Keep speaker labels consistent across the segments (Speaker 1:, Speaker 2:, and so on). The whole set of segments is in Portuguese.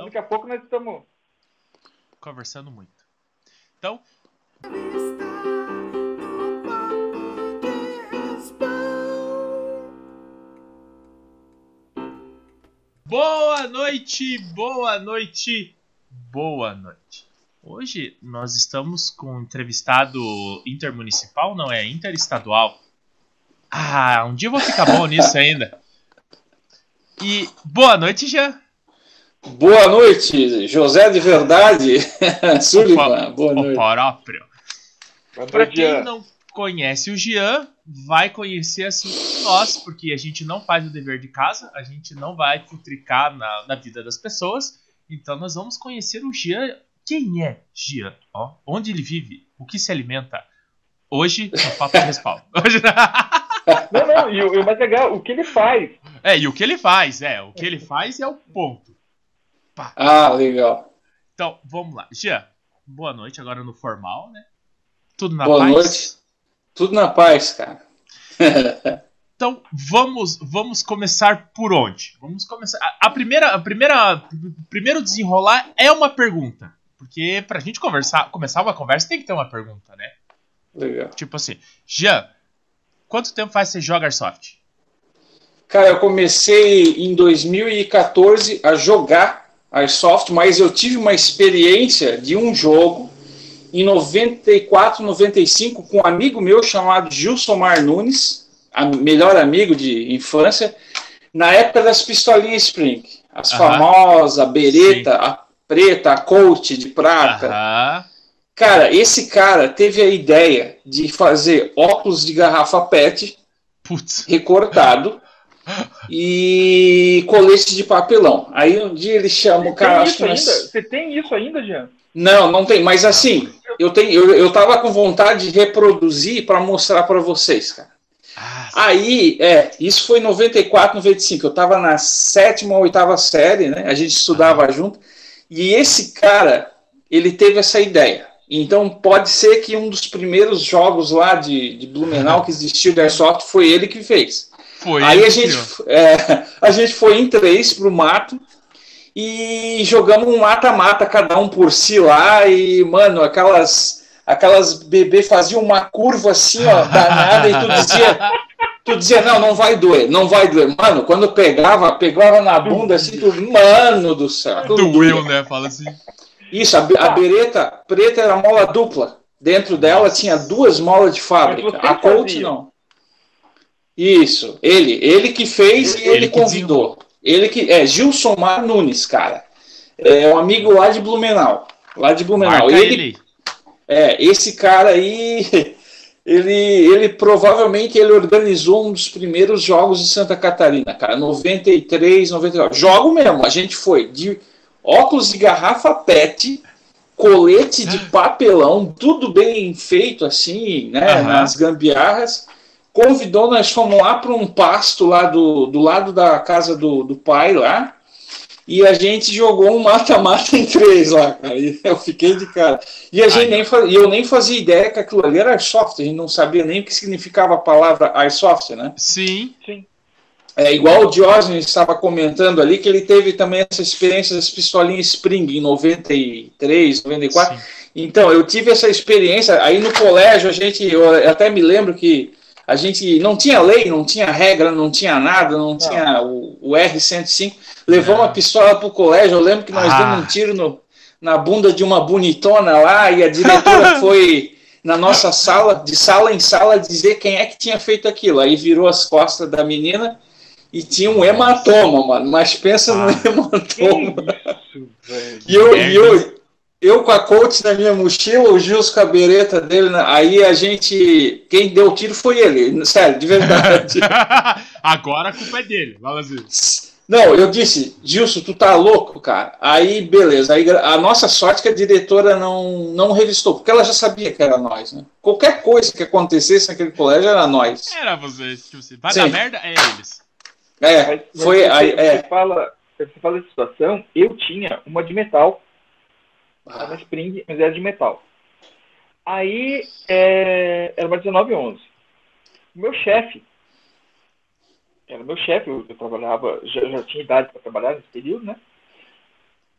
Speaker 1: Então, Daqui a pouco nós estamos
Speaker 2: conversando muito. Então. Boa noite, boa noite, boa noite. Hoje nós estamos com um entrevistado intermunicipal, não é interestadual. Ah, um dia eu vou ficar bom nisso ainda. E boa noite, Jean.
Speaker 3: Boa noite, José de Verdade. Sullivan, boa noite. O
Speaker 2: próprio. Para quem não conhece o Jean, vai conhecer assim nós, porque a gente não faz o dever de casa, a gente não vai futricar na, na vida das pessoas. Então nós vamos conhecer o Jean quem é Gian? Ó, onde ele vive? O que se alimenta? Hoje, só falta respaldo. Hoje...
Speaker 1: não, não, e o, mais legal, o que ele faz.
Speaker 2: É, e o que ele faz, é. O que ele faz é o ponto.
Speaker 3: Pá. Ah, legal.
Speaker 2: Então, vamos lá. Gian, boa noite agora no formal, né? Tudo na
Speaker 3: boa
Speaker 2: paz?
Speaker 3: Boa noite. Tudo na paz, cara.
Speaker 2: Então vamos vamos começar por onde? Vamos começar. A, a primeira a primeira primeiro desenrolar é uma pergunta. Porque pra gente conversar, começar uma conversa tem que ter uma pergunta, né?
Speaker 3: Legal.
Speaker 2: Tipo assim, Jean, quanto tempo faz você joga Airsoft?
Speaker 3: Cara, eu comecei em 2014 a jogar Airsoft, mas eu tive uma experiência de um jogo em 94, 95 com um amigo meu chamado Gilson Mar Nunes, melhor amigo de infância, na época das pistolinhas Spring, as famosas, a bereta, Sim. a preta, a coach de prata. Uhum. Cara, esse cara teve a ideia de fazer óculos de garrafa PET Putz. recortado e colete de papelão. Aí um dia ele chama o cara.
Speaker 1: Isso ainda? Você tem isso ainda, Jean?
Speaker 3: Não, não tem. Mas assim, eu tenho, eu, eu tava com vontade de reproduzir para mostrar para vocês, cara. Ah, Aí, é, isso foi em 94, 95. Eu tava na sétima ou oitava série, né? A gente estudava ah. junto. E esse cara, ele teve essa ideia. Então pode ser que um dos primeiros jogos lá de, de Blumenau que existiu de Airsoft foi ele que fez. Foi Aí a gente, é, a gente foi em três para o mato e jogamos um mata-mata, cada um por si lá. E, mano, aquelas, aquelas bebês faziam uma curva assim, ó, danada, e tu dizia, tu dizia, não, não vai doer, não vai doer. Mano, quando pegava, pegava na bunda assim, tu, mano do céu.
Speaker 2: Doeu, né? Fala assim.
Speaker 3: Isso, a, a bereta preta era mola dupla. Dentro dela tinha duas molas de fábrica. A Colt não. Isso, ele, ele que fez ele, e ele, ele convidou. Ele que é Gilson Mar Nunes, cara. É um amigo lá de Blumenau, lá de Blumenau. ele, ele, é esse cara aí ele, ele provavelmente ele organizou um dos primeiros jogos de Santa Catarina, cara, 93, 99. Jogo mesmo, a gente foi de óculos de garrafa PET, colete de papelão, tudo bem feito assim, né, uhum. nas gambiarras. Convidou, nós fomos lá para um pasto lá do, do lado da casa do, do pai lá, e a gente jogou um mata-mata em três lá, cara. E eu fiquei de cara. E a gente nem faz... eu nem fazia ideia que aquilo ali era Airsoft, a gente não sabia nem o que significava a palavra Airsoft, né?
Speaker 2: Sim. Sim.
Speaker 3: É igual o Diógenes estava comentando ali, que ele teve também essa experiência das pistolinhas Spring em 93, 94. Sim. Então, eu tive essa experiência. Aí no colégio, a gente, eu até me lembro que a gente não tinha lei, não tinha regra, não tinha nada, não, não. tinha o, o R105. Levou uma pistola pro colégio. Eu lembro que nós ah. demos um tiro no, na bunda de uma bonitona lá e a diretora foi na nossa sala, de sala em sala, dizer quem é que tinha feito aquilo. Aí virou as costas da menina e tinha um hematoma, mano. Mas pensa ah. no hematoma. Isso, e eu, e eu, eu com a coach na minha mochila, o Gils com a bereta dele, né? aí a gente. Quem deu o tiro foi ele, sério, de verdade.
Speaker 2: Agora a culpa é dele, fala.
Speaker 3: Não, eu disse, Gilson, tu tá louco, cara. Aí, beleza. Aí, a nossa sorte é que a diretora não, não revistou, porque ela já sabia que era nós, né? Qualquer coisa que acontecesse naquele colégio era nós.
Speaker 2: Era vocês, tipo assim, vai dar merda, é eles.
Speaker 3: É, foi.
Speaker 1: Você, aí, é. Você fala, você fala de situação, eu tinha uma de metal ah. Era Spring, mas era de metal. Aí é, era uma 1911. O meu chefe, era meu chefe, eu, eu, trabalhava, já, já tinha idade para trabalhar nesse período, né?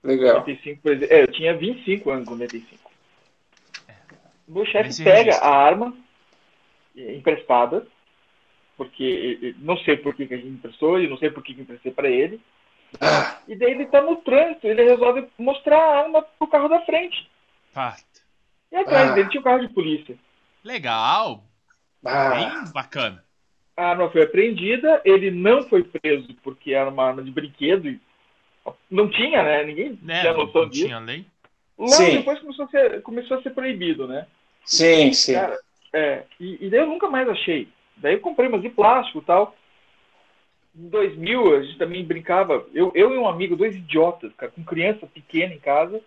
Speaker 3: Legal.
Speaker 1: 95, é, eu tinha 25 anos em 95. Meu chefe pega a arma emprestada, porque não sei por que, que a gente emprestou, e não sei por que, que emprestei para ele. Ah. E daí ele tá no trânsito, ele resolve mostrar a arma pro carro da frente.
Speaker 2: Fato.
Speaker 1: E atrás ah. dele tinha um carro de polícia.
Speaker 2: Legal. Ah. Bem bacana.
Speaker 1: A arma foi apreendida, ele não foi preso porque era uma arma de brinquedo e não tinha, né? Ninguém
Speaker 2: né? tinha noção não disso. Tinha lei.
Speaker 1: Logo sim. depois começou a, ser, começou a ser proibido, né?
Speaker 3: Sim, sim. Cara,
Speaker 1: é, e, e, daí eu nunca mais achei. Daí eu comprei umas de plástico e tal. Em 2000, a gente também brincava, eu, eu e um amigo, dois idiotas, cara, com criança pequena em casa,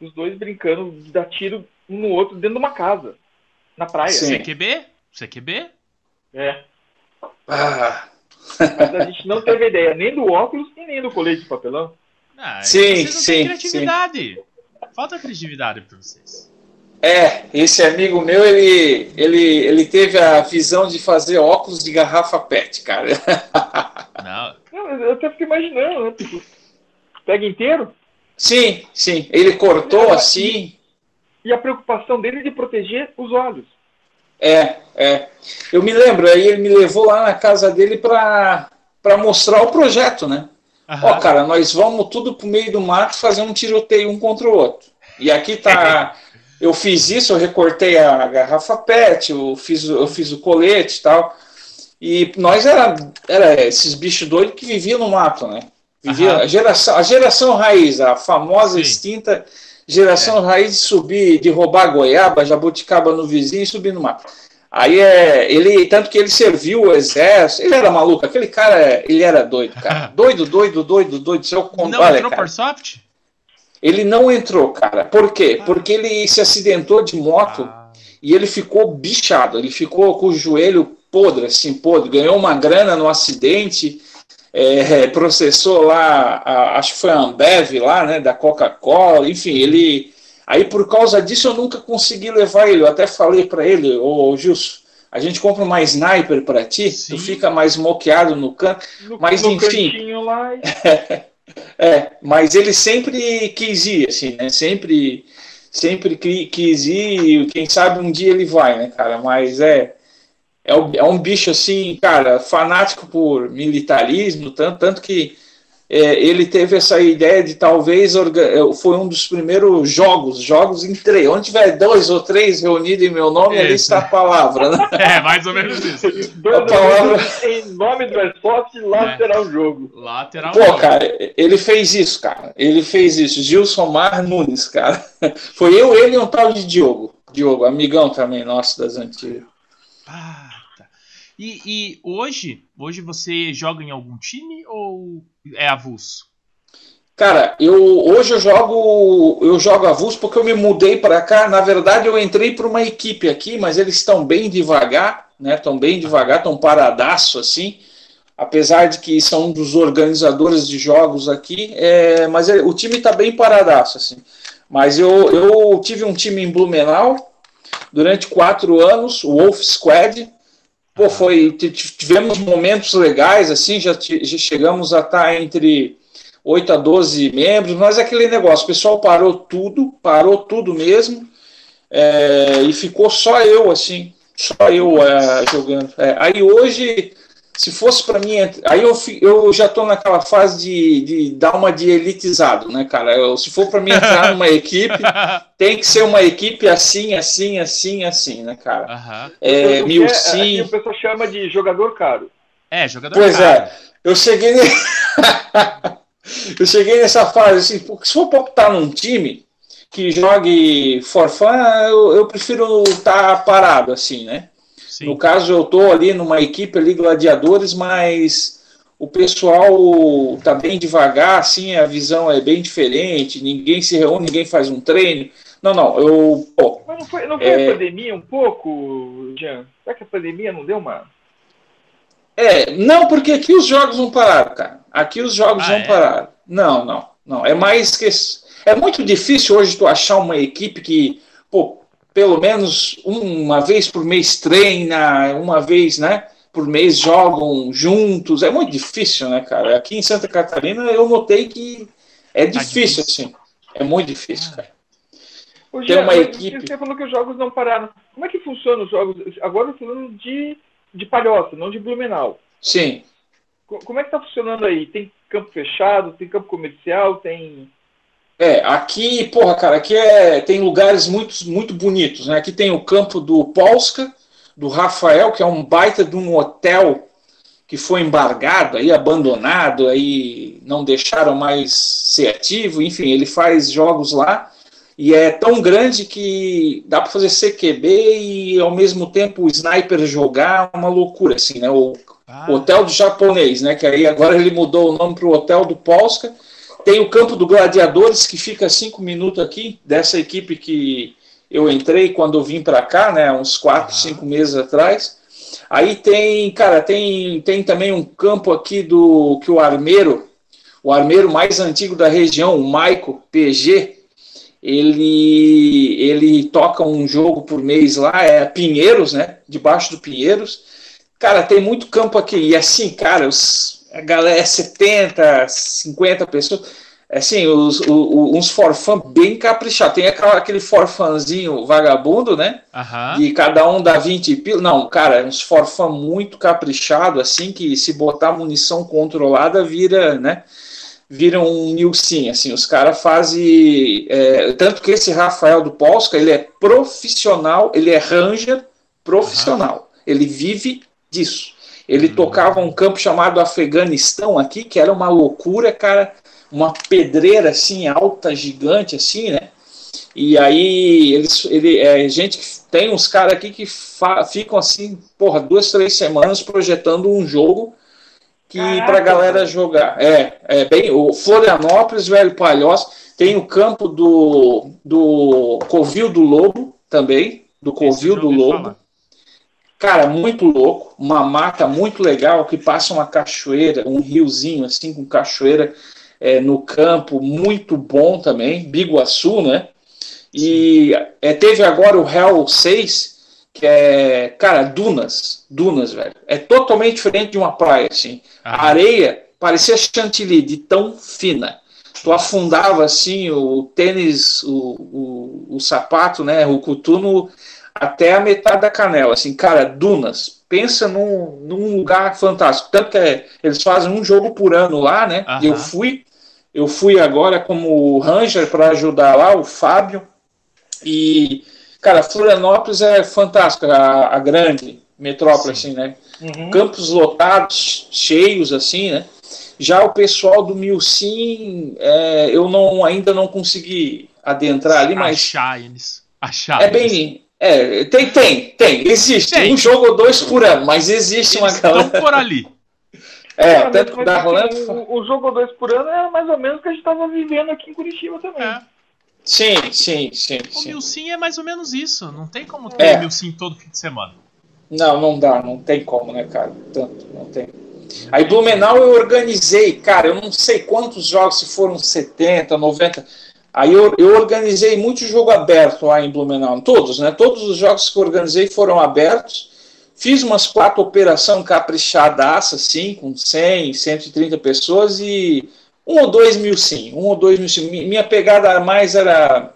Speaker 1: os dois brincando de dar tiro um no outro dentro de uma casa, na praia.
Speaker 2: Sim. CQB? CQB?
Speaker 1: É. Ah. Mas a gente não teve ideia nem do óculos e nem do colete de papelão.
Speaker 2: Ah, sim, sim. criatividade. Sim. Falta criatividade para vocês.
Speaker 3: É, esse amigo meu, ele, ele, ele teve a visão de fazer óculos de garrafa PET, cara.
Speaker 2: Não.
Speaker 1: não eu até fiquei imaginando, né? Tipo, pega inteiro?
Speaker 3: Sim, sim. Ele cortou e, assim.
Speaker 1: E a preocupação dele é de proteger os olhos.
Speaker 3: É, é. Eu me lembro, aí ele me levou lá na casa dele para mostrar o projeto, né? Ó, cara, nós vamos tudo pro meio do mato fazer um tiroteio um contra o outro. E aqui tá. eu fiz isso, eu recortei a garrafa PET, eu fiz, eu fiz o colete e tal. E nós era, era esses bichos doidos que viviam no mato, né? Vivia a geração, a geração raiz, a famosa Sim. extinta Geração é. raiz de subir, de roubar goiaba, jabuticaba no vizinho e subir no mato. Aí é, ele, tanto que ele serviu o exército, ele era maluco, aquele cara, ele era doido, cara. Doido, doido, doido, doido. Seu
Speaker 2: não olha, entrou cara, por soft?
Speaker 3: Ele não entrou, cara. Por quê? Ah. Porque ele se acidentou de moto ah. e ele ficou bichado, ele ficou com o joelho podre, assim, podre. Ganhou uma grana no acidente é, processou lá, a, acho que foi a Ambev lá, né, da Coca-Cola, enfim, ele. Aí por causa disso eu nunca consegui levar ele. Eu até falei para ele, ô Gilson, a gente compra uma sniper para ti, Sim. tu fica mais moqueado no canto, mas no enfim. Lá... é, mas ele sempre quis ir, assim, né? Sempre, sempre quis ir. Quem sabe um dia ele vai, né, cara? Mas é é, é um bicho assim, cara, fanático por militarismo, tanto, tanto que é, ele teve essa ideia de talvez é, foi um dos primeiros jogos, jogos em três. Onde tiver dois ou três reunidos em meu nome, ali está a palavra. Né?
Speaker 2: É, mais ou menos isso.
Speaker 1: a palavra... Em nome do esporte, lá é. terá o jogo.
Speaker 2: Lá terá o
Speaker 3: Pô, jogo. cara, ele fez isso, cara. Ele fez isso. Gilson Mar Nunes, cara. Foi eu, ele e um tal de Diogo. Diogo, amigão também nosso das antigas.
Speaker 2: Ah. E, e, hoje, hoje você joga em algum time ou é avulso?
Speaker 3: Cara, eu hoje eu jogo eu jogo avulso porque eu me mudei para cá. Na verdade, eu entrei para uma equipe aqui, mas eles estão bem devagar, né? Estão bem devagar, estão paradaço assim. Apesar de que são um dos organizadores de jogos aqui, é, mas é, o time está bem paradaço assim. Mas eu, eu tive um time em Blumenau durante quatro anos, o Wolf Squad, Pô, foi. Tivemos momentos legais, assim, já, já chegamos a estar tá entre 8 a 12 membros, mas é aquele negócio, o pessoal parou tudo, parou tudo mesmo, é, e ficou só eu, assim, só eu é, jogando. É, aí hoje se fosse para mim, aí eu, eu já estou naquela fase de, de dar uma de elitizado, né, cara? Eu, se for para mim entrar numa equipe, tem que ser uma equipe assim, assim, assim, assim, né, cara?
Speaker 1: Uhum. É, mil sim. o pessoal chama de jogador caro.
Speaker 2: É, jogador
Speaker 3: pois
Speaker 2: caro.
Speaker 3: Pois é, eu cheguei, eu cheguei nessa fase, assim, porque se for para optar num time que jogue for fun, eu, eu prefiro estar tá parado, assim, né? Sim. No caso, eu estou ali numa equipe ali, gladiadores, mas o pessoal está bem devagar, assim, a visão é bem diferente, ninguém se reúne, ninguém faz um treino. Não, não, eu.
Speaker 1: Pô, mas não foi, não foi é... a pandemia um pouco, Jean? Será que a pandemia não deu uma.
Speaker 3: É, não, porque aqui os jogos não pararam, cara. Aqui os jogos ah, não é? pararam. Não, não, não. É mais que. É muito difícil hoje tu achar uma equipe que, pô, pelo menos uma vez por mês treina, uma vez, né? Por mês jogam juntos. É muito difícil, né, cara? Aqui em Santa Catarina eu notei que É tá difícil, assim. É muito difícil, ah. cara.
Speaker 1: Ô, Tem uma equipe. Você falou que os jogos não pararam. Como é que funcionam os jogos? Agora eu falando de, de Palhoça, não de Blumenau.
Speaker 3: Sim.
Speaker 1: Como é que tá funcionando aí? Tem campo fechado? Tem campo comercial? Tem.
Speaker 3: É, aqui, porra, cara, aqui é, tem lugares muito, muito bonitos, né? Aqui tem o campo do Polska, do Rafael, que é um baita de um hotel que foi embargado, aí abandonado, aí não deixaram mais ser ativo, enfim, ele faz jogos lá e é tão grande que dá para fazer CQB e ao mesmo tempo o sniper jogar, uma loucura assim, né? O ah. hotel do japonês, né? Que aí agora ele mudou o nome para o hotel do Polska. Tem o campo do Gladiadores que fica cinco minutos aqui dessa equipe que eu entrei quando eu vim para cá, né? Uns quatro, cinco meses atrás. Aí tem, cara, tem, tem também um campo aqui do que o armeiro, o armeiro mais antigo da região, o Maico PG, ele ele toca um jogo por mês lá, é Pinheiros, né? Debaixo do Pinheiros. Cara, tem muito campo aqui. E assim, cara, os, a galera é 70, 50 pessoas assim, os, uns forfã bem caprichados. Tem aquele forfãzinho vagabundo, né?
Speaker 2: Uhum.
Speaker 3: E cada um dá 20 pila. Não, cara, uns forfã muito caprichado, assim, que se botar munição controlada vira, né? Vira um Nilson, assim, os caras fazem. É, tanto que esse Rafael do Polska, ele é profissional, ele é ranger profissional. Uhum. Ele vive disso. Ele tocava um campo chamado Afeganistão aqui, que era uma loucura, cara uma pedreira assim alta, gigante assim, né? E aí eles, ele, é, gente que tem uns caras aqui que ficam assim, porra, duas, três semanas projetando um jogo que para galera jogar. É, é bem o Florianópolis, velho Palhoça, tem o campo do do Covil do Lobo também, do Covil do Lobo. Falar. Cara, muito louco, uma mata muito legal que passa uma cachoeira, um riozinho assim com cachoeira é, no campo muito bom também, Biguaçu, né? E é, teve agora o Hell 6, que é, cara, dunas, dunas, velho. É totalmente diferente de uma praia, assim. A areia parecia chantilly, de tão fina. Tu afundava, assim, o tênis, o, o, o sapato, né, o coturno, até a metade da canela, assim, cara, dunas. Pensa num, num lugar fantástico. Tanto que é, eles fazem um jogo por ano lá, né? Uhum. Eu fui, eu fui agora como Ranger para ajudar lá o Fábio. E, cara, Florianópolis é fantástica, a, a grande metrópole, Sim. assim, né? Uhum. Campos lotados, cheios, assim, né? Já o pessoal do Milsim, é, eu não, ainda não consegui adentrar ali, mas.
Speaker 2: Achar eles. Achar
Speaker 3: é bem. É, tem, tem, tem. Existe. Tem. Um jogo ou dois por ano, mas existe eles uma
Speaker 2: galera. Estão por ali.
Speaker 3: É, Cara, tanto que
Speaker 1: da O, o jogo dois por ano é mais ou menos o que a gente estava vivendo aqui em Curitiba também. É.
Speaker 3: Sim, sim, sim.
Speaker 2: O
Speaker 3: sim.
Speaker 2: Milsim é mais ou menos isso. Não tem como ter é. Milsim todo fim de semana.
Speaker 3: Não, não dá, não tem como, né, cara? Tanto, não tem. Aí Blumenau eu organizei, cara, eu não sei quantos jogos, se foram 70, 90. Aí eu, eu organizei muito jogo aberto lá em Blumenau, todos, né? Todos os jogos que eu organizei foram abertos. Fiz umas quatro operações caprichadaças, assim, com 100, 130 pessoas e um ou dois mil sim, um ou dois mil sim. Minha pegada mais era.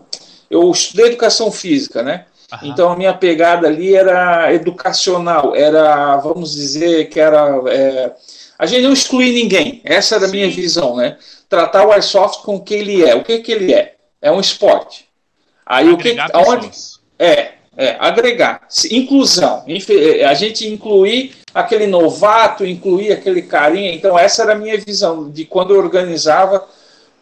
Speaker 3: Eu estudei educação física, né? Então a minha pegada ali era educacional, era, vamos dizer, que era. É, a gente não excluir ninguém, essa era a minha visão, né? Tratar o airsoft com o que ele é. O que, que ele é? É um esporte. Aí Agregar o que. Aonde, é, é, agregar. Inclusão. É, a gente incluir aquele novato, incluir aquele carinha. Então, essa era a minha visão de quando eu organizava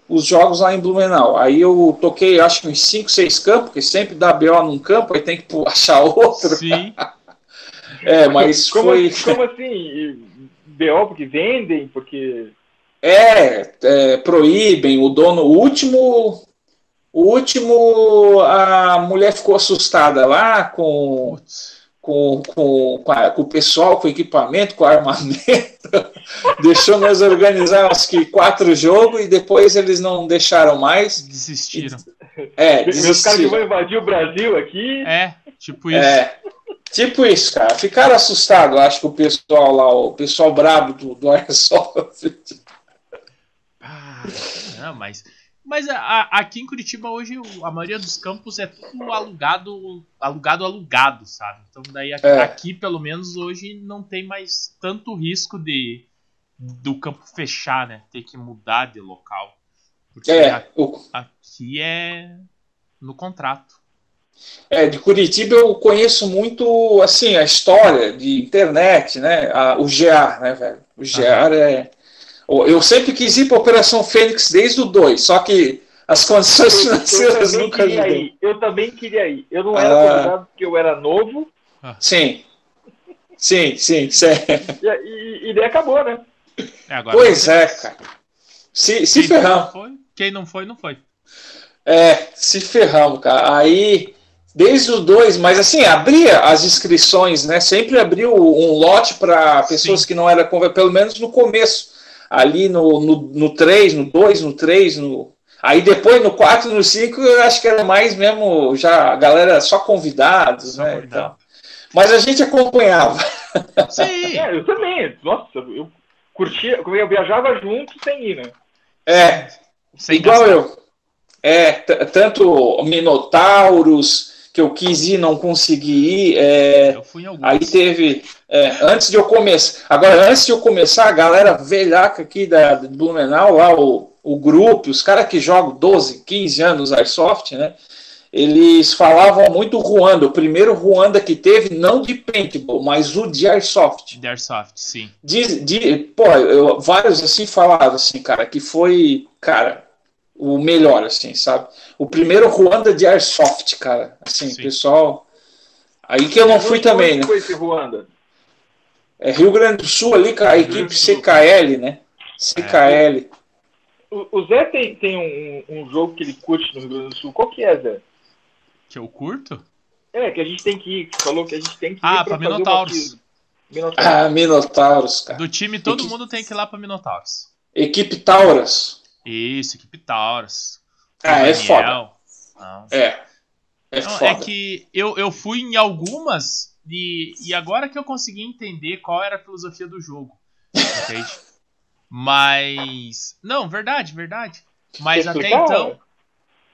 Speaker 3: os jogos lá em Blumenau. Aí eu toquei, acho que uns 5, 6 campos, porque sempre dá BO num campo, aí tem que achar outro.
Speaker 2: Sim.
Speaker 3: é, mas
Speaker 1: como,
Speaker 3: foi.
Speaker 1: Como assim? BO porque vendem? Porque.
Speaker 3: É, é, proíbem, o dono, o último o último, a mulher ficou assustada lá com, com, com, com, a, com o pessoal, com o equipamento, com o armamento. Deixou nós organizar acho que quatro jogos e depois eles não deixaram mais.
Speaker 2: Desistiram.
Speaker 3: E, é, desistiram. Meus caras que
Speaker 1: vão invadir o Brasil aqui.
Speaker 2: É, tipo isso.
Speaker 3: É, tipo isso, cara. Ficaram assustados, acho que o pessoal lá, o pessoal brabo do, do Airsoft.
Speaker 2: Ah, não, mas Mas a, a, aqui em Curitiba hoje a maioria dos campos é tudo alugado, alugado, alugado, sabe? Então daí aqui, é. aqui, pelo menos hoje não tem mais tanto risco de do campo fechar, né? Ter que mudar de local. Porque é, aqui, o... aqui é no contrato.
Speaker 3: É, de Curitiba eu conheço muito, assim, a história de internet, né? A, o GEAR, né, velho? O GEAR ah. é... Eu sempre quis ir para a Operação Fênix desde o 2, só que as condições financeiras
Speaker 1: eu
Speaker 3: nunca
Speaker 1: ajudam. Ir. Eu também queria ir. Eu não era ah. convidado porque eu era novo.
Speaker 3: Ah. Sim. Sim, sim, sim.
Speaker 1: E, e, e daí acabou, né?
Speaker 3: É, pois é, cara. Se, se ferramos.
Speaker 2: Quem não foi, não foi.
Speaker 3: É, se ferramos, cara. Aí Desde o 2, mas assim, abria as inscrições, né? Sempre abriu um lote para pessoas Sim. que não eram pelo menos no começo. Ali no, no, 3, no 2, no 3, no. Aí depois no 4, no 5, eu acho que era mais mesmo já a galera só convidados, só né? Então. Mas a gente acompanhava.
Speaker 1: Sim, é, eu também. Nossa, eu curtia, eu viajava junto sem ir, né?
Speaker 3: É, sem igual gastar. eu. É, tanto Minotauros, que eu quis ir, não consegui ir. É, aí teve. É, antes de eu começar. Agora, antes de eu começar, a galera velhaca aqui da, do Blumenau, lá, o, o grupo, os caras que jogam 12, 15 anos Airsoft, né? Eles falavam muito Ruanda. O primeiro Ruanda que teve, não de paintball, mas o de Airsoft.
Speaker 2: De Airsoft, sim.
Speaker 3: De, de, pô, eu, vários assim falavam assim, cara, que foi, cara, o melhor, assim, sabe? O primeiro Ruanda de Airsoft, cara. Assim, Sim. pessoal. Aí que eu não fui também, né?
Speaker 1: foi esse Ruanda?
Speaker 3: É Rio Grande do Sul ali, a equipe CKL, né? CKL.
Speaker 1: O, o Zé tem, tem um, um, jogo que ele curte no Rio Grande do Sul. Qual que é, Zé?
Speaker 2: Que eu curto?
Speaker 1: É, que a gente tem que ir. Falou que a gente tem que ir.
Speaker 2: Ah, pra, pra Minotauros.
Speaker 3: Minotauros. Ah, Minotauros, cara.
Speaker 2: Do time, todo mundo tem que ir lá pra Minotauros.
Speaker 3: Equipe Tauras.
Speaker 2: Isso, equipe Taurus.
Speaker 3: Ah, é foda. Não. É. É
Speaker 2: Não,
Speaker 3: foda.
Speaker 2: É que eu, eu fui em algumas e, e agora que eu consegui entender qual era a filosofia do jogo. Entende? Mas. Não, verdade, verdade. Mas até então.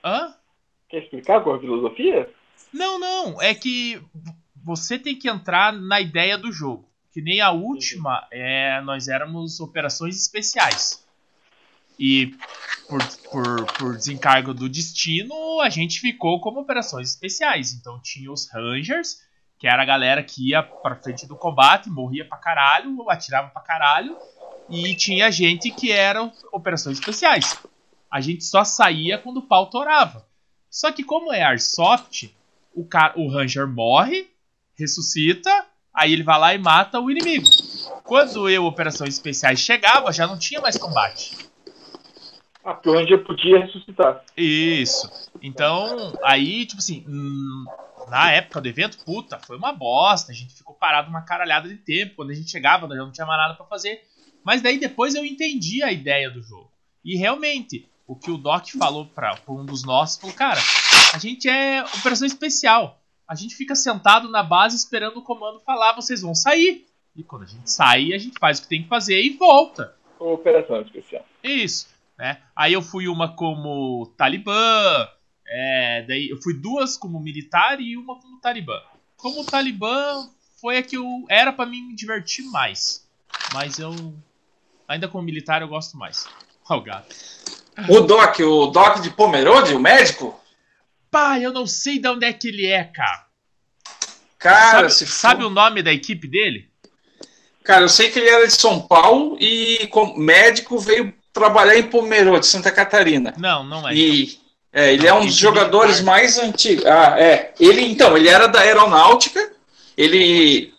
Speaker 2: Hã?
Speaker 1: Quer explicar qual é a filosofia?
Speaker 2: Não, não. É que você tem que entrar na ideia do jogo. Que nem a última, é, nós éramos operações especiais. E por, por, por desencargo do destino, a gente ficou como operações especiais. Então tinha os Rangers, que era a galera que ia pra frente do combate, morria pra caralho, atirava pra caralho. E tinha gente que eram operações especiais. A gente só saía quando o pau torava. Só que como é Airsoft, o, cara, o Ranger morre, ressuscita, aí ele vai lá e mata o inimigo. Quando eu, operações especiais, chegava, já não tinha mais combate.
Speaker 1: O Ranger podia ressuscitar.
Speaker 2: Isso. Então, aí, tipo assim, hum, na época do evento, puta, foi uma bosta. A gente ficou parado uma caralhada de tempo. Quando a gente chegava, já não tinha mais nada para fazer. Mas daí depois eu entendi a ideia do jogo. E realmente, o que o Doc falou para um dos nossos, falou, cara, a gente é operação especial. A gente fica sentado na base esperando o comando falar, vocês vão sair. E quando a gente sai, a gente faz o que tem que fazer e volta.
Speaker 1: Operação especial.
Speaker 2: Isso. Né? Aí eu fui uma como Talibã, é, daí eu fui duas como militar e uma como Talibã. Como Talibã foi a que eu era para mim me divertir mais, mas eu ainda como militar eu gosto mais. Ó, o gato.
Speaker 3: O Doc, o Doc de Pomerode, o médico?
Speaker 2: Pá, eu não sei de onde é que ele é, cara.
Speaker 3: Cara,
Speaker 2: sabe, sabe o nome da equipe dele?
Speaker 3: Cara, eu sei que ele era de São Paulo e como médico veio trabalhar em Pomerode, Santa Catarina.
Speaker 2: Não, não é.
Speaker 3: E é, ele não, é um dos jogadores militar. mais antigos. Ah, é. Ele então, ele era da aeronáutica. Ele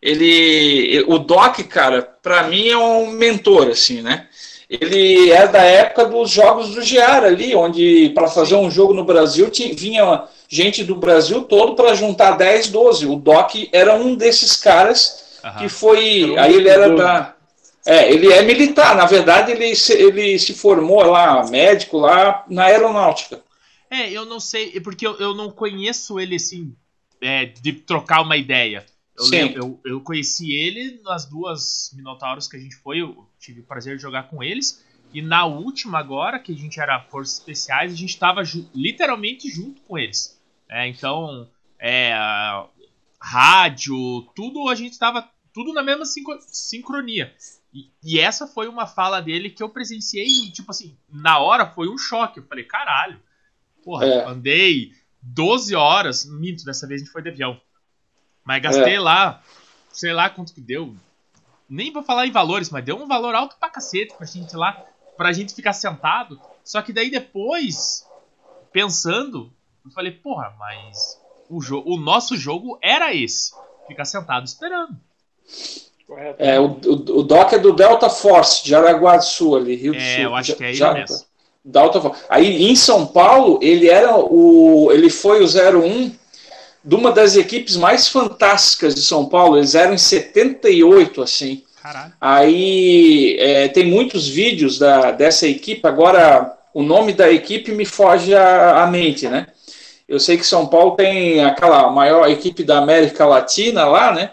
Speaker 3: ele o Doc, cara, para mim é um mentor assim, né? Ele é da época dos jogos do Gear ali, onde para fazer um jogo no Brasil tinha, vinha gente do Brasil todo para juntar 10, 12. O Doc era um desses caras que foi, aí ele era da é, ele é militar. Na verdade, ele se, ele se formou lá, médico lá na aeronáutica.
Speaker 2: É, eu não sei, porque eu, eu não conheço ele assim, é, de trocar uma ideia. Eu, Sim. eu, eu conheci ele nas duas Minotauros que a gente foi, eu tive o prazer de jogar com eles. E na última agora, que a gente era Forças Especiais, a gente estava ju literalmente junto com eles. É, então, é, rádio, tudo a gente estava tudo na mesma sincronia. E, e, essa foi uma fala dele que eu presenciei e, tipo assim, na hora foi um choque. Eu falei, caralho, porra, é. andei 12 horas, minto, dessa vez a gente foi de avião. Mas gastei é. lá, sei lá quanto que deu. Nem vou falar em valores, mas deu um valor alto pra cacete pra gente lá pra gente ficar sentado. Só que daí depois, pensando, eu falei, porra, mas o, o nosso jogo era esse. Ficar sentado esperando.
Speaker 3: É, o, o, o Doc é do Delta Force, de Araguá do Sul, ali, Rio do
Speaker 2: é,
Speaker 3: Sul.
Speaker 2: eu acho que é ele mesmo.
Speaker 3: Delta Force. Aí em São Paulo, ele era o. Ele foi o 01 de uma das equipes mais fantásticas de São Paulo. Eles eram em 78, assim.
Speaker 2: Caralho.
Speaker 3: Aí é, tem muitos vídeos da, dessa equipe. Agora, o nome da equipe me foge à, à mente, né? Eu sei que São Paulo tem aquela maior equipe da América Latina lá, né?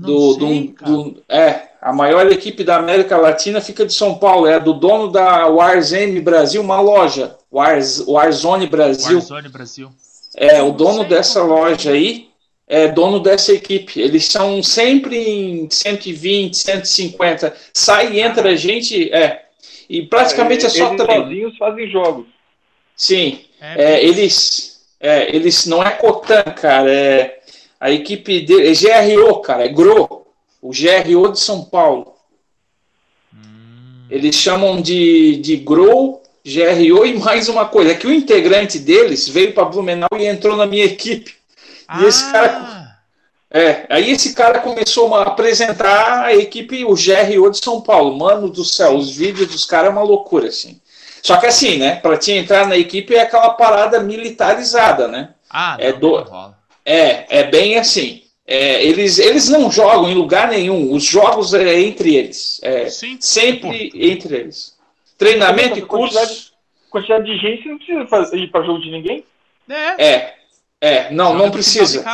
Speaker 3: Do, sei, do, do, é, a maior equipe da América Latina fica de São Paulo, é do dono da Warzone Brasil, uma loja, Wars, Warzone Brasil.
Speaker 2: Warzone Brasil.
Speaker 3: É, o dono dessa loja aí é dono dessa equipe. Eles são sempre em 120, 150. Sai e entra a gente. É. E praticamente é, é só
Speaker 1: eles treino. sozinhos fazem jogos.
Speaker 3: Sim. É, é eles. É, eles não é Cotan, cara. É, a equipe dele é GRO, cara. É GRO. O GRO de São Paulo. Hum. Eles chamam de, de GRO, GRO e mais uma coisa. É que o integrante deles veio para Blumenau e entrou na minha equipe. E esse ah. cara. É, aí esse cara começou a apresentar a equipe, o GRO de São Paulo. Mano do céu, os vídeos dos caras é uma loucura, assim. Só que assim, né? Pra te entrar na equipe é aquela parada militarizada, né?
Speaker 2: Ah,
Speaker 3: é não, é, do... Não é, é bem assim. É, eles, eles não jogam em lugar nenhum. Os jogos é entre eles. É, Sim, sempre entre eles. Treinamento e curso.
Speaker 1: Quantidade, quantidade de gente não precisa ir para jogo de ninguém?
Speaker 3: É. é. É, não, não precisa.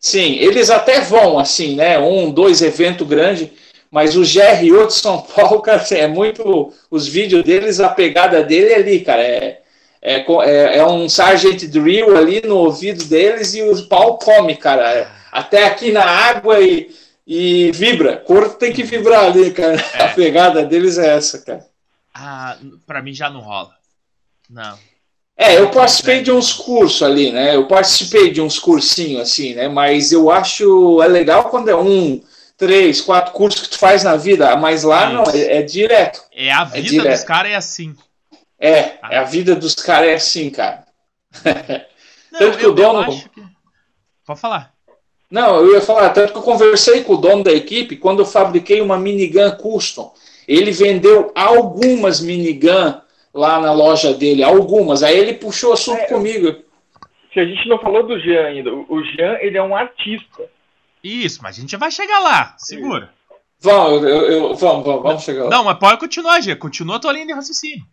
Speaker 3: Sim, eles até vão, assim, né? Um, dois eventos grandes, mas o GRO de São Paulo, cara, assim, é muito. Os vídeos deles, a pegada dele é ali, cara. É, é, é, é um Sargent Drill ali no ouvido deles e o pau come, cara. Até aqui na água e, e vibra. Corpo tem que vibrar ali, cara. É. A pegada deles é essa, cara.
Speaker 2: Ah, pra mim já não rola. Não.
Speaker 3: É, eu participei de uns cursos ali, né? Eu participei de uns cursinhos assim, né? Mas eu acho é legal quando é um, três, quatro cursos que tu faz na vida, mas lá não, é, é direto.
Speaker 2: É a é vida é dos caras é assim.
Speaker 3: É, ah. é a vida dos caras é assim, cara. Não, tanto que eu, o dono. Que...
Speaker 2: Pode falar.
Speaker 3: Não, eu ia falar, tanto que eu conversei com o dono da equipe quando eu fabriquei uma minigun custom. Ele vendeu algumas minigun lá na loja dele, algumas. Aí ele puxou assunto é, comigo.
Speaker 1: Se a gente não falou do Jean ainda, o Jean ele é um artista.
Speaker 2: Isso, mas a gente vai chegar lá, segura.
Speaker 3: Vamos, eu, eu, vamos, vamos, vamos chegar lá.
Speaker 2: Não, mas pode continuar, Jean, continua a tua linha de raciocínio.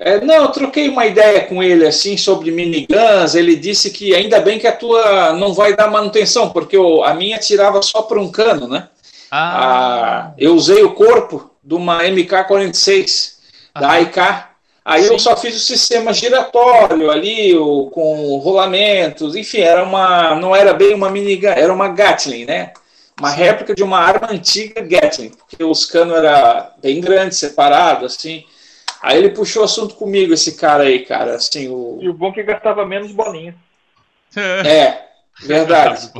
Speaker 3: É, não, eu troquei uma ideia com ele assim sobre miniguns. Ele disse que ainda bem que a tua não vai dar manutenção, porque eu, a minha tirava só para um cano, né? Ah. eu usei o corpo de uma MK46 ah. da AIK Aí Sim. eu só fiz o sistema giratório ali, o, com rolamentos, enfim, era uma, não era bem uma minigun, era uma Gatling, né? Uma réplica de uma arma antiga Gatling, porque os canos era bem grande, separado, assim. Aí ele puxou assunto comigo, esse cara aí, cara, assim, o...
Speaker 1: E o bom é que gastava menos bolinha.
Speaker 3: É, verdade.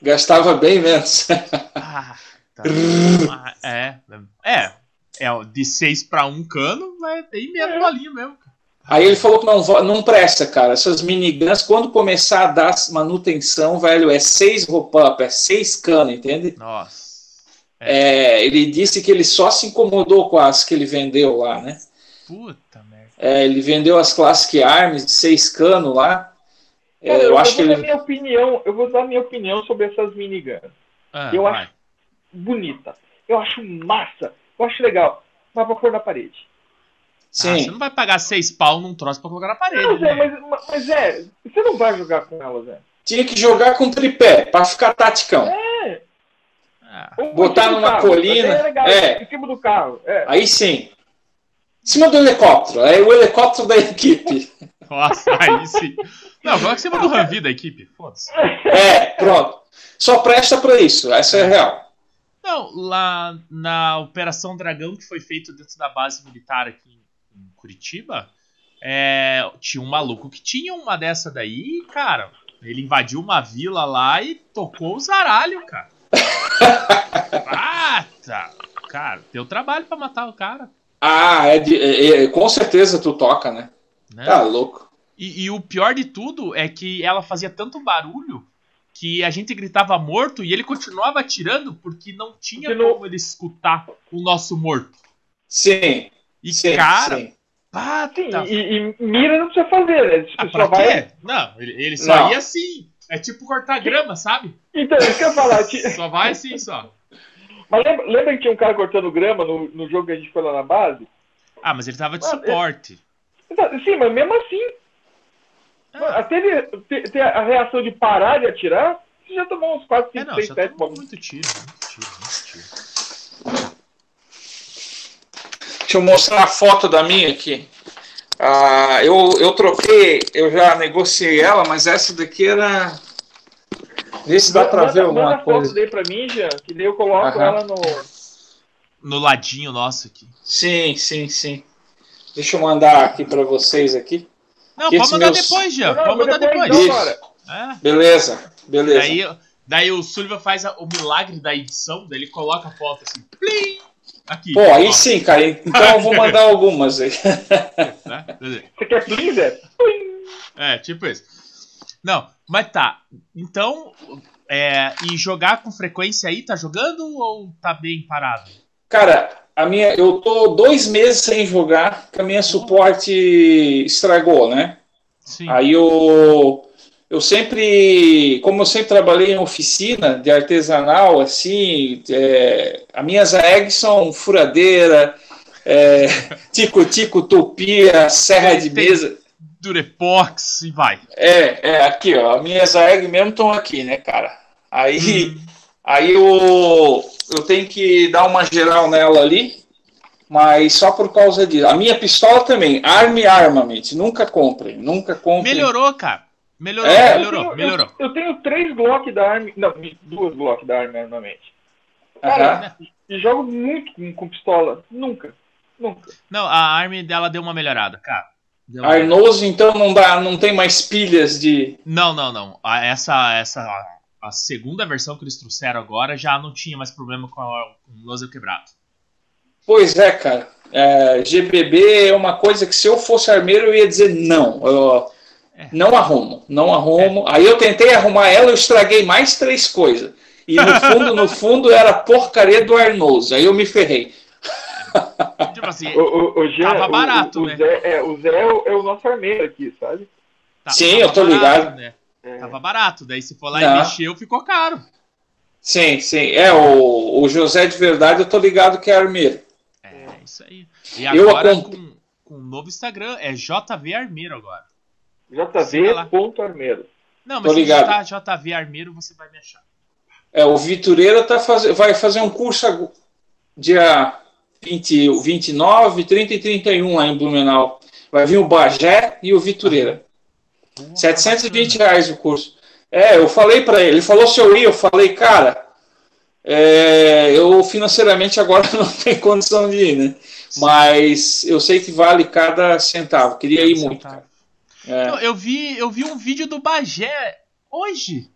Speaker 3: gastava bem menos.
Speaker 2: ah, tá. é, é, é, de 6 para 1 cano, vai ter menos é. bolinha mesmo.
Speaker 3: Aí ele falou que não, não presta, cara. Essas miniguns, quando começar a dar manutenção, velho, é 6 roll-up, é 6 cano, entende?
Speaker 2: Nossa.
Speaker 3: É. é. ele disse que ele só se incomodou com as que ele vendeu lá, né?
Speaker 2: Puta merda.
Speaker 3: É, ele vendeu as Classic Arms de 6 cano lá.
Speaker 1: É, eu, eu, acho que ele... minha opinião, eu vou dar minha opinião sobre essas miniguns. Ah, eu vai. acho bonita. Eu acho massa. Eu acho legal, mas pra pôr na parede.
Speaker 2: Sim. Ah, você não vai pagar seis pau num troço pra colocar na parede.
Speaker 1: Não, né? mas, mas, é, você não vai jogar com elas, é.
Speaker 3: Tinha que jogar com tripé, pra ficar taticão. É. Ah. Botar numa carro, colina. É,
Speaker 1: em cima do carro. É.
Speaker 3: Aí sim. Em cima do helicóptero. É o helicóptero da equipe.
Speaker 2: Nossa, aí sim. Não, coloca em cima do Ranvi da equipe. Foda-se.
Speaker 3: É, pronto. Só presta pra isso. Essa é real.
Speaker 2: Não, lá na Operação Dragão, que foi feito dentro da base militar aqui em Curitiba, é, tinha um maluco que tinha uma dessa daí, cara. Ele invadiu uma vila lá e tocou o zaralho, cara. ah, tá. Cara, deu trabalho pra matar o cara.
Speaker 3: Ah, é, de, é, é com certeza tu toca, né? né? Tá louco.
Speaker 2: E, e, o pior de tudo é que ela fazia tanto barulho que a gente gritava morto e ele continuava atirando porque não tinha porque como não... ele escutar o nosso morto.
Speaker 3: Sim.
Speaker 2: E
Speaker 3: sim,
Speaker 2: cara,
Speaker 1: sim. Pata. Sim, e, e, mira não precisa fazer, né?
Speaker 2: Ah, só vai... Não, ele, ele só não. ia assim. É tipo cortar grama, sabe?
Speaker 1: Então, isso que eu ia falar.
Speaker 2: só vai assim, só.
Speaker 1: Mas lembra, lembra, que tinha um cara cortando grama no, no jogo que a gente foi lá na base?
Speaker 2: Ah, mas ele tava de suporte.
Speaker 1: Ele... Sim, mas mesmo assim. Ah. Até ele ter, ter, a reação de parar de atirar, você já tomou uns 4, 5, 6, 7
Speaker 2: Muito tiro, muito tiro, muito tiro.
Speaker 3: Deixa eu mostrar a foto da minha aqui. Ah, eu, eu troquei, eu já negociei ela, mas essa daqui era. Vê se dá para ver alguma manda coisa. foto
Speaker 1: daí para mim, já, que daí eu coloco Aham. ela no.
Speaker 2: No ladinho nosso aqui.
Speaker 3: Sim, sim, sim. Deixa eu mandar aqui para vocês aqui.
Speaker 2: Não, pode mandar meus... depois, já. Pode mandar depois. depois.
Speaker 3: É. Beleza, beleza.
Speaker 2: Daí, daí o Sullivan faz a, o milagre da edição, daí ele coloca a foto assim. Plim!
Speaker 3: Aqui. Pô, aí ó. sim, cara. Então eu vou mandar algumas aí.
Speaker 1: Né? Você quer blizzard?
Speaker 2: É, tipo isso. Não, mas tá. Então, é, e jogar com frequência aí, tá jogando ou tá bem parado?
Speaker 3: Cara, a minha, eu tô dois meses sem jogar, que a minha suporte estragou, né? Sim. Aí eu eu sempre, como eu sempre trabalhei em oficina de artesanal, assim, é, as minhas eggs são furadeira, é, tico-tico, tupia, serra de mesa.
Speaker 2: Durepox e vai.
Speaker 3: É, é, aqui, ó, as minhas eggs mesmo estão aqui, né, cara? Aí, hum. aí eu, eu tenho que dar uma geral nela ali, mas só por causa disso. A minha pistola também, Arme Armament, nunca comprem, nunca comprem.
Speaker 2: Melhorou, cara. Melhorou, é, melhorou, eu tenho, melhorou.
Speaker 1: Eu, eu, tenho três Glock da Army. Não, duas Glock da Army normalmente. Cara, uhum. e jogo muito com, com, pistola. Nunca. Nunca.
Speaker 2: Não, a Army dela deu uma melhorada, cara.
Speaker 3: Arnoso, então, não dá, não tem mais pilhas de.
Speaker 2: Não, não, não. A, essa, essa. A segunda versão que eles trouxeram agora já não tinha mais problema com, a, com o nozel quebrado.
Speaker 3: Pois é, cara. É, GBB é uma coisa que se eu fosse armeiro eu ia dizer não. Eu, é. Não arrumo, não arrumo. É. Aí eu tentei arrumar ela, eu estraguei mais três coisas. E no fundo, no fundo, era porcaria do Arnoso. Aí eu me ferrei.
Speaker 1: Tipo assim, o, o, o Jean, tava barato, o, o né? Zé, é, o Zé é o, é o nosso armeiro aqui, sabe?
Speaker 3: Tá, Sim, eu tô barato, ligado. Né?
Speaker 2: É. Tava barato, daí se for lá Não. e mexeu, ficou caro.
Speaker 3: Sim, sim. É, o, o José de verdade, eu tô ligado que é armeiro.
Speaker 2: É, isso aí. E agora eu, com, com o novo Instagram, é JV Armeiro agora.
Speaker 1: JV.armeiro.
Speaker 2: Não, mas se digitar JV Armeiro, você vai me achar.
Speaker 3: É, o Vitureira tá faz... vai fazer um curso dia 20, 29, 30 e 31 lá em Blumenau. Vai vir o Bagé e o Vitureira. Boa, 720 reais o curso. É, eu falei para ele, ele falou se eu ia, eu falei, cara, é, eu financeiramente agora não tenho condição de ir, né? Mas eu sei que vale cada centavo, queria ir muito. Cara.
Speaker 2: É. Eu, eu, vi, eu vi um vídeo do Bagé hoje.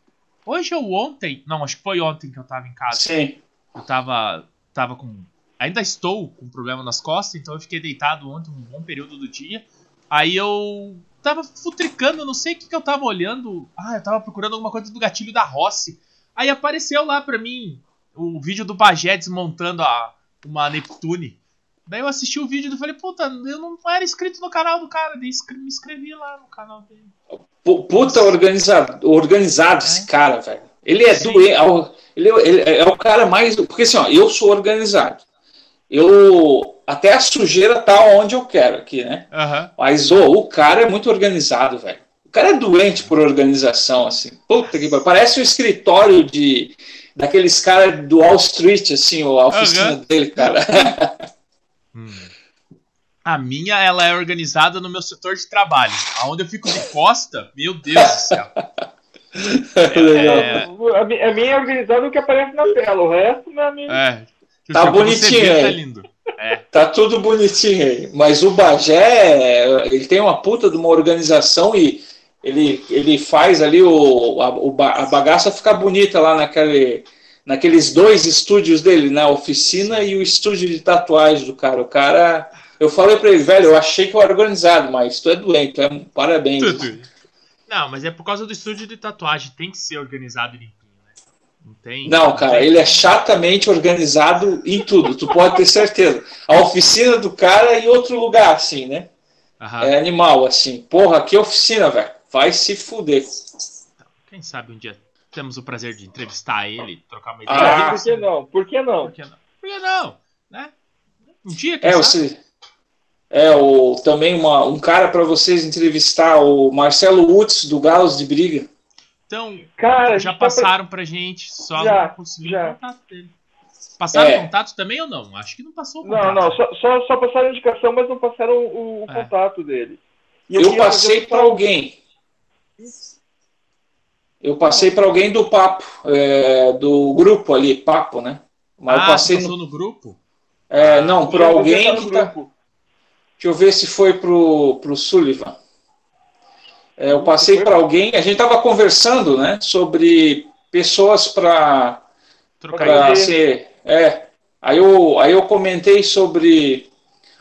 Speaker 2: Hoje ou ontem? Não, acho que foi ontem que eu tava em casa.
Speaker 3: Sim.
Speaker 2: Eu tava, tava com. Ainda estou com problema nas costas, então eu fiquei deitado ontem um bom período do dia. Aí eu tava futricando, não sei o que, que eu tava olhando. Ah, eu tava procurando alguma coisa do gatilho da Rossi. Aí apareceu lá pra mim o vídeo do Bagé desmontando a, uma Neptune. Daí eu assisti o vídeo e falei, puta, eu não era inscrito no canal do cara, daí me inscrevi lá no canal dele.
Speaker 3: Puta organizado, organizado é. esse cara, velho. Ele é doente, é ele, é ele é o cara mais. Porque assim, ó, eu sou organizado. Eu. Até a sujeira tá onde eu quero aqui, né?
Speaker 2: Uhum.
Speaker 3: Mas oh, o cara é muito organizado, velho. O cara é doente por organização, assim. Puta que Parece um escritório de. Daqueles caras do Wall Street, assim, a oficina uhum. dele, cara.
Speaker 2: Hum. A minha, ela é organizada no meu setor de trabalho. Aonde eu fico de costa, meu Deus do céu.
Speaker 1: É, a minha é organizada no que aparece na tela, o resto, meu amigo. É.
Speaker 3: Tá bonitinho aí. Tá lindo. É. Tá tudo bonitinho aí. Mas o Bagé, ele tem uma puta de uma organização e ele, ele faz ali o, a, a bagaça ficar bonita lá naquele, naqueles dois estúdios dele, na oficina e o estúdio de tatuagem do cara. O cara, eu falei para ele, velho, eu achei que eu era organizado, mas tu é doente, é, parabéns.
Speaker 2: Não, mas é por causa do estúdio de tatuagem, tem que ser organizado e né?
Speaker 3: Não tem. Não, cara, ele é chatamente organizado em tudo, tu pode ter certeza. A oficina do cara é em outro lugar, assim, né? Aham. É animal, assim. Porra, que oficina, velho. Vai se fuder.
Speaker 2: Quem sabe um dia temos o prazer de entrevistar ele, trocar uma
Speaker 1: ideia. Ah, por que não? Por que não? Por que não?
Speaker 2: Por que não? Né?
Speaker 3: Um dia, quem é, sabe? Você... É, o, também uma, um cara para vocês entrevistar, o Marcelo Utz, do Galos de Briga.
Speaker 2: Então, cara, já passaram tá pra... pra gente, só já, não consegui já. contato dele. Passaram é. contato também ou não? Acho que não passou o
Speaker 1: contato. Não, não, só, só, só passaram a indicação, mas não passaram o, o é. contato dele.
Speaker 3: eu, eu passei para alguém. Eu passei para alguém do papo, é, do grupo ali, papo, né?
Speaker 2: Mas ah, eu passei no... no... grupo?
Speaker 3: É, não, por alguém tá que tá... Deixa eu ver se foi pro, pro Sullivan. É, eu passei para alguém, a gente estava conversando, né, sobre pessoas para ser, é. Aí eu, aí eu comentei sobre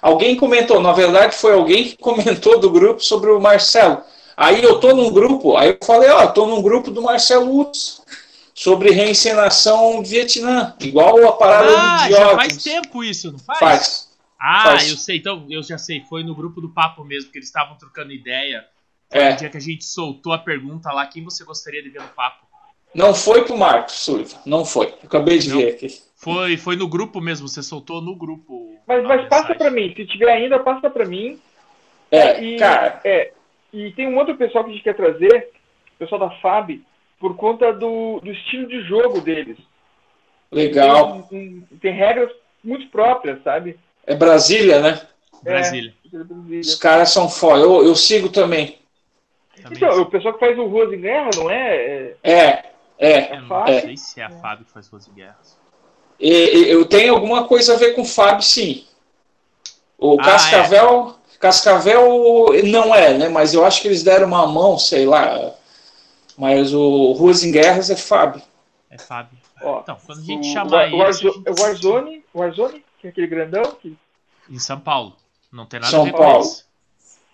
Speaker 3: alguém comentou, na verdade foi alguém que comentou do grupo sobre o Marcelo. Aí eu tô num grupo, aí eu falei, ó, tô num grupo do Marcelo Lutz sobre reencenação Vietnã, igual a parada ah, do
Speaker 2: Diógenes. faz tempo isso, não faz? Faz. Ah, faz. eu sei, então eu já sei, foi no grupo do Papo mesmo, que eles estavam trocando ideia. Foi é. o dia que a gente soltou a pergunta lá, quem você gostaria de ver no Papo?
Speaker 3: Não foi pro Marcos Sullivan, não foi. Eu acabei de não, ver aqui.
Speaker 2: Foi, foi no grupo mesmo, você soltou no grupo.
Speaker 1: Mas, mas passa para mim, se tiver ainda, passa para mim.
Speaker 3: É, e, cara.
Speaker 1: É, e tem um outro pessoal que a gente quer trazer, o pessoal da FAB, por conta do, do estilo de jogo deles.
Speaker 3: Legal.
Speaker 1: Tem, um, tem, regras muito próprias, sabe?
Speaker 3: É Brasília, né?
Speaker 2: É, Brasília.
Speaker 3: Os caras são foda. Eu, eu sigo também.
Speaker 1: Então, o pessoal que faz o Ruas em Guerra, não é?
Speaker 3: É. É.
Speaker 2: é. Eu não é. sei se é a FAB que faz Ruas em Guerra.
Speaker 3: E, eu tenho alguma coisa a ver com FAB, sim. O ah, Cascavel. É. Cascavel não é, né? Mas eu acho que eles deram uma mão, sei lá. Mas o Ruas em Guerras é Fábio.
Speaker 2: É Fábio. Ó, então, quando a gente o, chamar
Speaker 1: o, isso. O Warzone, o Warzone, que é aquele grandão. Que...
Speaker 2: Em São Paulo. Não tem nada
Speaker 3: São a ver Paulo. com isso.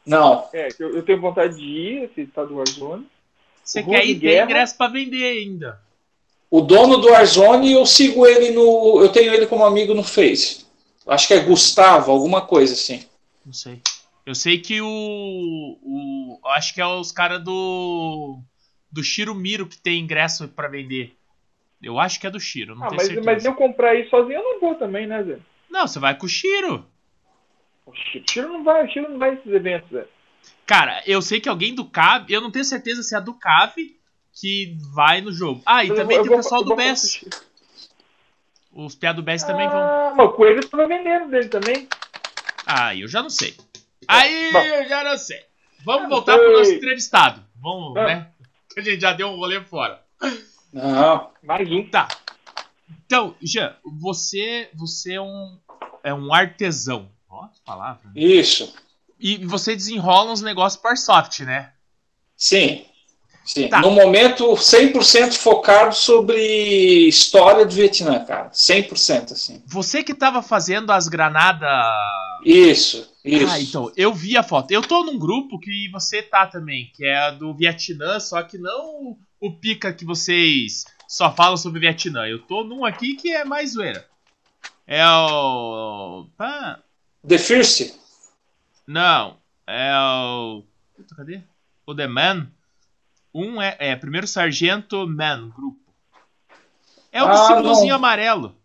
Speaker 3: Não.
Speaker 1: É, eu, eu, tenho vontade de ir, esse tá do Warzone.
Speaker 2: Você quer ir ter ingresso pra vender ainda.
Speaker 3: O dono do Warzone, eu sigo ele no. Eu tenho ele como amigo no Face. Acho que é Gustavo, alguma coisa assim.
Speaker 2: Não sei. Eu sei que o. o acho que é os caras do. Do Shiro Miro que tem ingresso para vender. Eu acho que é do Shiro, não ah, tenho
Speaker 1: mas,
Speaker 2: certeza.
Speaker 1: Mas eu comprar aí sozinho eu não vou também, né, Zé?
Speaker 2: Não, você vai com o Shiro.
Speaker 1: O Shiro não vai, o Shiro não vai nesses eventos, Zé.
Speaker 2: Cara, eu sei que alguém do CAV, eu não tenho certeza se é do CAV que vai no jogo. Ah, e eu também vou, tem o pessoal do BES. Os piados do BES ah, também vão. Ah,
Speaker 1: mas o Coelho tava vendendo dele também.
Speaker 2: Ah, eu já não sei. Aí Bom, eu já não sei. Vamos voltar pro nosso entrevistado. Vamos, ah. né? Que a gente já deu um rolê fora.
Speaker 3: Não,
Speaker 1: mais um.
Speaker 2: Tá. Então, Jean, você, você é um, é um artesão. Ó, palavra. Né?
Speaker 3: Isso.
Speaker 2: E você desenrola uns negócios para soft, né?
Speaker 3: Sim. Sim. Tá. No momento, 100% focado sobre história do Vietnã, cara. 100%, assim.
Speaker 2: Você que tava fazendo as granadas.
Speaker 3: Isso, isso.
Speaker 2: Ah, então, eu vi a foto. Eu tô num grupo que você tá também, que é do Vietnã, só que não o pica que vocês só falam sobre Vietnã. Eu tô num aqui que é mais zoeira. É o. Ah.
Speaker 3: The First?
Speaker 2: Não. É o. Cadê? O The Man. Um é, é primeiro sargento Man, grupo. É o ah, símbolozinho amarelo.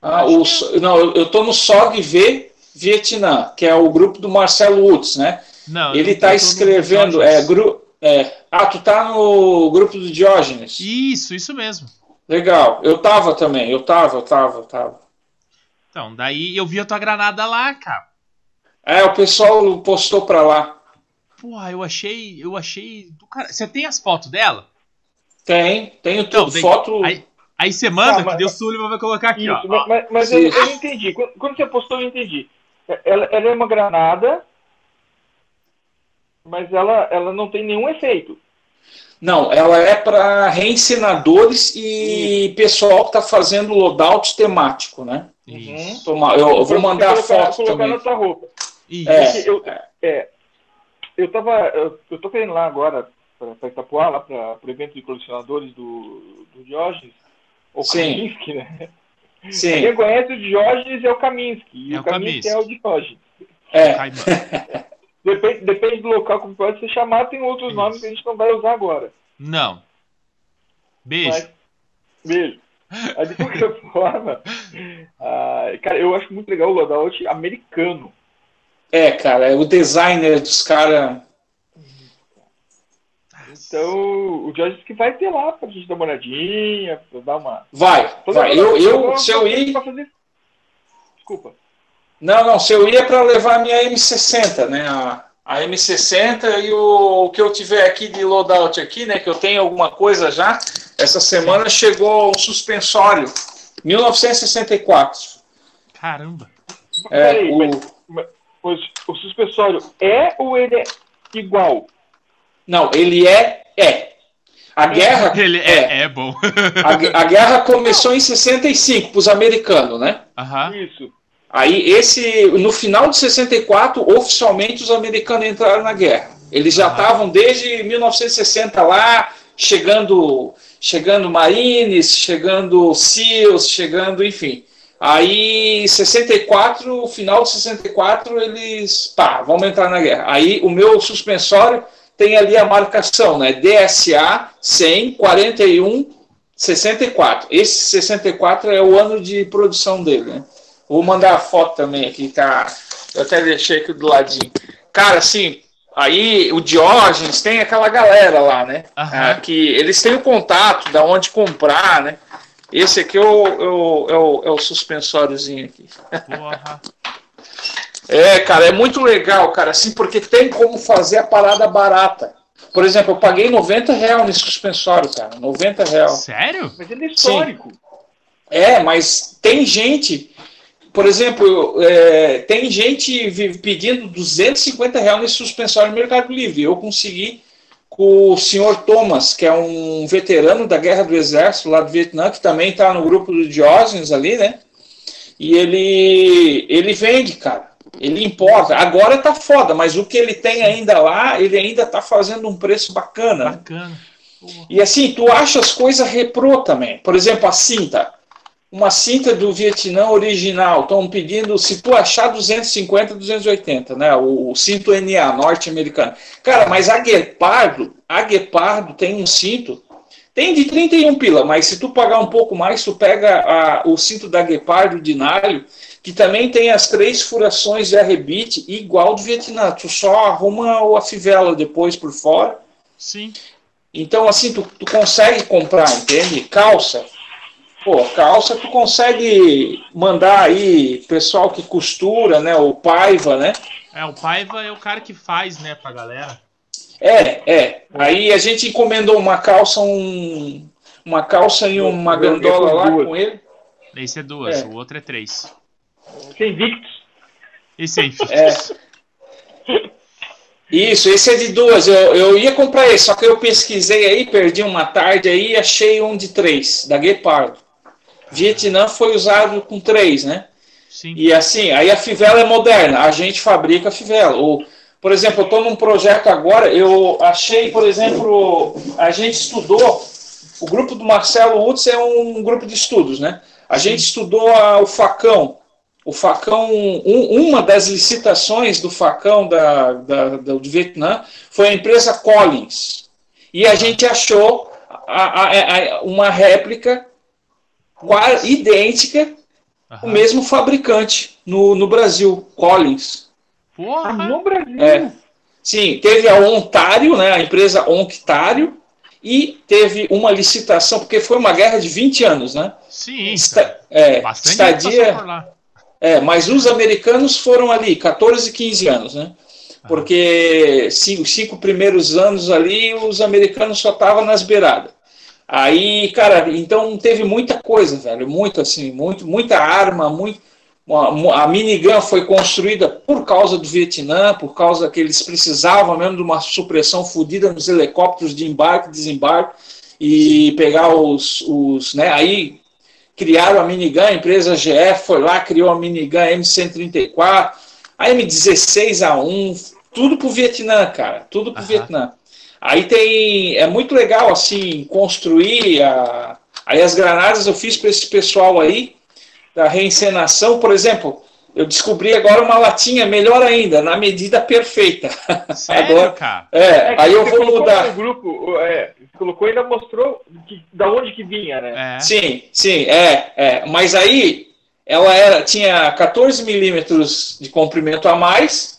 Speaker 3: Ah, o, não, eu tô no SOG V Vietnã, que é o grupo do Marcelo Woods, né? Não, Ele está escrevendo. É, gru, é, ah, tu tá no grupo do Diógenes.
Speaker 2: Isso, isso mesmo.
Speaker 3: Legal. Eu tava também, eu tava, eu tava, eu tava.
Speaker 2: Então, daí eu vi a tua granada lá, cara.
Speaker 3: É, o pessoal postou pra lá.
Speaker 2: Porra, eu achei. Eu achei. Do cara... Você tem as fotos dela?
Speaker 3: Tem, tenho então, tudo. foto.
Speaker 2: Aí, aí você manda, tá, que Deus Sullivan vai colocar aqui,
Speaker 1: isso,
Speaker 2: ó.
Speaker 1: Mas, mas eu, eu, entendi. Quando você postou, eu entendi. Ela, ela é uma granada, mas ela, ela não tem nenhum efeito.
Speaker 3: Não, ela é para reencenadores e pessoal que está fazendo loadout temático, né? Uhum. Toma, eu, eu vou mandar a foto colocar também.
Speaker 1: Nossa roupa. É, eu, é, eu tava, eu, eu tô querendo lá agora para Itapuá, lá para o evento de colecionadores do, do Diógenes, ou Kaminski, né? Sim. Quem conhece o Diógenes é o Kaminski, e é o Kaminski é o Diógenes.
Speaker 3: É.
Speaker 1: Depende, depende do local como pode ser chamado, tem outros Isso. nomes que a gente não vai usar agora.
Speaker 2: Não. Beijo. Mas,
Speaker 1: beijo. Mas de qualquer forma, uh, cara, eu acho muito legal o loadout americano.
Speaker 3: É, cara, é o designer dos caras.
Speaker 1: Então, o Jorge disse que vai ter lá pra gente dar uma olhadinha, pra dar uma.
Speaker 3: Vai, vai. Eu, eu, se eu ir.
Speaker 1: Desculpa.
Speaker 3: Não, não, se eu ia para levar a minha M60, né? A, a M60 e o, o, que eu tiver aqui de loadout aqui, né? Que eu tenho alguma coisa já. Essa semana chegou o suspensório, 1964.
Speaker 2: Caramba!
Speaker 3: É, Peraí, o...
Speaker 1: Mas, mas, o suspensório é ou ele é igual?
Speaker 3: Não, ele é é. A guerra.
Speaker 2: Ele é, é, é bom.
Speaker 3: a, a, guerra começou em 65 para os americanos, né?
Speaker 2: Aham.
Speaker 1: Isso.
Speaker 3: Aí, esse, no final de 64, oficialmente os americanos entraram na guerra. Eles já estavam desde 1960 lá, chegando, chegando Marines, chegando SEALs, chegando, enfim. Aí, 64, final de 64, eles, pá, vamos entrar na guerra. Aí, o meu suspensório tem ali a marcação, né? DSA 100 41 64. Esse 64 é o ano de produção dele, né? Vou mandar a foto também aqui, tá? Eu até deixei aqui do ladinho. Cara, assim, aí o Diógenes tem aquela galera lá, né? Uhum. que eles têm o contato da onde comprar, né? Esse aqui é o, é o, é o, é o suspensóriozinho aqui. Porra. É, cara, é muito legal, cara, assim, porque tem como fazer a parada barata. Por exemplo, eu paguei 90 reais nesse suspensório, cara. 90 reais.
Speaker 2: Sério?
Speaker 1: Mas ele é histórico. Sim.
Speaker 3: É, mas tem gente por exemplo, é, tem gente pedindo 250 reais nesse suspensório no Mercado Livre. Eu consegui com o senhor Thomas, que é um veterano da Guerra do Exército lá do Vietnã, que também está no grupo do Diógenes ali, né? E ele, ele vende, cara. Ele importa. Agora tá foda, mas o que ele tem ainda lá, ele ainda tá fazendo um preço bacana.
Speaker 2: Né? Bacana.
Speaker 3: Né? E assim, tu acha as coisas reprô também. Por exemplo, a cinta uma cinta do Vietnã original, estão pedindo, se tu achar 250, 280, né? O, o cinto NA norte-americano. Cara, mas a Guepardo, a Guepardo tem um cinto, tem de 31 pila, mas se tu pagar um pouco mais, tu pega a, o cinto da Guepardo de nalho, que também tem as três furações de arrebite, igual do Vietnã. Tu só arruma a fivela depois por fora.
Speaker 2: Sim.
Speaker 3: Então, assim, tu, tu consegue comprar, entende? Calça, Pô, calça tu consegue mandar aí pessoal que costura, né? O Paiva, né?
Speaker 2: É, o Paiva é o cara que faz, né, pra galera.
Speaker 3: É, é. Aí a gente encomendou uma calça, um, uma calça e uma gandola lá com ele.
Speaker 2: Esse é duas, é. o outro é três.
Speaker 1: Sem Victus.
Speaker 2: Esse aí.
Speaker 3: É. Isso, esse é de duas. Eu, eu ia comprar esse, só que eu pesquisei aí, perdi uma tarde aí e achei um de três, da Guepardo. Vietnã foi usado com três, né?
Speaker 2: Sim.
Speaker 3: E assim, aí a fivela é moderna, a gente fabrica a fivela. Ou, por exemplo, eu estou num projeto agora, eu achei, por exemplo, a gente estudou, o grupo do Marcelo Utz é um grupo de estudos, né? A gente estudou a, o facão. O facão, um, uma das licitações do facão da, da, da, do Vietnã foi a empresa Collins. E a gente achou a, a, uma réplica quase idêntica, o mesmo fabricante no, no Brasil, Collins.
Speaker 2: Porra! Ah,
Speaker 1: no Brasil?
Speaker 3: É. Sim, teve a Ontário, né, a empresa Ontário, e teve uma licitação, porque foi uma guerra de 20 anos, né?
Speaker 2: Sim,
Speaker 3: Esta, é,
Speaker 2: bastante
Speaker 3: estadia, É, mas os americanos foram ali, 14, 15 anos, né? Porque cinco, os cinco primeiros anos ali, os americanos só estavam nas beiradas. Aí, cara, então teve muita coisa, velho, muito assim, muito, muita arma, muito. A minigun foi construída por causa do Vietnã, por causa que eles precisavam mesmo de uma supressão fodida nos helicópteros de embarque e desembarque e pegar os, os né, aí criaram a minigun, a empresa GF foi lá, criou a minigun M134, a M16A1, tudo pro Vietnã, cara, tudo pro uhum. Vietnã. Aí tem. É muito legal, assim, construir. A, aí as granadas eu fiz para esse pessoal aí, da reencenação, por exemplo. Eu descobri agora uma latinha melhor ainda, na medida perfeita.
Speaker 2: Sério, agora, cara?
Speaker 3: É, é aí eu vou mudar.
Speaker 1: No grupo, é, colocou e ainda mostrou que, da onde que vinha, né?
Speaker 3: É. Sim, sim, é, é. Mas aí ela era, tinha 14 milímetros de comprimento a mais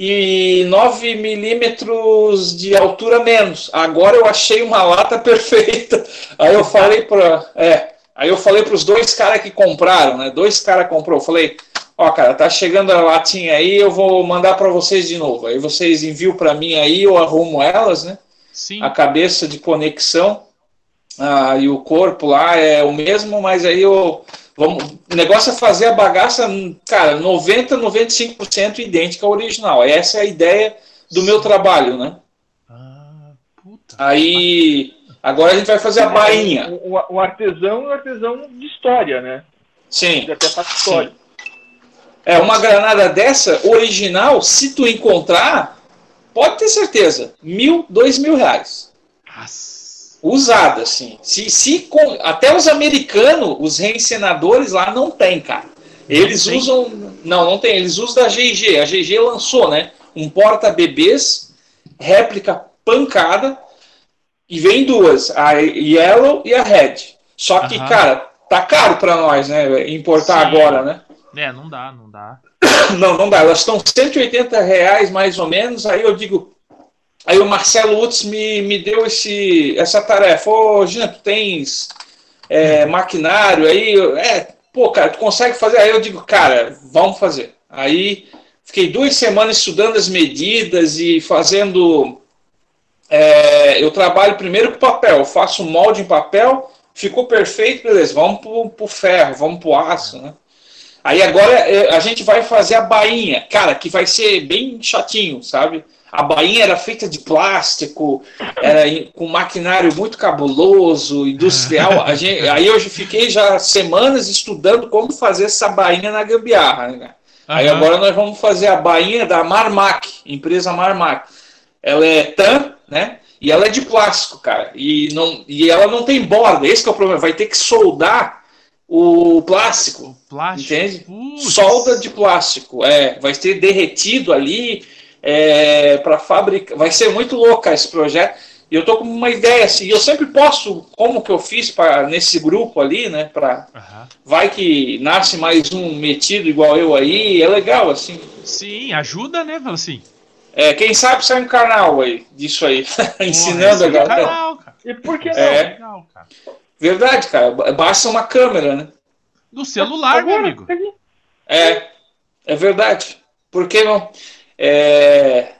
Speaker 3: e 9 milímetros de altura menos. Agora eu achei uma lata perfeita. Aí eu falei para é, aí eu falei para os dois caras que compraram, né? Dois caras comprou. Eu falei, ó, cara, tá chegando a latinha aí, eu vou mandar para vocês de novo. Aí vocês enviam para mim aí, eu arrumo elas, né?
Speaker 2: Sim.
Speaker 3: A cabeça de conexão ah, e o corpo lá é o mesmo, mas aí eu Vamos, o negócio é fazer a bagaça, cara, 90, 95% idêntica ao original. Essa é a ideia do meu trabalho, né? Ah, puta. Aí, agora a gente vai fazer a bainha.
Speaker 1: O, o artesão é um artesão de história, né?
Speaker 3: Sim.
Speaker 1: De até história.
Speaker 3: É, uma granada dessa, original, se tu encontrar, pode ter certeza, mil, dois mil reais. Nossa usada, assim. Se, se com, até os americanos, os reencenadores lá não tem, cara. Eles não usam. Não, não tem. Eles usam da GG. A GG lançou, né? Um porta-bebês, réplica pancada, e vem duas, a Yellow e a Red. Só que, cara, tá caro para nós, né? Importar Sim. agora, né?
Speaker 2: É, não dá, não dá.
Speaker 3: Não, não dá. Elas estão 180 reais mais ou menos. Aí eu digo, Aí o Marcelo Utz me, me deu esse, essa tarefa. Ô, Jean, tu tens é, maquinário aí? É, pô, cara, tu consegue fazer? Aí eu digo, cara, vamos fazer. Aí fiquei duas semanas estudando as medidas e fazendo. É, eu trabalho primeiro com papel, faço molde em papel, ficou perfeito, beleza, vamos pro, pro ferro, vamos pro aço, né? Aí agora é, a gente vai fazer a bainha, cara, que vai ser bem chatinho, sabe? A bainha era feita de plástico, era com maquinário muito cabuloso, industrial. Gente, aí eu fiquei já semanas estudando como fazer essa bainha na gambiarra. Né? Aí agora nós vamos fazer a bainha da Marmac, empresa Marmac. Ela é TAM, né? E ela é de plástico, cara. E, não, e ela não tem borda. Esse é o problema. Vai ter que soldar o plástico. plástico. Entende? Putz. Solda de plástico. É, vai ter derretido ali é, para fabricar. Vai ser muito louca esse projeto. E eu tô com uma ideia assim. Eu sempre posto como que eu fiz para nesse grupo ali, né? Para uhum. vai que nasce mais um metido igual eu aí. É legal assim.
Speaker 2: Sim, ajuda, né, assim.
Speaker 3: É, quem sabe sai um canal aí disso aí, ensinando a galera. Canal, cara.
Speaker 1: E por que não?
Speaker 3: É, legal, cara. Verdade, cara. Basta uma câmera, né?
Speaker 2: Do celular, meu amigo.
Speaker 3: É, é verdade. Por que não? É...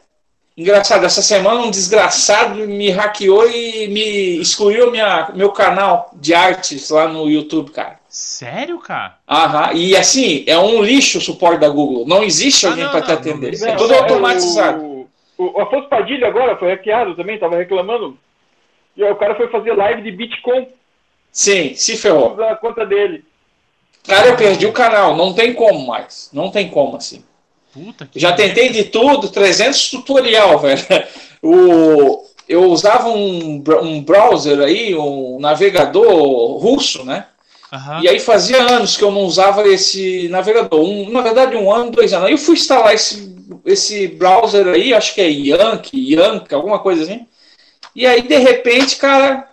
Speaker 3: Engraçado, essa semana um desgraçado me hackeou e me excluiu minha, meu canal de artes lá no YouTube, cara.
Speaker 2: Sério, cara?
Speaker 3: Aham, e assim, é um lixo o suporte da Google. Não existe ah, alguém para te atender. Não, é tudo automatizado.
Speaker 1: O, o Afonso Padilha agora foi hackeado também, tava reclamando. E o cara foi fazer live de Bitcoin.
Speaker 3: Sim, se ferrou.
Speaker 1: A conta dele.
Speaker 3: Cara, eu perdi o canal, não tem como mais. Não tem como assim. Puta Já tentei de tudo, 300 tutorial, velho. O, eu usava um, um browser aí, um navegador russo, né? Uhum. E aí fazia anos que eu não usava esse navegador. Um, na verdade, um ano, dois anos. Aí eu fui instalar esse, esse browser aí, acho que é Yankee, Yankee, alguma coisa assim. E aí, de repente, cara,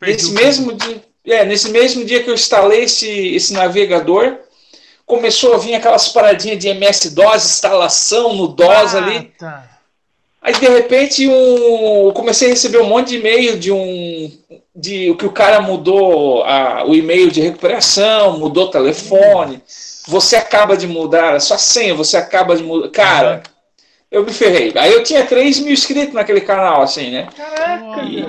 Speaker 3: nesse mesmo, dia, é, nesse mesmo dia que eu instalei esse, esse navegador, começou a vir aquelas paradinhas de MS-DOS, instalação no DOS ah, ali. Tá. Aí de repente um, eu comecei a receber um monte de e-mail de um de o que o cara mudou a, o e-mail de recuperação, mudou o telefone. você acaba de mudar a sua senha, você acaba de mudar. Cara, uhum. eu me ferrei. Aí eu tinha 3 mil inscritos naquele canal, assim, né?
Speaker 1: Caraca!
Speaker 3: E,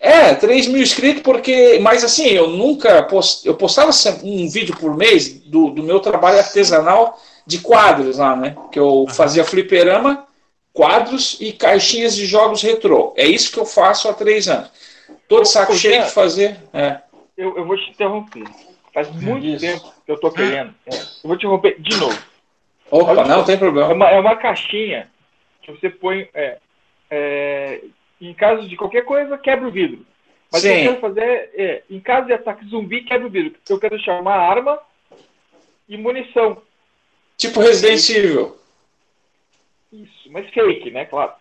Speaker 3: é, 3 mil inscritos, porque. Mas assim, eu nunca. Post, eu postava um vídeo por mês do, do meu trabalho artesanal de quadros lá, né? Que eu fazia fliperama, quadros e caixinhas de jogos retrô. É isso que eu faço há três anos. Todo saco cheio de fazer. É.
Speaker 1: Eu, eu vou te interromper. Faz muito isso. tempo que eu tô querendo. É. Eu vou te interromper de novo.
Speaker 3: Opa, não, tem problema.
Speaker 1: É uma, é uma caixinha que você põe. É, é, em caso de qualquer coisa, quebra o vidro. Mas Sim. o que eu quero fazer é, em caso de ataque zumbi, quebra o vidro. Eu quero deixar uma arma e munição.
Speaker 3: Tipo Resident Evil.
Speaker 1: Isso, mas fake, né? Claro.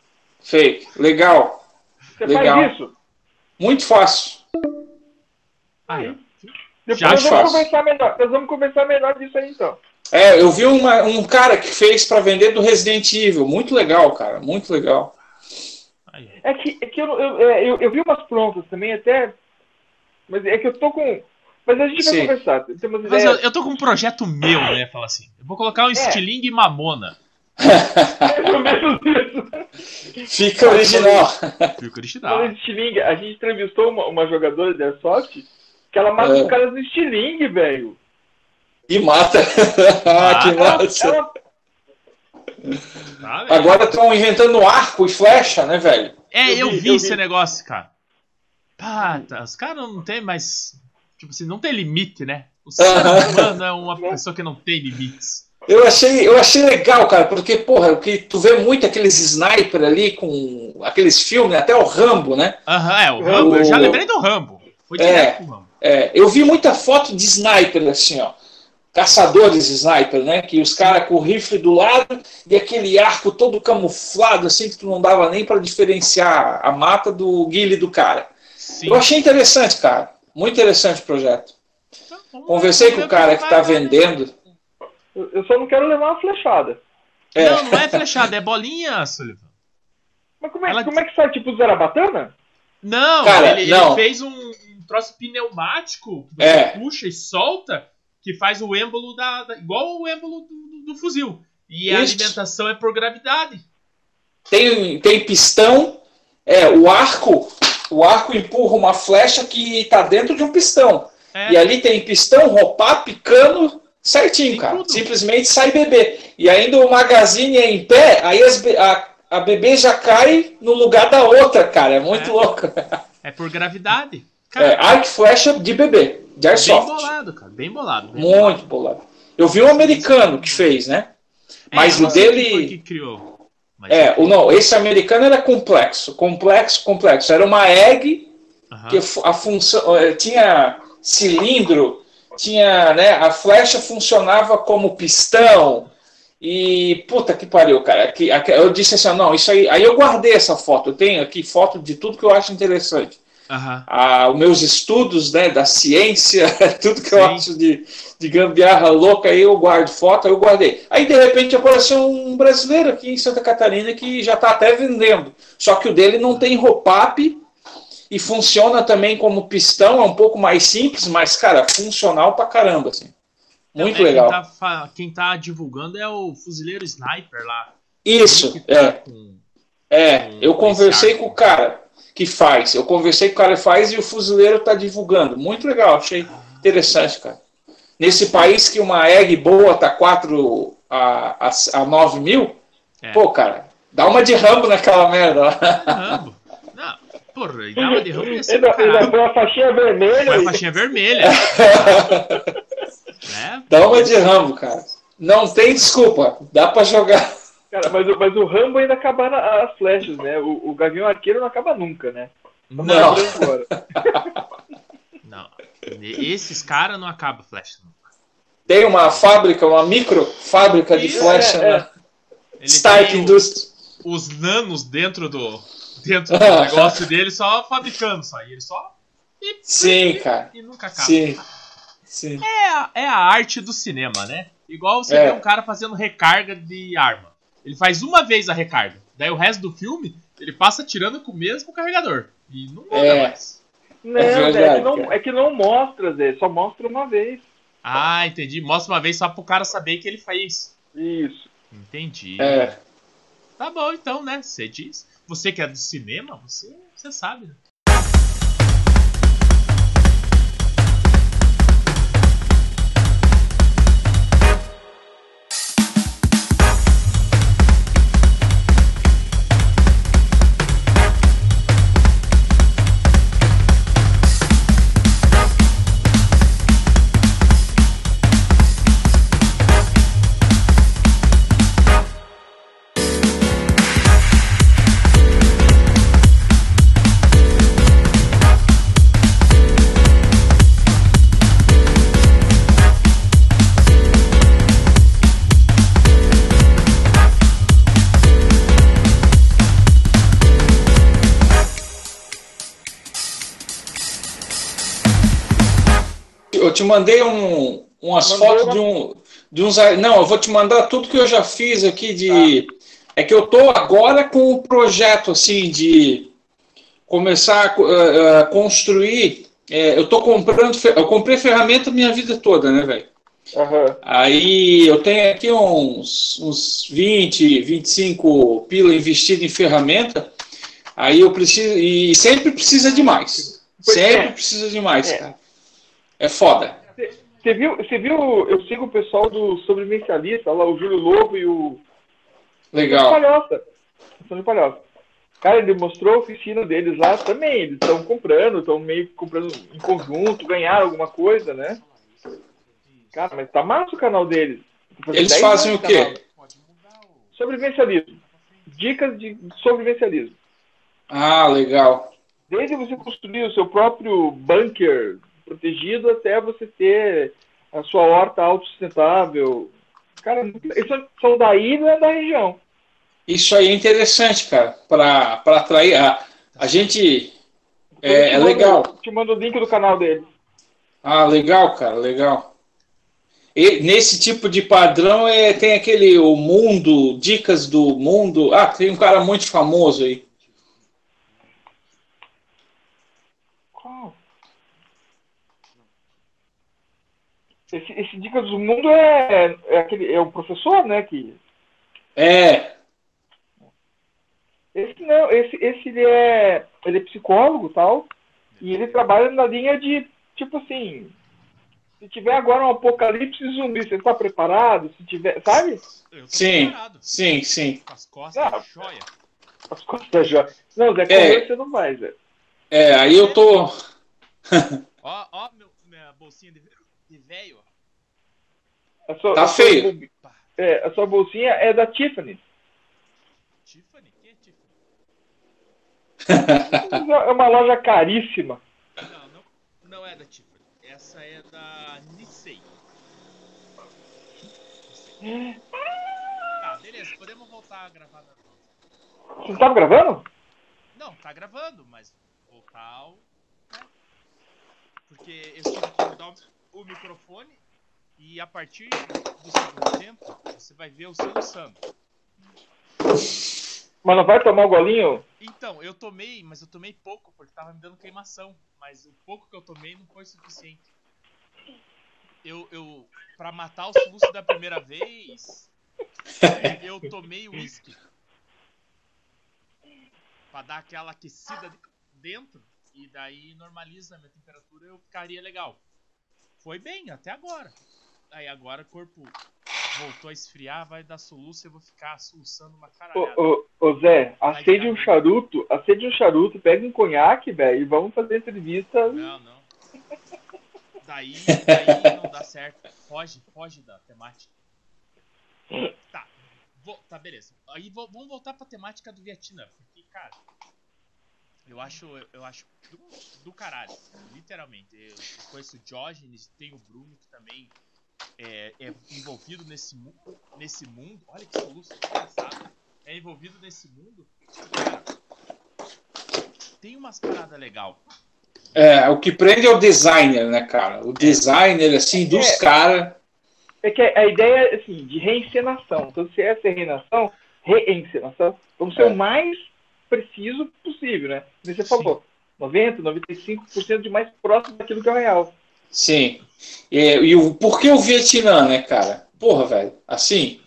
Speaker 3: Fake. Legal.
Speaker 1: Você
Speaker 3: Legal.
Speaker 1: faz isso?
Speaker 3: Muito fácil.
Speaker 1: Aí. Depois Já nós vamos fácil. conversar melhor. Nós vamos conversar melhor disso aí então.
Speaker 3: É, eu vi uma, um cara que fez para vender do Resident Evil. Muito legal, cara. Muito legal.
Speaker 1: É que, é que eu, eu, é, eu, eu, vi umas prontas também, até. Mas é que eu tô com. Mas a gente vai Sim. conversar.
Speaker 2: Mas eu, eu tô com um projeto meu, né? Fala assim. Eu vou colocar um é. estilingue mamona.
Speaker 3: Fica original.
Speaker 2: Fica original.
Speaker 1: a gente entrevistou uma, uma jogadora de Airsoft que ela mata é. os caras no estilingue, velho.
Speaker 3: E mata. ah, que massa. Ela, Tá, Agora estão inventando arco e flecha, né, velho?
Speaker 2: É, eu, eu vi, vi, esse vi. negócio, cara. Pá, tá, os caras não tem mais. Tipo assim, não tem limite, né? O ser humano é uma pessoa que não tem limites.
Speaker 3: Eu achei, eu achei legal, cara, porque, porra, que tu vê muito aqueles sniper ali com aqueles filmes, até o Rambo, né?
Speaker 2: Aham, é, o Rambo, o... eu já lembrei do Rambo. Foi direto é, pro Rambo.
Speaker 3: É, eu vi muita foto de sniper, assim, ó caçadores sniper, né? Que os caras com o rifle do lado e aquele arco todo camuflado, assim, que tu não dava nem para diferenciar a mata do guile do cara. Sim. Eu achei interessante, cara. Muito interessante o projeto. Então, Conversei com o cara que está vendendo.
Speaker 1: Eu só não quero levar uma flechada.
Speaker 2: É. Não, não é flechada, é bolinha, Sullivan.
Speaker 1: Mas como é, Ela... como é que sai? Tipo Zarabatana?
Speaker 2: Não, cara, ele, não. ele fez um, um troço pneumático que você é. puxa e solta que faz o êmbolo da, da igual o êmbolo do, do, fuzil. E a alimentação é por gravidade.
Speaker 3: Tem, tem pistão, é, o arco, o arco empurra uma flecha que está dentro de um pistão. É. E ali tem pistão, roupa, picando certinho, tem cara. Tudo. Simplesmente sai bebê. E ainda o magazine é em pé, aí as, a, a bebê já cai no lugar da outra, cara. É muito é. louco.
Speaker 2: É por gravidade.
Speaker 3: Cara, é, arco e flecha de bebê de Airsoft.
Speaker 2: Bem bolado, cara. Bem bolado. Bem
Speaker 3: Muito bolado. bolado. Eu vi um americano que fez, né? Mas é, o dele.
Speaker 2: Que criou.
Speaker 3: Mas é, o não, esse americano era complexo, complexo, complexo. Era uma egg que a função eh, tinha cilindro, tinha, né? A flecha funcionava como pistão. E puta que pariu, cara. Aqui, eu disse assim, não, isso aí. Aí eu guardei essa foto. Eu tenho aqui foto de tudo que eu acho interessante.
Speaker 2: Uhum.
Speaker 3: Ah, os meus estudos né, da ciência, tudo que Sim. eu acho de, de gambiarra louca, aí eu guardo foto, eu guardei. Aí de repente apareceu um brasileiro aqui em Santa Catarina que já está até vendendo. Só que o dele não tem roll-up e funciona também como pistão, é um pouco mais simples, mas, cara, funcional pra caramba. Assim. Muito é, legal.
Speaker 2: Quem tá, quem tá, divulgando é o fuzileiro sniper lá.
Speaker 3: Isso, tá é. Com, é, com eu conversei com o cara que faz. Eu conversei com o cara que faz e o fuzileiro está divulgando. Muito legal, achei interessante, cara. Nesse país que uma egg boa tá 4 a, a, a 9 mil, é. pô, cara, dá uma de rambo naquela merda lá.
Speaker 2: Rambo. Não, porra, dá uma de rambo
Speaker 1: ainda foi a faixinha vermelha. Foi
Speaker 2: a faixinha vermelha.
Speaker 3: é, dá uma de rambo, cara. Não tem desculpa, dá para jogar.
Speaker 1: Cara, mas, mas o Rambo ainda acaba as flechas, né? O, o Gavião Arqueiro não acaba nunca, né?
Speaker 2: Não. Não. não. Esses caras não acabam flecha nunca.
Speaker 3: Tem uma fábrica, uma micro fábrica de flecha é, é. na Stark Industries.
Speaker 2: Os nanos dentro do, dentro do negócio dele só fabricando só. E ele só.
Speaker 3: E, Sim, e, cara.
Speaker 2: E nunca acaba.
Speaker 3: Sim. Sim.
Speaker 2: É, a, é a arte do cinema, né? Igual você é. vê um cara fazendo recarga de arma. Ele faz uma vez a recarga. Daí o resto do filme, ele passa tirando com o mesmo carregador. E não muda é. mais.
Speaker 1: Não, é, é, que não, é, que não, mostra, Zé. Só mostra uma vez.
Speaker 2: Ah, entendi. Mostra uma vez só pro cara saber que ele fez.
Speaker 1: Isso.
Speaker 2: Entendi.
Speaker 3: É.
Speaker 2: Tá bom, então, né? Você diz. Você que é do cinema, você, você sabe, né?
Speaker 3: Te mandei um, umas Mandou fotos de, um, de uns. Não, eu vou te mandar tudo que eu já fiz aqui de. É que eu tô agora com um projeto assim de começar a uh, construir. É, eu tô comprando. Eu comprei ferramenta minha vida toda, né, velho? Uhum. Aí eu tenho aqui uns, uns 20, 25 pila investido em ferramenta. Aí eu preciso. E sempre precisa de mais. Sempre é. precisa de mais, é. cara. É foda.
Speaker 1: Você viu, você viu, eu sigo o pessoal do sobrevivencialista, lá, o Júlio Lobo e o.
Speaker 3: Legal.
Speaker 1: Palhoça. São de Palhoça. Cara, ele mostrou a oficina deles lá também. Eles estão comprando, estão meio que comprando em conjunto, ganharam alguma coisa, né? Cara, mas tá massa o canal deles.
Speaker 3: Eles fazem o quê?
Speaker 1: Sobrevivencialismo. Dicas de sobrevivencialismo.
Speaker 3: Ah, legal.
Speaker 1: Desde você construir o seu próprio bunker protegido até você ter a sua horta autossustentável. Cara, isso são da ilha da região.
Speaker 3: Isso aí é interessante, cara, para atrair. A, a gente. É, é legal.
Speaker 1: Te mando o link do canal dele.
Speaker 3: Ah, legal, cara, legal. E nesse tipo de padrão é, tem aquele o mundo, dicas do mundo. Ah, tem um cara muito famoso aí.
Speaker 1: Esse, esse Dicas do Mundo é, é, aquele, é o professor, né? Que...
Speaker 3: É.
Speaker 1: Esse não, esse, esse ele é. Ele é psicólogo tal. E ele trabalha na linha de, tipo assim. Se tiver agora um apocalipse zumbi, você está preparado? Se tiver. Sabe?
Speaker 3: Sim, preparado. sim, sim.
Speaker 2: As costas não, joia.
Speaker 1: As costas joia. Não, Zé, é, você não vai, Zé.
Speaker 3: É, aí eu tô.
Speaker 2: ó, ó, meu, minha bolsinha de de velho.
Speaker 3: Tá feio.
Speaker 1: Sua, é, a sua bolsinha é da Tiffany.
Speaker 2: Tiffany? Quem é Tiffany?
Speaker 1: é uma loja caríssima.
Speaker 2: Não, não, não é da Tiffany. Essa é da Nissei. Tá, beleza. Podemos voltar a gravar na
Speaker 1: Você não tava gravando?
Speaker 2: Não, tá gravando, mas voltar ao... Né? Porque eu tive que mudar o o microfone e a partir do segundo tempo você vai ver o soluçando.
Speaker 1: Mas não vai tomar o golinho?
Speaker 2: Então, eu tomei, mas eu tomei pouco porque tava me dando queimação. Mas o pouco que eu tomei não foi suficiente. Eu, eu para matar o soluço da primeira vez, eu tomei uísque. Pra dar aquela aquecida dentro. E daí normaliza a minha temperatura eu ficaria legal foi bem até agora. Aí agora o corpo voltou a esfriar, vai dar soluço e eu vou ficar soluçando uma caralhada.
Speaker 1: Ô, ô, ô Zé, acende um charuto, acende um charuto, pega um conhaque, velho, e vamos fazer entrevista.
Speaker 2: Não, não. Daí, daí não dá certo. Foge, foge da temática. Tá. Vou, tá, beleza. Aí vou, vamos voltar pra temática do Vietnã. Porque, cara, eu acho, eu acho do, do caralho, literalmente. Eu, eu conheço o Diógenes, tem o Bruno que também é, é envolvido nesse, nesse mundo. Olha que soluço engraçado. É envolvido nesse mundo. Cara, tem umas paradas legal.
Speaker 3: É, o que prende é o designer, né, cara? O designer, assim, dos é, caras.
Speaker 1: É que a ideia, assim, de reencenação. Então, se essa é reencenação, reencenação, vamos ser é. o mais preciso possível, né? Como você falou, 90, 95% de mais próximo daquilo que é o real.
Speaker 3: Sim. E, e o, por que o Vietnã, né, cara? Porra, velho, assim,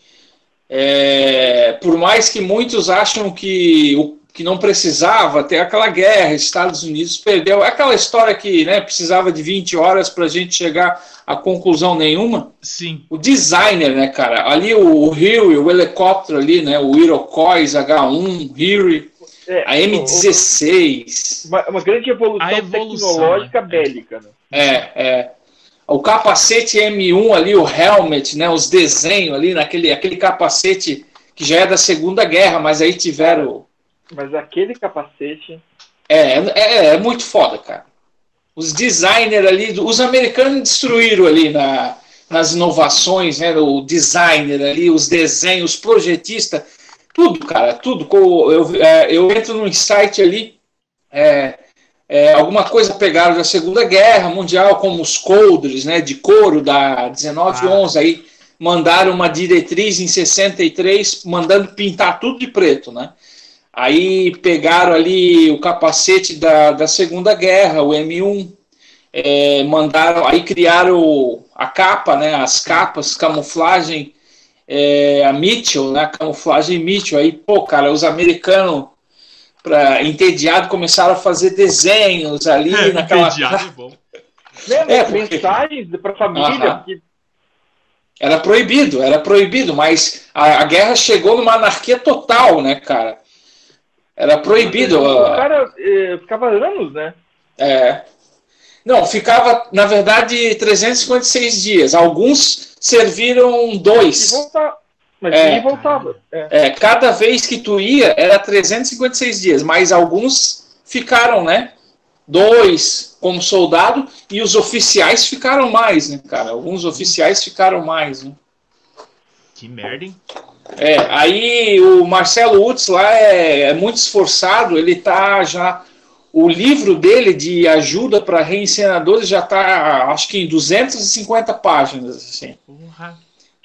Speaker 3: é, por mais que muitos acham que o que não precisava ter aquela guerra, Estados Unidos perdeu. É aquela história que né, precisava de 20 horas para a gente chegar a conclusão nenhuma.
Speaker 2: Sim.
Speaker 3: O designer, né, cara? Ali o, o Huey, o helicóptero ali, né? O Iroquois H1, Huey, é, a M16.
Speaker 1: Uma, uma grande evolução, evolução tecnológica né? bélica, né?
Speaker 3: É, é. O capacete M1 ali, o helmet, né? Os desenhos ali naquele aquele capacete que já é da Segunda Guerra, mas aí tiveram
Speaker 1: mas aquele capacete.
Speaker 3: É, é, é muito foda, cara. Os designers ali, os americanos destruíram ali na, nas inovações, né? O designer ali, os desenhos, os projetistas, tudo, cara, tudo. Eu, é, eu entro num site ali, é, é, alguma coisa pegaram da Segunda Guerra Mundial, como os coldres, né? De couro da 1911, ah. aí mandaram uma diretriz em 63, mandando pintar tudo de preto, né? Aí pegaram ali o capacete da, da Segunda Guerra, o M1, é, mandaram, aí criaram a capa, né, as capas, camuflagem, é, a Mitchell, né, camuflagem Mitchell. Aí, pô, cara, os americanos, para entediado, começaram a fazer desenhos ali é, naquela. Entediado é bom.
Speaker 1: É, porque... mensagens para a família.
Speaker 3: Era proibido, era proibido, mas a, a guerra chegou numa anarquia total, né, cara? Era proibido.
Speaker 1: O cara eh, ficava anos, né?
Speaker 3: É. Não, ficava, na verdade, 356 dias. Alguns serviram dois.
Speaker 1: E voltava. Mas é, voltava.
Speaker 3: É. é. cada vez que tu ia era 356 dias, mas alguns ficaram, né? Dois como soldado e os oficiais ficaram mais, né, cara? Alguns oficiais ficaram mais, né?
Speaker 2: Que merda, hein?
Speaker 3: É, aí o Marcelo Utz lá é, é muito esforçado, ele tá já. O livro dele de ajuda para reencenadores já está, acho que em 250 páginas. Assim. Uhum.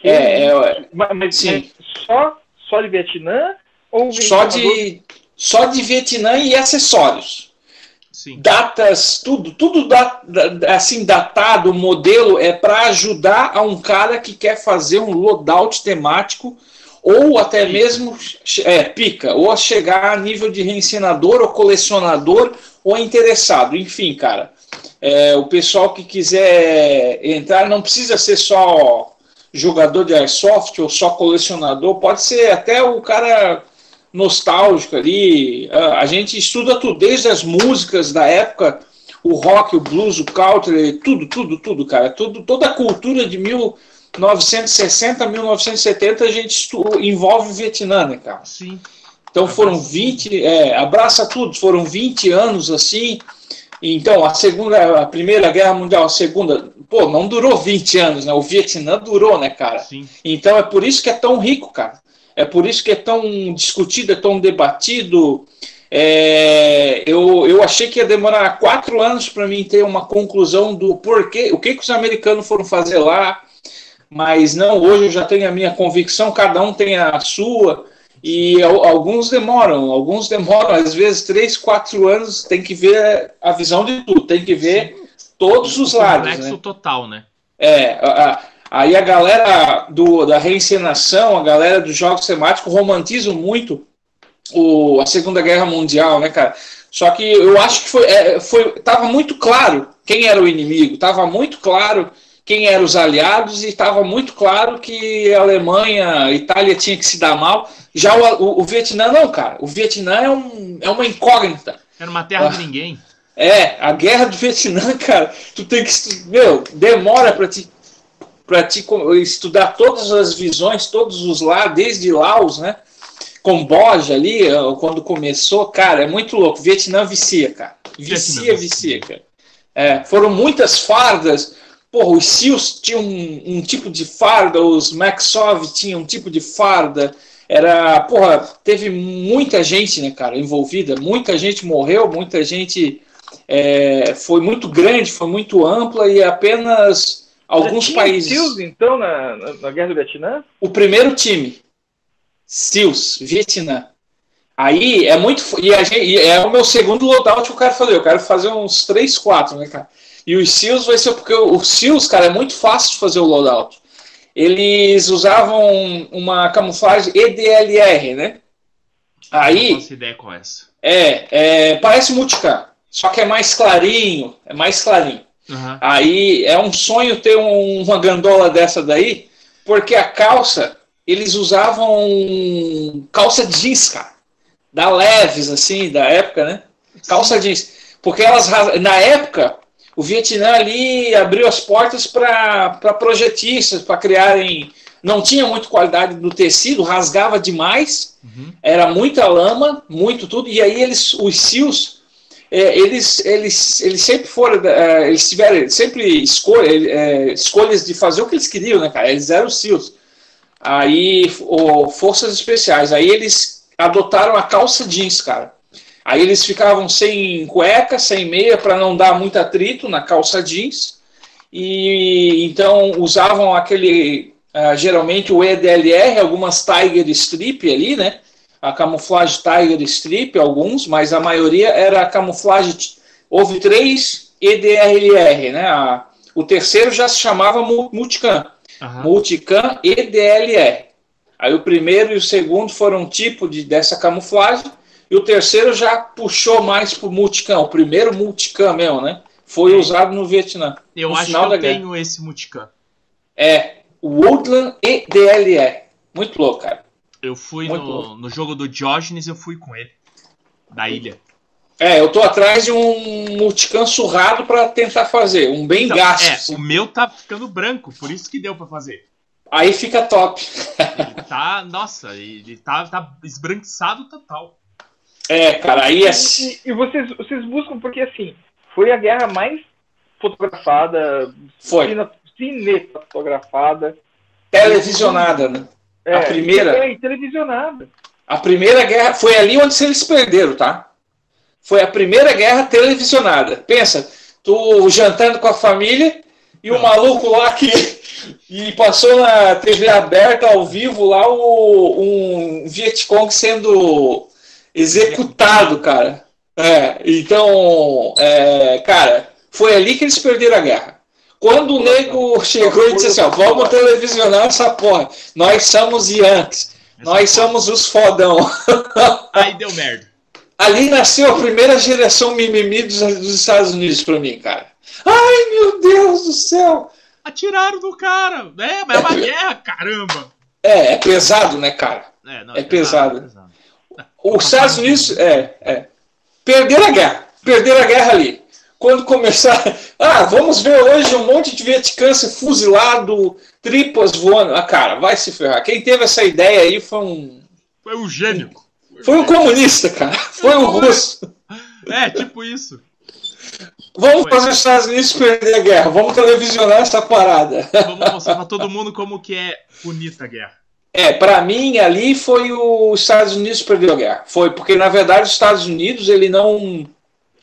Speaker 1: É, é, mas, sim. só, só de Vietnã? Ou
Speaker 3: só de, só de Vietnã e acessórios. Sim. Datas, tudo, tudo da, assim datado, o modelo é para ajudar a um cara que quer fazer um loadout temático ou até mesmo é, pica, ou a chegar a nível de reencenador, ou colecionador, ou interessado. Enfim, cara, é, o pessoal que quiser entrar não precisa ser só jogador de airsoft ou só colecionador, pode ser até o cara nostálgico ali. A gente estuda tudo, desde as músicas da época, o rock, o blues, o country, tudo, tudo, tudo, cara. Tudo, toda a cultura de mil 1960, 1970 a gente envolve o Vietnã, né, cara?
Speaker 2: Sim.
Speaker 3: Então foram 20, é, abraça tudo, foram 20 anos assim. Então, a segunda, a primeira guerra mundial, a segunda, pô, não durou 20 anos, né? O Vietnã durou, né, cara?
Speaker 2: Sim.
Speaker 3: Então é por isso que é tão rico, cara. É por isso que é tão discutido, é tão debatido. É, eu, eu achei que ia demorar quatro anos para mim ter uma conclusão do porquê, o que, que os americanos foram fazer lá, mas não, hoje eu já tenho a minha convicção, cada um tem a sua, e alguns demoram, alguns demoram, às vezes, três, quatro anos, tem que ver a visão de tudo, tem que ver todos os lados. Complexo
Speaker 2: né? total, né?
Speaker 3: É, a, aí a galera do, da reencenação, a galera dos jogos temáticos romantiza muito o, a Segunda Guerra Mundial, né, cara? Só que eu acho que foi, é, foi tava muito claro quem era o inimigo, tava muito claro quem eram os aliados e estava muito claro que a Alemanha, a Itália tinha que se dar mal. Já o, o, o Vietnã não, cara. O Vietnã é, um, é uma incógnita.
Speaker 2: Era uma terra ah, de ninguém.
Speaker 3: É, a guerra do Vietnã, cara, tu tem que. Meu, demora para ti, pra ti estudar todas as visões, todos os lá, desde Laos, né? Camboja ali, quando começou, cara, é muito louco. Vietnã vicia, cara. Vicia, Vietnã. vicia, cara. É, foram muitas fardas Porra, os SEALs tinham um, um, tipo de farda, os Maxov tinham um tipo de farda. Era, porra, teve muita gente, né, cara, envolvida. Muita gente morreu, muita gente é, foi muito grande, foi muito ampla e apenas alguns países.
Speaker 1: SEALs, então, na, na, Guerra do Vietnã?
Speaker 3: O primeiro time, SEALs, Vietnã. Aí é muito. E, gente, e, é o meu segundo loadout que eu quero fazer. Eu quero fazer uns 3, 4, né, cara? E os SEALs vai ser porque o SEALs, cara, é muito fácil de fazer o loadout. Eles usavam uma camuflagem EDLR, né? Aí. Não
Speaker 2: faço ideia qual é essa.
Speaker 3: É, é parece multicam, só que é mais clarinho, é mais clarinho. Uhum. Aí é um sonho ter um, uma gandola dessa daí, porque a calça, eles usavam calça jeans, cara. Da Leves, assim, da época, né? Calça jeans. Porque elas, na época, o Vietnã ali abriu as portas para projetistas, para criarem. Não tinha muita qualidade do tecido, rasgava demais, uhum. era muita lama, muito tudo, e aí eles, os SEALs, é, eles, eles, eles sempre foram, é, eles tiveram sempre escolha, é, escolhas de fazer o que eles queriam, né, cara? Eles eram SEALs. Aí, o, Forças Especiais, aí eles adotaram a calça jeans, cara. Aí eles ficavam sem cueca, sem meia, para não dar muito atrito na calça jeans. E então usavam aquele, uh, geralmente o EDLR, algumas Tiger Strip ali, né? A camuflagem Tiger Strip, alguns, mas a maioria era a camuflagem. Houve três EDLR, né? A, o terceiro já se chamava Multicam. Uhum. Multicam EDLR. Aí o primeiro e o segundo foram um tipo de, dessa camuflagem e o terceiro já puxou mais pro multicam, o primeiro multicam mesmo, né? Foi é. usado no Vietnã.
Speaker 2: Eu
Speaker 3: no
Speaker 2: acho que eu tenho esse multicam.
Speaker 3: É, o Woodland EDLE. Muito louco, cara.
Speaker 2: Eu fui no, no jogo do Diógenes, eu fui com ele. Da ilha.
Speaker 3: É, eu tô atrás de um multicam surrado para tentar fazer, um bem então, gasto. É,
Speaker 2: assim. o meu tá ficando branco, por isso que deu para fazer.
Speaker 3: Aí fica top.
Speaker 2: Ele tá, nossa, ele tá, tá esbranquiçado total.
Speaker 3: É, cara, aí é.
Speaker 1: E, e vocês, vocês buscam, porque assim, foi a guerra mais fotografada,
Speaker 3: foi.
Speaker 1: cinematografada.
Speaker 3: Televisionada, né? É, a primeira.
Speaker 1: É, televisionada.
Speaker 3: A primeira guerra foi ali onde eles perderam, tá? Foi a primeira guerra televisionada. Pensa, tu jantando com a família e o maluco lá que e passou na TV aberta ao vivo lá o, um Vietcong sendo executado, cara. É, então, é, cara, foi ali que eles perderam a guerra. Quando o nego chegou e disse assim: ó, vamos televisionar essa porra, nós somos Yankees, nós somos os fodão.
Speaker 2: Aí deu merda.
Speaker 3: Ali nasceu a primeira geração mimimi dos, dos Estados Unidos pra mim, cara. Ai, meu Deus do céu!
Speaker 2: Atiraram do cara. É, mas é uma guerra, caramba.
Speaker 3: É, é pesado, né, cara? É, não, é, é pesado. pesado. Os Estados Unidos é, é, perderam a guerra, perderam a guerra ali. Quando começar, ah, vamos ver hoje um monte de vietcãs fuzilado, tripas voando. Ah, cara, vai se ferrar. Quem teve essa ideia aí foi um.
Speaker 2: Foi um gênio.
Speaker 3: Foi um comunista, cara. Foi um russo.
Speaker 2: É, tipo isso.
Speaker 3: Vamos foi. fazer os Estados Unidos perder a guerra. Vamos televisionar essa parada.
Speaker 2: Vamos mostrar pra todo mundo como que é bonita a guerra.
Speaker 3: É, para mim ali foi os Estados Unidos que perdeu a guerra. Foi porque na verdade os Estados Unidos ele não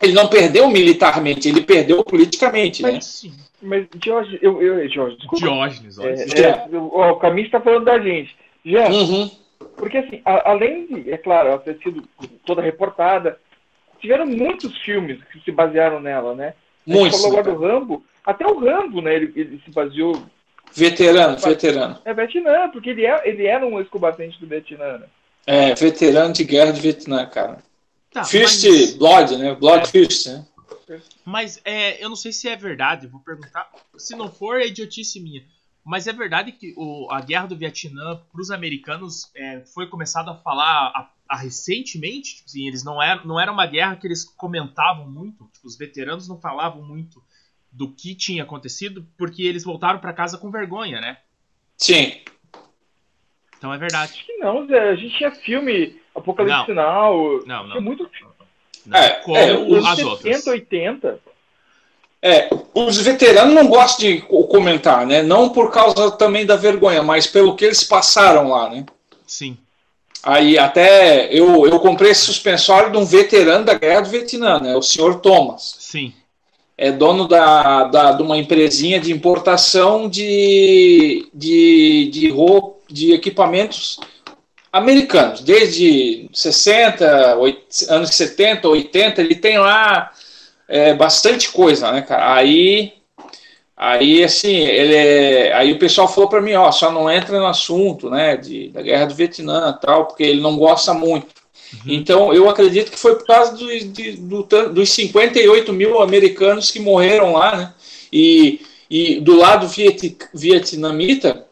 Speaker 3: ele não perdeu militarmente, ele perdeu politicamente,
Speaker 1: mas,
Speaker 3: né?
Speaker 1: Sim. Mas Jorge, eu, eu Jorge,
Speaker 2: desculpa. Diógenes,
Speaker 1: é, é, o Caminho está falando da gente. Já, uhum. porque assim, a, além de, é claro, ela ter sido toda reportada, tiveram muitos filmes que se basearam nela, né?
Speaker 3: Muitos.
Speaker 1: falou agora do Rambo, até o Rambo, né? Ele, ele se baseou
Speaker 3: Veterano, veterano.
Speaker 1: É Vietnã, porque ele, é, ele era um ex-combatente do Vietnã. Né?
Speaker 3: É, veterano de guerra de Vietnã, cara. Tá, Fist mas... Blood, né? Blood é. Fist, né?
Speaker 2: Mas é, eu não sei se é verdade, vou perguntar. Se não for, é idiotice minha. Mas é verdade que o, a guerra do Vietnã para os americanos é, foi começado a falar a, a recentemente. Tipo assim, eles não era, não era uma guerra que eles comentavam muito. Tipo, os veteranos não falavam muito do que tinha acontecido, porque eles voltaram para casa com vergonha, né?
Speaker 3: Sim.
Speaker 2: Então é verdade.
Speaker 1: Acho que não, Zé. A gente tinha filme Apocalipse não. Sinal.
Speaker 2: Não, não.
Speaker 1: Tinha muito filme.
Speaker 3: Não, é, como é,
Speaker 1: os as 70, outras. 80.
Speaker 3: É, os veteranos não gostam de comentar, né? Não por causa também da vergonha, mas pelo que eles passaram lá, né?
Speaker 2: Sim.
Speaker 3: Aí até eu, eu comprei esse suspensório de um veterano da guerra do Vietnã, né? O senhor Thomas.
Speaker 2: Sim
Speaker 3: é dono da, da, de uma empresinha de importação de, de, de, roupa, de equipamentos americanos, desde 60, 80, anos 70, 80, ele tem lá é, bastante coisa, né, cara? Aí, aí assim, ele é, aí o pessoal falou para mim, ó, só não entra no assunto, né, de, da guerra do Vietnã, tal, porque ele não gosta muito. Uhum. Então, eu acredito que foi por causa do, de, do, dos 58 mil americanos que morreram lá, né? E, e do lado viet, vietnamita,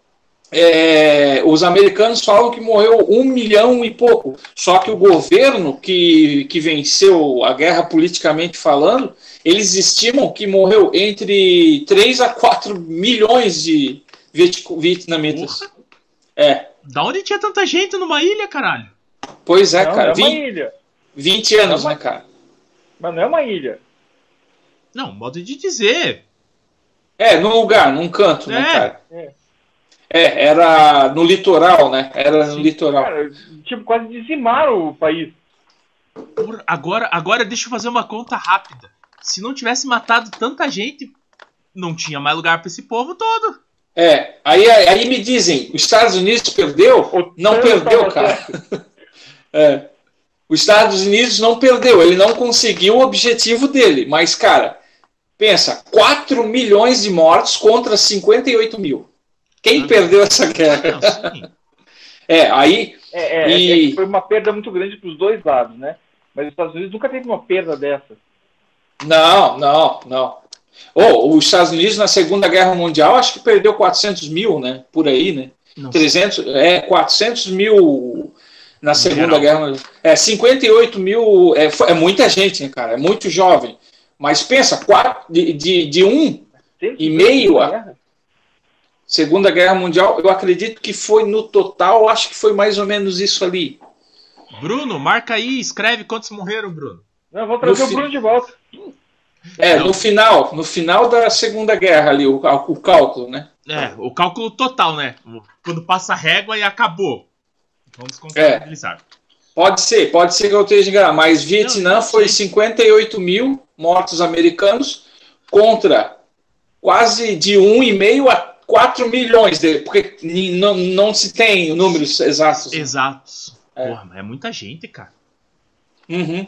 Speaker 3: é, os americanos falam que morreu um milhão e pouco. Só que o governo que, que venceu a guerra politicamente falando, eles estimam que morreu entre 3 a 4 milhões de vietnamitas. Porra.
Speaker 2: É. Da onde tinha tanta gente numa ilha, caralho?
Speaker 3: Pois é, não, cara.
Speaker 1: Não é uma 20, ilha.
Speaker 3: 20 anos, é uma... né, cara?
Speaker 1: Mas não é uma ilha.
Speaker 2: Não, modo de dizer.
Speaker 3: É, num lugar, num canto, né, é. né, cara? É. É, era no litoral, né? Era no Sim, litoral. Cara,
Speaker 1: tipo, quase dizimaram o país.
Speaker 2: Por, agora, agora deixa eu fazer uma conta rápida. Se não tivesse matado tanta gente, não tinha mais lugar para esse povo todo.
Speaker 3: É, aí, aí me dizem, os Estados Unidos perdeu? O não perdeu, cara. é. Os Estados Unidos não perdeu, ele não conseguiu o objetivo dele. Mas, cara, pensa, 4 milhões de mortos contra 58 mil. Quem perdeu essa guerra? é, aí.
Speaker 1: É, é, e... é foi uma perda muito grande para os dois lados, né? Mas os Estados Unidos nunca teve uma perda dessa.
Speaker 3: Não, não, não. Oh, os Estados Unidos na Segunda Guerra Mundial acho que perdeu 400 mil, né? Por aí, né? Não 300, é, 400 mil na Segunda Guerra Mundial. É, 58 mil, é, é muita gente, né, cara? É muito jovem. Mas pensa, quatro, de, de, de um e meio a, Segunda Guerra Mundial, eu acredito que foi no total, acho que foi mais ou menos isso ali.
Speaker 2: Bruno, marca aí, escreve quantos morreram, Bruno.
Speaker 1: Não, vou trazer no o Bruno de volta.
Speaker 3: É, no final, no final da Segunda Guerra ali, o, o cálculo, né?
Speaker 2: É, o cálculo total, né? Quando passa a régua e acabou. Vamos contabilizar. É.
Speaker 3: Pode ser, pode ser que eu esteja enganado, mas Vietnã não, foi 58 mil mortos americanos contra quase de 1,5 a 4 milhões, de, porque não, não se tem números exatos.
Speaker 2: Exatos. É. Porra, mas é muita gente, cara.
Speaker 3: Uhum.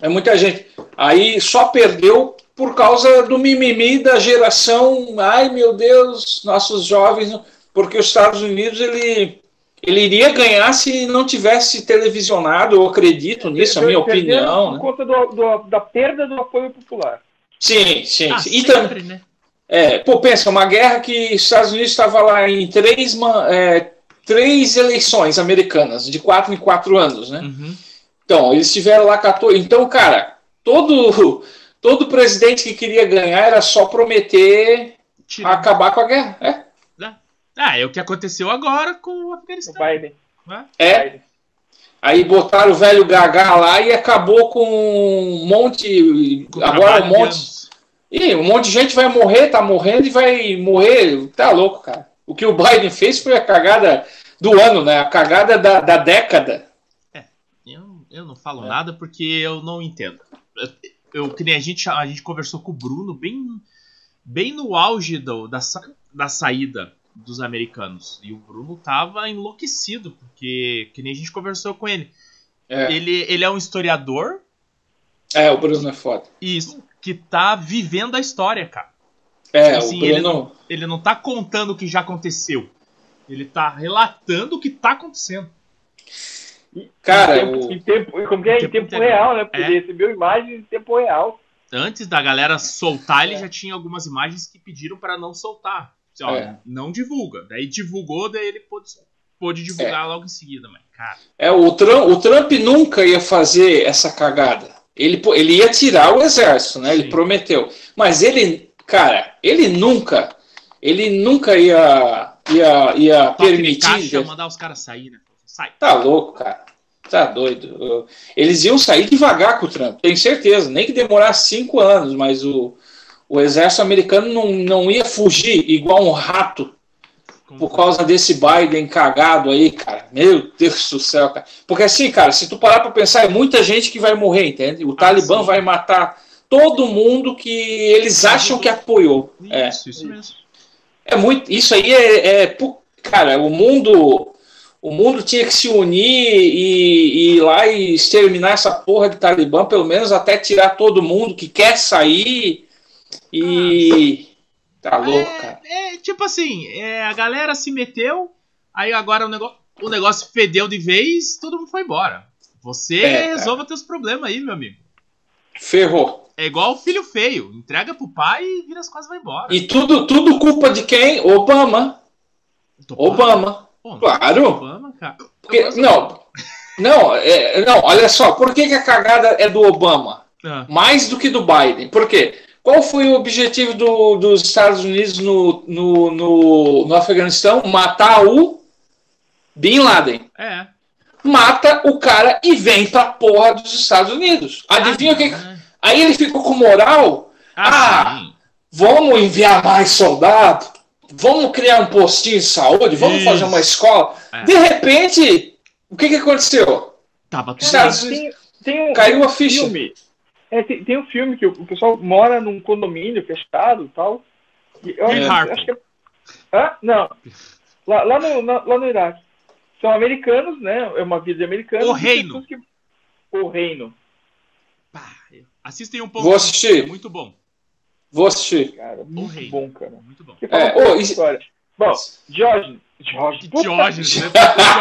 Speaker 3: É muita gente. Aí só perdeu por causa do mimimi da geração. Ai meu Deus, nossos jovens. Porque os Estados Unidos ele, ele iria ganhar se não tivesse televisionado. Eu acredito nisso, a minha opinião. Por
Speaker 1: né? conta do, do, da perda do apoio popular.
Speaker 3: Sim, sim. Ah, e sempre, né? É, pô, pensa, uma guerra que os Estados Unidos estava lá em três, é, três eleições americanas, de quatro em quatro anos, né? Uhum. Então, eles tiveram lá 14. Então, cara, todo, todo presidente que queria ganhar era só prometer Tira. acabar com a guerra. É.
Speaker 2: Ah, é o que aconteceu agora com o Afeganistão.
Speaker 1: O Biden.
Speaker 3: É. Aí botaram o velho Gagá lá e acabou com um monte. Com agora um monte. E um monte de gente vai morrer, tá morrendo e vai morrer. Tá louco, cara. O que o Biden fez foi a cagada do ano, né? A cagada da, da década.
Speaker 2: É, eu, eu não falo é. nada porque eu não entendo. Eu, eu que nem a gente, a gente conversou com o Bruno bem, bem no auge do, da, da saída dos americanos. E o Bruno tava enlouquecido, porque que nem a gente conversou com ele. É. Ele, ele é um historiador.
Speaker 3: É, o Bruno é foda.
Speaker 2: Isso que tá vivendo a história, cara.
Speaker 3: É, tipo assim, o Bruno...
Speaker 2: ele, não, ele não tá contando o que já aconteceu. Ele tá relatando o que tá acontecendo.
Speaker 3: Cara,
Speaker 1: em tempo, o... em tempo, como que é? Em tempo, tempo real, né? Porque é. ele recebeu imagens em tempo real.
Speaker 2: Antes da galera soltar, ele é. já tinha algumas imagens que pediram para não soltar. Assim, ó, é. Não divulga. Daí divulgou, daí ele pôde, pôde divulgar é. logo em seguida. Mas, cara...
Speaker 3: É, o Trump, o Trump nunca ia fazer essa cagada. Ele, ele ia tirar o exército, né? Ele prometeu. Mas ele, cara, ele nunca, ele nunca ia, ia, ia permitir. Caixa,
Speaker 2: mandar os caras sair, né?
Speaker 3: Sai. Tá louco, cara. Tá doido. Eles iam sair devagar com o Trump, tenho certeza. Nem que demorasse cinco anos, mas o, o exército americano não, não ia fugir igual um rato por causa desse Biden cagado aí, cara. Meu Deus do céu, cara. Porque assim, cara, se tu parar pra pensar, é muita gente que vai morrer, entende? O ah, Talibã sim. vai matar todo mundo que eles acham que apoiou. Isso, é. isso mesmo. É muito. Isso aí é, é. Cara, o mundo. o mundo tinha que se unir e, e ir lá e exterminar essa porra de Talibã, pelo menos até tirar todo mundo que quer sair. E. Ah, tá louco, cara.
Speaker 2: É, é, tipo assim, é, a galera se meteu, aí agora o negócio, o negócio fedeu de vez, todo mundo foi embora. Você é, resolva teus problemas aí, meu amigo.
Speaker 3: Ferrou.
Speaker 2: É igual o filho feio. Entrega pro pai e vira as coisas e vai embora.
Speaker 3: E tudo, tudo culpa de quem? Obama. Obama. Claro. Obama, cara. Porque, não, não, é, não, olha só, por que, que, a cagada é do Obama? Ah. Mais do que do Biden. Por quê? Qual foi o objetivo do, dos Estados Unidos no, no, no, no Afeganistão? Matar o Bin Laden.
Speaker 2: É.
Speaker 3: Mata o cara e vem pra porra dos Estados Unidos. Adivinha o que. Ah, Aí ele ficou com moral. Ah, ah vamos enviar mais soldados vamos criar um postinho de saúde, vamos Isso. fazer uma escola. É. De repente, o que, que aconteceu?
Speaker 2: Tava tudo
Speaker 1: tem, tem um, Caiu a ficha. Filme. É, tem, tem, um filme que o, o, pessoal mora num condomínio fechado e tal. E eu acho, acho que é... Ah, não. Lá, lá, no, na, lá no Iraque. São americanos, né? É uma vida americana.
Speaker 2: O reino. Que...
Speaker 1: O reino.
Speaker 2: assistem um pouco.
Speaker 3: Vou assistir.
Speaker 2: É muito bom.
Speaker 3: Vou assistir.
Speaker 1: Cara, muito bom, cara. Muito bom.
Speaker 3: É, oh, isso...
Speaker 1: história. Bom. Jorge. Jorge,
Speaker 2: né?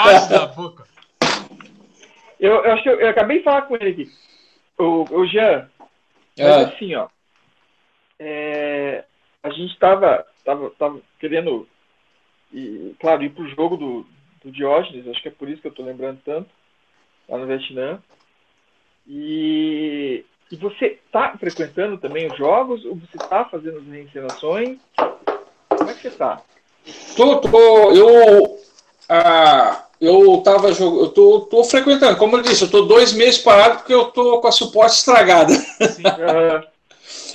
Speaker 2: Jorge da boca.
Speaker 1: Eu, eu acho que eu, eu, acabei de falar com ele aqui. O, o Jean. É. assim, ó. É, a gente tava, tava, tava querendo, e, claro, ir pro jogo do, do Diógenes, acho que é por isso que eu tô lembrando tanto, lá no Vietnã. E e você está frequentando também os jogos? Ou você está fazendo as reencenações? Como é que você está?
Speaker 3: Tô, tô, eu, ah, eu tava eu tô, tô frequentando, como eu disse, eu tô dois meses parado porque eu tô com a suporte estragada.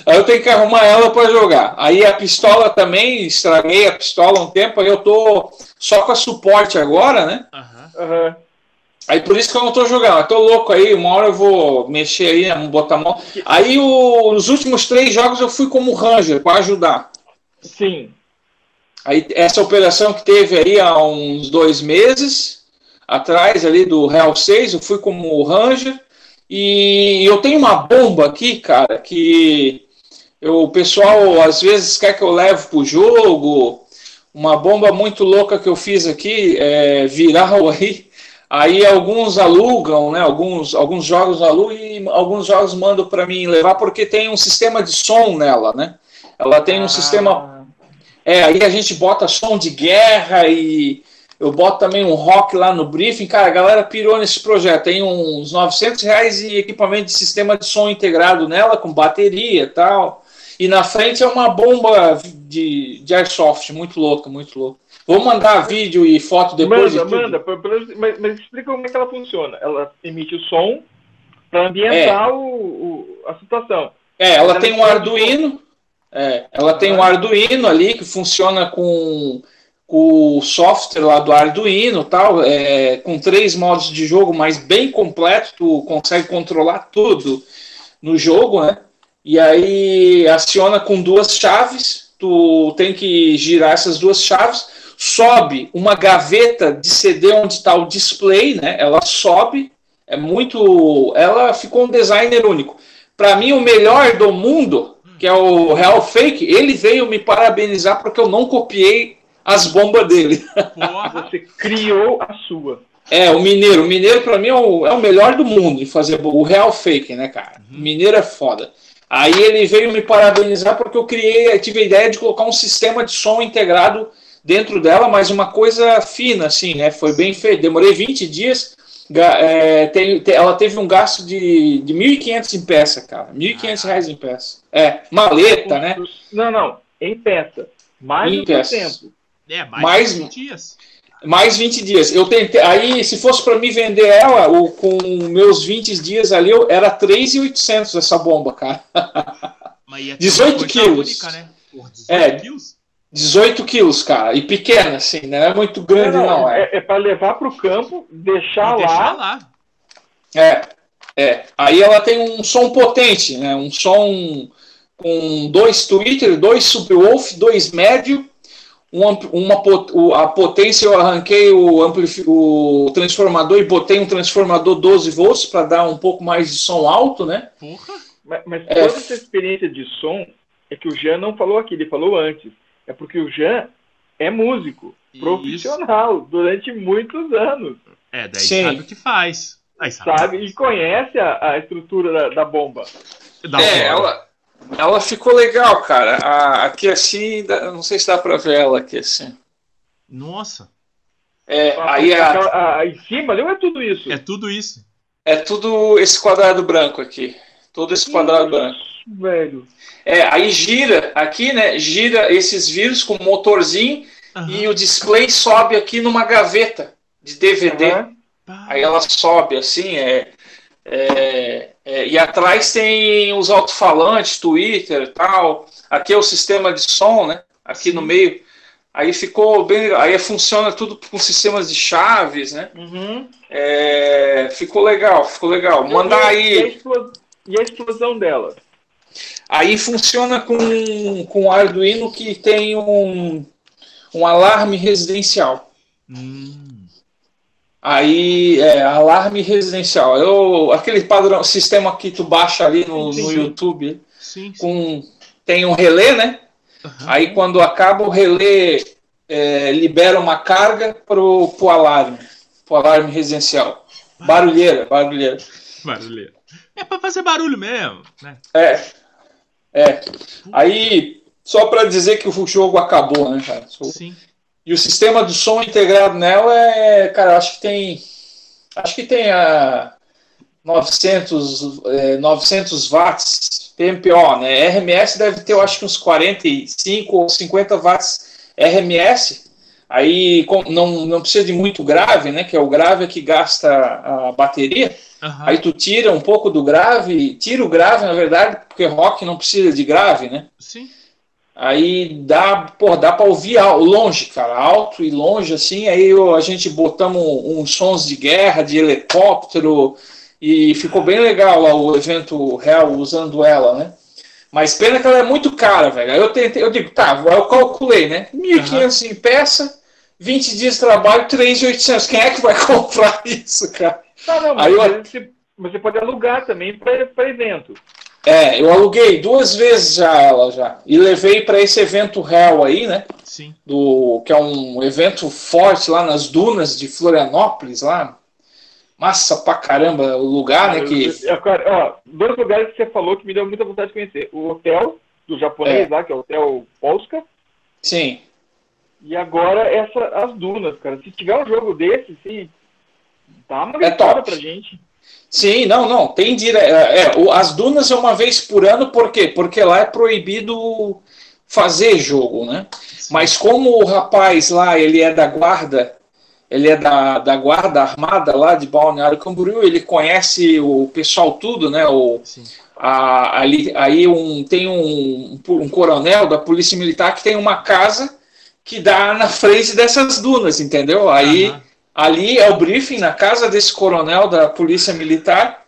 Speaker 3: aí eu tenho que arrumar ela para jogar. Aí a pistola também, estraguei a pistola um tempo, aí eu tô só com a suporte agora, né?
Speaker 1: Uhum.
Speaker 3: Aí por isso que eu não tô jogando. Eu tô louco aí, uma hora eu vou mexer aí, né, botar a mão. Aí o, os últimos três jogos eu fui como Ranger para ajudar.
Speaker 1: Sim.
Speaker 3: Aí essa operação que teve aí há uns dois meses atrás ali do Real 6, eu fui como Ranger. E eu tenho uma bomba aqui, cara, que eu, o pessoal às vezes quer que eu leve pro jogo. Uma bomba muito louca que eu fiz aqui, é, viral aí Aí alguns alugam, né? Alguns, alguns jogos alugam e alguns jogos mandam para mim levar porque tem um sistema de som nela, né? Ela tem um ah. sistema. É, aí a gente bota som de guerra e eu boto também um rock lá no briefing. Cara, a galera pirou nesse projeto. Tem uns 900 reais e equipamento de sistema de som integrado nela, com bateria e tal. E na frente é uma bomba de, de airsoft, muito louca, muito louca. Vou mandar vídeo e foto depois.
Speaker 1: Manda, de manda. Mas, mas, explica como é que ela funciona. Ela emite o som para ambientar é. o, o, a situação.
Speaker 3: É, ela, ela tem um Arduino. É, ela tem um Arduino ali que funciona com o software lá do Arduino tal, é, com três modos de jogo, mas bem completo, tu consegue controlar tudo no jogo, né? E aí aciona com duas chaves, tu tem que girar essas duas chaves sobe uma gaveta de CD onde está o display, né? Ela sobe, é muito. Ela ficou um designer único. Para mim, o melhor do mundo, que é o Real Fake, ele veio me parabenizar porque eu não copiei as bombas dele.
Speaker 1: Você criou a sua.
Speaker 3: É, o Mineiro. O Mineiro, para mim, é o, é o, melhor do mundo em fazer o Real Fake, né, cara? O Mineiro é foda. Aí ele veio me parabenizar porque eu criei, tive a ideia de colocar um sistema de som integrado dentro dela, mas uma coisa fina, assim, né? Foi bem feito. Demorei 20 dias. É, tem, tem, ela teve um gasto de, de 1.500 em peça, cara. 1.500 ah. reais em peça. É, maleta, né?
Speaker 1: Não, não, em peça. Mais em peça. tempo.
Speaker 2: É, mais, mais 20 dias.
Speaker 3: Mais 20 dias. Eu tentei. Aí, se fosse para mim vender ela, o, com meus 20 dias ali, eu, era 3.800 essa bomba, cara. Mas 18 quilos. Única, né? Por 18 é, quilos? 18 quilos, cara. E pequena, assim, não é muito grande, não. não
Speaker 1: é é, é para levar para o campo, deixar,
Speaker 2: deixar lá.
Speaker 3: É, é. Aí ela tem um som potente, né? Um som com dois Twitter, dois subwoof, dois médio, uma, a potência eu arranquei o, o transformador e botei um transformador 12 volts para dar um pouco mais de som alto, né?
Speaker 1: Porra. Mas, mas é. toda essa experiência de som é que o Jean não falou aqui, ele falou antes. É porque o Jean é músico, Isso. profissional, durante muitos anos.
Speaker 2: É, daí Sim. sabe o que faz.
Speaker 1: Aí sabe. sabe e conhece a, a estrutura da, da bomba.
Speaker 3: Da é, ela, ela ficou legal, cara. A, aqui assim, não sei se dá pra ver ela aqui assim.
Speaker 2: Nossa.
Speaker 3: É, a, aí a,
Speaker 1: a, a, em cima ali é tudo isso?
Speaker 2: É tudo isso.
Speaker 3: É tudo esse quadrado branco aqui. Todo esse quadrado branco.
Speaker 1: Velho.
Speaker 3: É, aí gira aqui, né? Gira esses vírus com motorzinho uhum. e o display sobe aqui numa gaveta de DVD. Uhum. Aí ela sobe assim, é, é, é, e atrás tem os alto-falantes, Twitter e tal. Aqui é o sistema de som, né? Aqui Sim. no meio. Aí ficou bem legal. Aí funciona tudo com sistemas de chaves, né?
Speaker 1: Uhum.
Speaker 3: É, ficou legal, ficou legal. Mandar aí.
Speaker 1: E a explosão dela?
Speaker 3: Aí funciona com, com Arduino que tem um, um alarme residencial.
Speaker 2: Hum.
Speaker 3: Aí, é, alarme residencial. Eu, aquele padrão, sistema que tu baixa ali no, sim, sim. no YouTube, sim, com, tem um relé, né? Uhum. Aí quando acaba o relé, é, libera uma carga pro, pro alarme, pro alarme residencial. Barulheira, barulheira.
Speaker 2: Barulheira. É para fazer barulho mesmo, né?
Speaker 3: É. É. Aí, só para dizer que o jogo acabou, né, cara?
Speaker 2: Sim.
Speaker 3: E o sistema do som integrado nela é, cara, acho que tem, acho que tem a 900, é, 900 watts PMPO, né? RMS deve ter, eu acho que uns 45 ou 50 watts RMS. Aí não, não precisa de muito grave, né? Que é o grave que gasta a bateria. Uhum. Aí tu tira um pouco do grave, tira o grave, na verdade, porque rock não precisa de grave, né?
Speaker 2: Sim.
Speaker 3: Aí dá, pô, dá para ouvir longe, cara, alto e longe, assim. Aí a gente botamos uns sons de guerra, de helicóptero, e ficou bem legal lá o evento real usando ela, né? Mas pena que ela é muito cara, velho. Aí eu tentei, eu digo, tá, eu calculei, né? 1.500 uhum. em peça, 20 dias de trabalho, 3.800. Quem é que vai comprar isso, cara?
Speaker 1: Não, não, mas, eu... você, você pode alugar também para evento.
Speaker 3: É, eu aluguei duas vezes já ela já. E levei para esse evento real aí, né?
Speaker 2: Sim.
Speaker 3: Do, que é um evento forte lá nas dunas de Florianópolis, lá. Massa pra caramba o lugar, né? Que...
Speaker 1: ó, dois lugares que você falou que me deu muita vontade de conhecer. O hotel do japonês é. lá, que é o Hotel Polska.
Speaker 3: Sim.
Speaker 1: E agora essa, as dunas, cara. Se tiver um jogo desse, sim, dá uma
Speaker 3: é top. pra gente. Sim, não, não. Tem dire... É, é as dunas é uma vez por ano, por quê? Porque lá é proibido fazer jogo, né? Mas como o rapaz lá, ele é da guarda, ele é da, da guarda armada lá de Balneário Camboriú, ele conhece o pessoal tudo, né? O, a, ali, aí um, tem um, um coronel da polícia militar que tem uma casa que dá na frente dessas dunas, entendeu? Aí uhum. Ali é o briefing na casa desse coronel da polícia militar.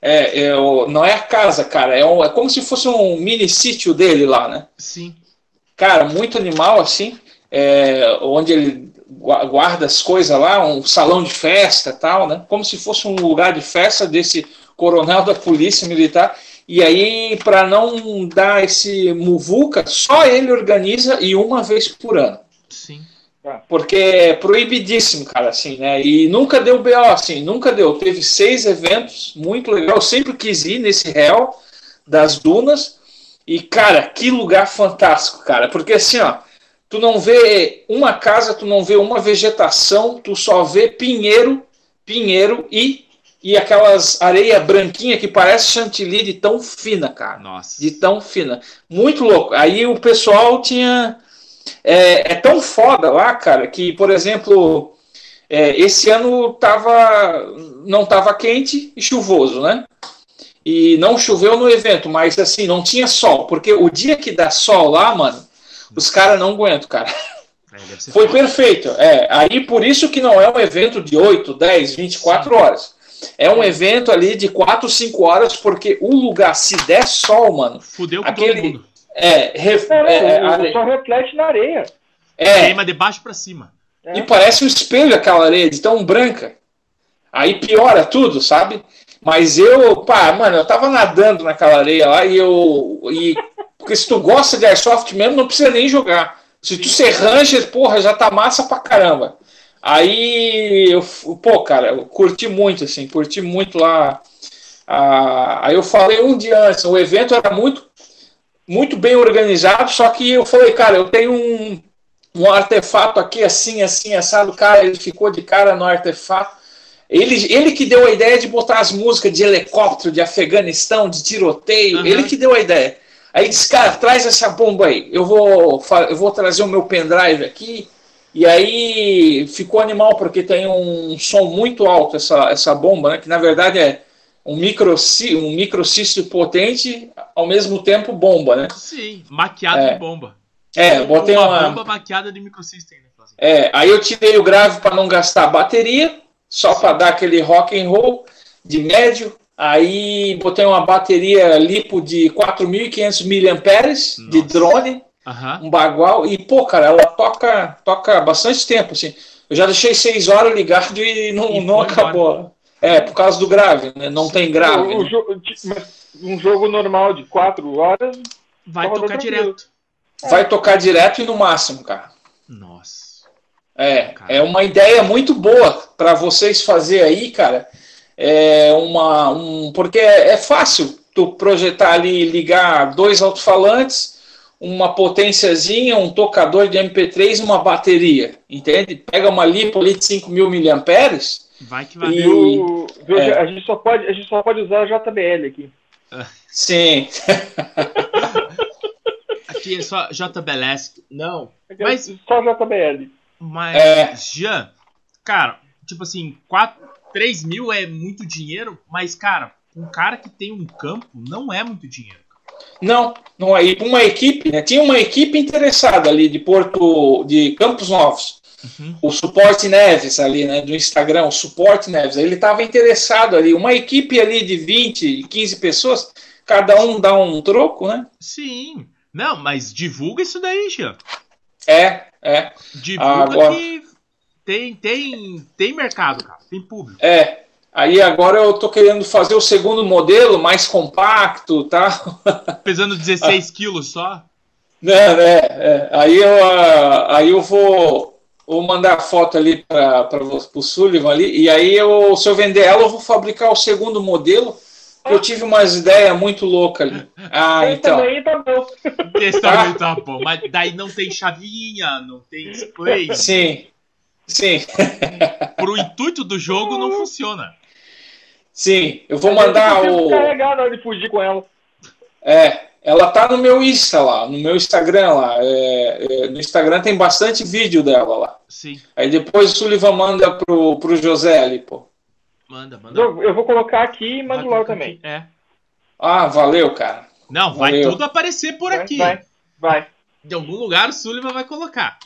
Speaker 3: É, é não é a casa, cara, é, um, é como se fosse um mini sítio dele lá, né?
Speaker 2: Sim.
Speaker 3: Cara, muito animal assim, é, onde ele guarda as coisas lá, um salão de festa tal, né? Como se fosse um lugar de festa desse coronel da polícia militar. E aí, para não dar esse muvuca, só ele organiza e uma vez por ano.
Speaker 2: Sim.
Speaker 3: Porque é proibidíssimo, cara, assim, né? E nunca deu BO, assim, nunca deu. Teve seis eventos, muito legal. Eu sempre quis ir nesse réu das dunas. E, cara, que lugar fantástico, cara. Porque assim, ó, tu não vê uma casa, tu não vê uma vegetação, tu só vê pinheiro, pinheiro e e aquelas areia branquinha que parece chantilly de tão fina, cara.
Speaker 2: Nossa.
Speaker 3: De tão fina. Muito louco. Aí o pessoal tinha. É, é tão foda lá, cara, que, por exemplo, é, esse ano tava, não tava quente e chuvoso, né? E não choveu no evento, mas assim, não tinha sol. Porque o dia que dá sol lá, mano, os caras não aguentam, cara. É, Foi perfeito. É, aí por isso que não é um evento de 8, 10, 24 Sim. horas. É um evento ali de 4, 5 horas, porque o lugar, se der sol, mano.
Speaker 2: Fudeu com aquele, todo mundo.
Speaker 3: É, ref,
Speaker 1: é, é, é só reflete na areia.
Speaker 2: É. Queima de baixo para cima.
Speaker 3: É. E parece um espelho aquela areia, de tão branca. Aí piora tudo, sabe? Mas eu, pá, mano, eu tava nadando naquela areia lá e eu. E, porque se tu gosta de airsoft mesmo, não precisa nem jogar. Se tu ser ranger, porra, já tá massa pra caramba. Aí eu, pô, cara, eu curti muito, assim, curti muito lá. Ah, aí eu falei um dia antes, o evento era muito, muito bem organizado, só que eu falei, cara, eu tenho um, um artefato aqui assim, assim, assado, cara, ele ficou de cara no artefato. Ele, ele que deu a ideia de botar as músicas de helicóptero, de Afeganistão, de tiroteio, uhum. ele que deu a ideia. Aí disse, cara, traz essa bomba aí, eu vou, eu vou trazer o meu pendrive aqui, e aí ficou animal, porque tem um som muito alto essa, essa bomba, né, que na verdade é um micro um microcício potente, ao mesmo tempo bomba, né?
Speaker 2: Sim, maquiado é. de bomba.
Speaker 3: É, eu botei uma, uma
Speaker 2: bomba maquiada de microsystem. Né,
Speaker 3: é, aí eu tirei o grave para não gastar bateria, só para dar aquele rock and roll de médio. Aí botei uma bateria lipo de 4.500 mAh de drone, uhum. um bagual e pô, cara, ela toca toca bastante tempo assim. Eu já deixei 6 horas ligado e não, e não acabou. Embora. É, por causa do grave, né? Não tem grave. O,
Speaker 1: né? jogo, um jogo normal de 4 horas
Speaker 2: vai tocar direto.
Speaker 3: Vai tocar direto e no máximo, cara.
Speaker 2: Nossa.
Speaker 3: É, é uma ideia muito boa para vocês fazer aí, cara. É uma, um, porque é, é fácil tu projetar ali, ligar dois alto-falantes, uma potênciazinha, um tocador de MP3 e uma bateria, entende? Pega uma lipo ali de 5 mil miliamperes.
Speaker 2: Vai que vai.
Speaker 1: E, o, é. a, gente só pode, a gente só pode usar a JBL aqui.
Speaker 3: Sim.
Speaker 2: aqui é só JBLS. Não.
Speaker 1: Mas... Só JBL.
Speaker 2: Mas, é... Jean, cara, tipo assim, 4, 3 mil é muito dinheiro, mas, cara, um cara que tem um campo não é muito dinheiro.
Speaker 3: Não, não é. E uma equipe, né? Tinha uma equipe interessada ali de Porto, de Campos Novos. Uhum. O Suporte Neves ali, né? Do Instagram, o Suporte Neves. Ele estava interessado ali. Uma equipe ali de 20, 15 pessoas, cada um dá um troco, né?
Speaker 2: Sim. Não, mas divulga isso daí, Jean.
Speaker 3: É, é.
Speaker 2: Divulga agora... que tem, tem, tem mercado, cara. Tem público.
Speaker 3: É. Aí agora eu tô querendo fazer o segundo modelo, mais compacto, tá?
Speaker 2: Pesando 16 quilos só?
Speaker 3: Né, né, é. Aí eu, ah, aí eu vou, vou mandar a foto ali para o Sullivan ali, e aí eu, se eu vender ela, eu vou fabricar o segundo modelo eu tive umas ideias muito loucas ali. Ah, Esse então.
Speaker 1: Também tá bom.
Speaker 2: Esse também tá bom. Mas daí não tem chavinha, não tem display.
Speaker 3: Sim. Sim.
Speaker 2: Pro intuito do jogo não funciona.
Speaker 3: Sim, eu vou mandar o.
Speaker 1: carregar na hora de fugir com ela.
Speaker 3: É, ela tá no meu Insta lá, no meu Instagram lá. É, é, no Instagram tem bastante vídeo dela lá.
Speaker 2: Sim.
Speaker 3: Aí depois o Sullivan manda pro, pro José ali, pô.
Speaker 2: Manda, manda.
Speaker 1: Eu vou colocar aqui e mando lá também.
Speaker 2: É.
Speaker 3: Ah, valeu, cara.
Speaker 2: Não, vai valeu. tudo aparecer por
Speaker 1: vai,
Speaker 2: aqui.
Speaker 1: Vai, vai.
Speaker 2: De algum lugar o Sullivan vai colocar.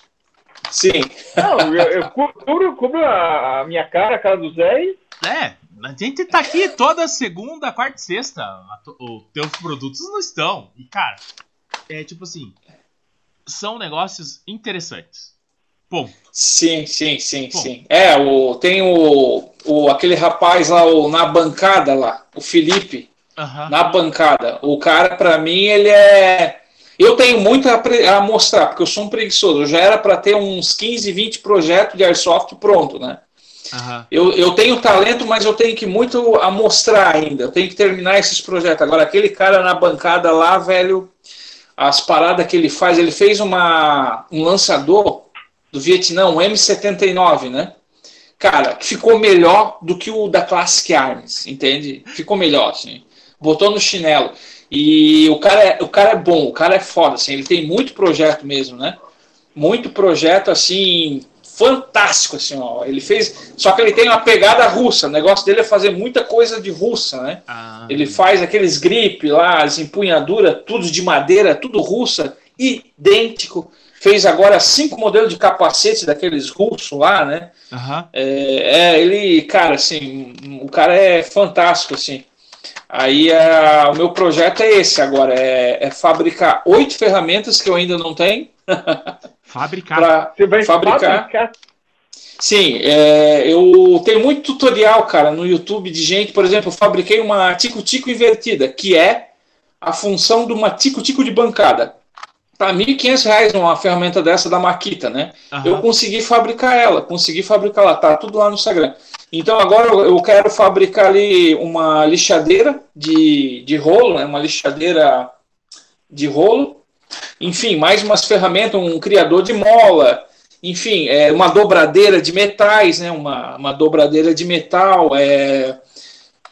Speaker 3: Sim.
Speaker 1: Não, eu, eu cubro, cubro a minha cara, a cara do Zé e...
Speaker 2: É, a gente tá aqui toda segunda, quarta e sexta. Os teus produtos não estão. E, cara, é tipo assim, são negócios interessantes. Ponto.
Speaker 3: Sim, sim, sim, sim. É, o, tem o, o aquele rapaz lá o, na bancada lá, o Felipe, na bancada. O cara, para mim, ele é. Eu tenho muito a, a, mostrar, porque eu sou um preguiçoso. Eu já era para ter uns 15, 20 projetos de airsoft pronto, né? Eu, eu tenho talento, mas eu tenho que muito a mostrar ainda. Eu tenho que terminar esses projetos. Agora, aquele cara na bancada lá, velho, as paradas que ele faz, ele fez uma, um lançador do Vietnã, um M79, né? Cara, ficou melhor do que o da Classic Arms, entende? Ficou melhor, assim. Botou no chinelo. E o cara, é, o cara é bom, o cara é foda, assim. Ele tem muito projeto mesmo, né? Muito projeto, assim, fantástico, assim, ó. Ele fez. Só que ele tem uma pegada russa. O negócio dele é fazer muita coisa de russa, né? Ah. Ele faz aqueles grip lá, as empunhaduras, tudo de madeira, tudo russa, idêntico fez agora cinco modelos de capacete daqueles russos lá, né?
Speaker 2: Uhum.
Speaker 3: É, é, ele, cara, assim, o cara é fantástico, assim. Aí a, o meu projeto é esse agora, é, é fabricar oito ferramentas que eu ainda não tenho.
Speaker 2: Fabricar.
Speaker 3: Pra
Speaker 1: Você vai
Speaker 3: fabricar.
Speaker 1: fabricar.
Speaker 3: Sim, é, eu tenho muito tutorial, cara, no YouTube de gente, por exemplo, eu fabriquei uma tico-tico invertida, que é a função de uma tico-tico de bancada. Tá R$ 1.500 uma ferramenta dessa da Makita, né?
Speaker 2: Aham.
Speaker 3: Eu consegui fabricar ela, consegui fabricar ela, tá tudo lá no Instagram. Então agora eu eu quero fabricar ali uma lixadeira de, de rolo, né? uma lixadeira de rolo, enfim, mais umas ferramentas, um criador de mola, enfim, é, uma dobradeira de metais, né? uma, uma dobradeira de metal, é,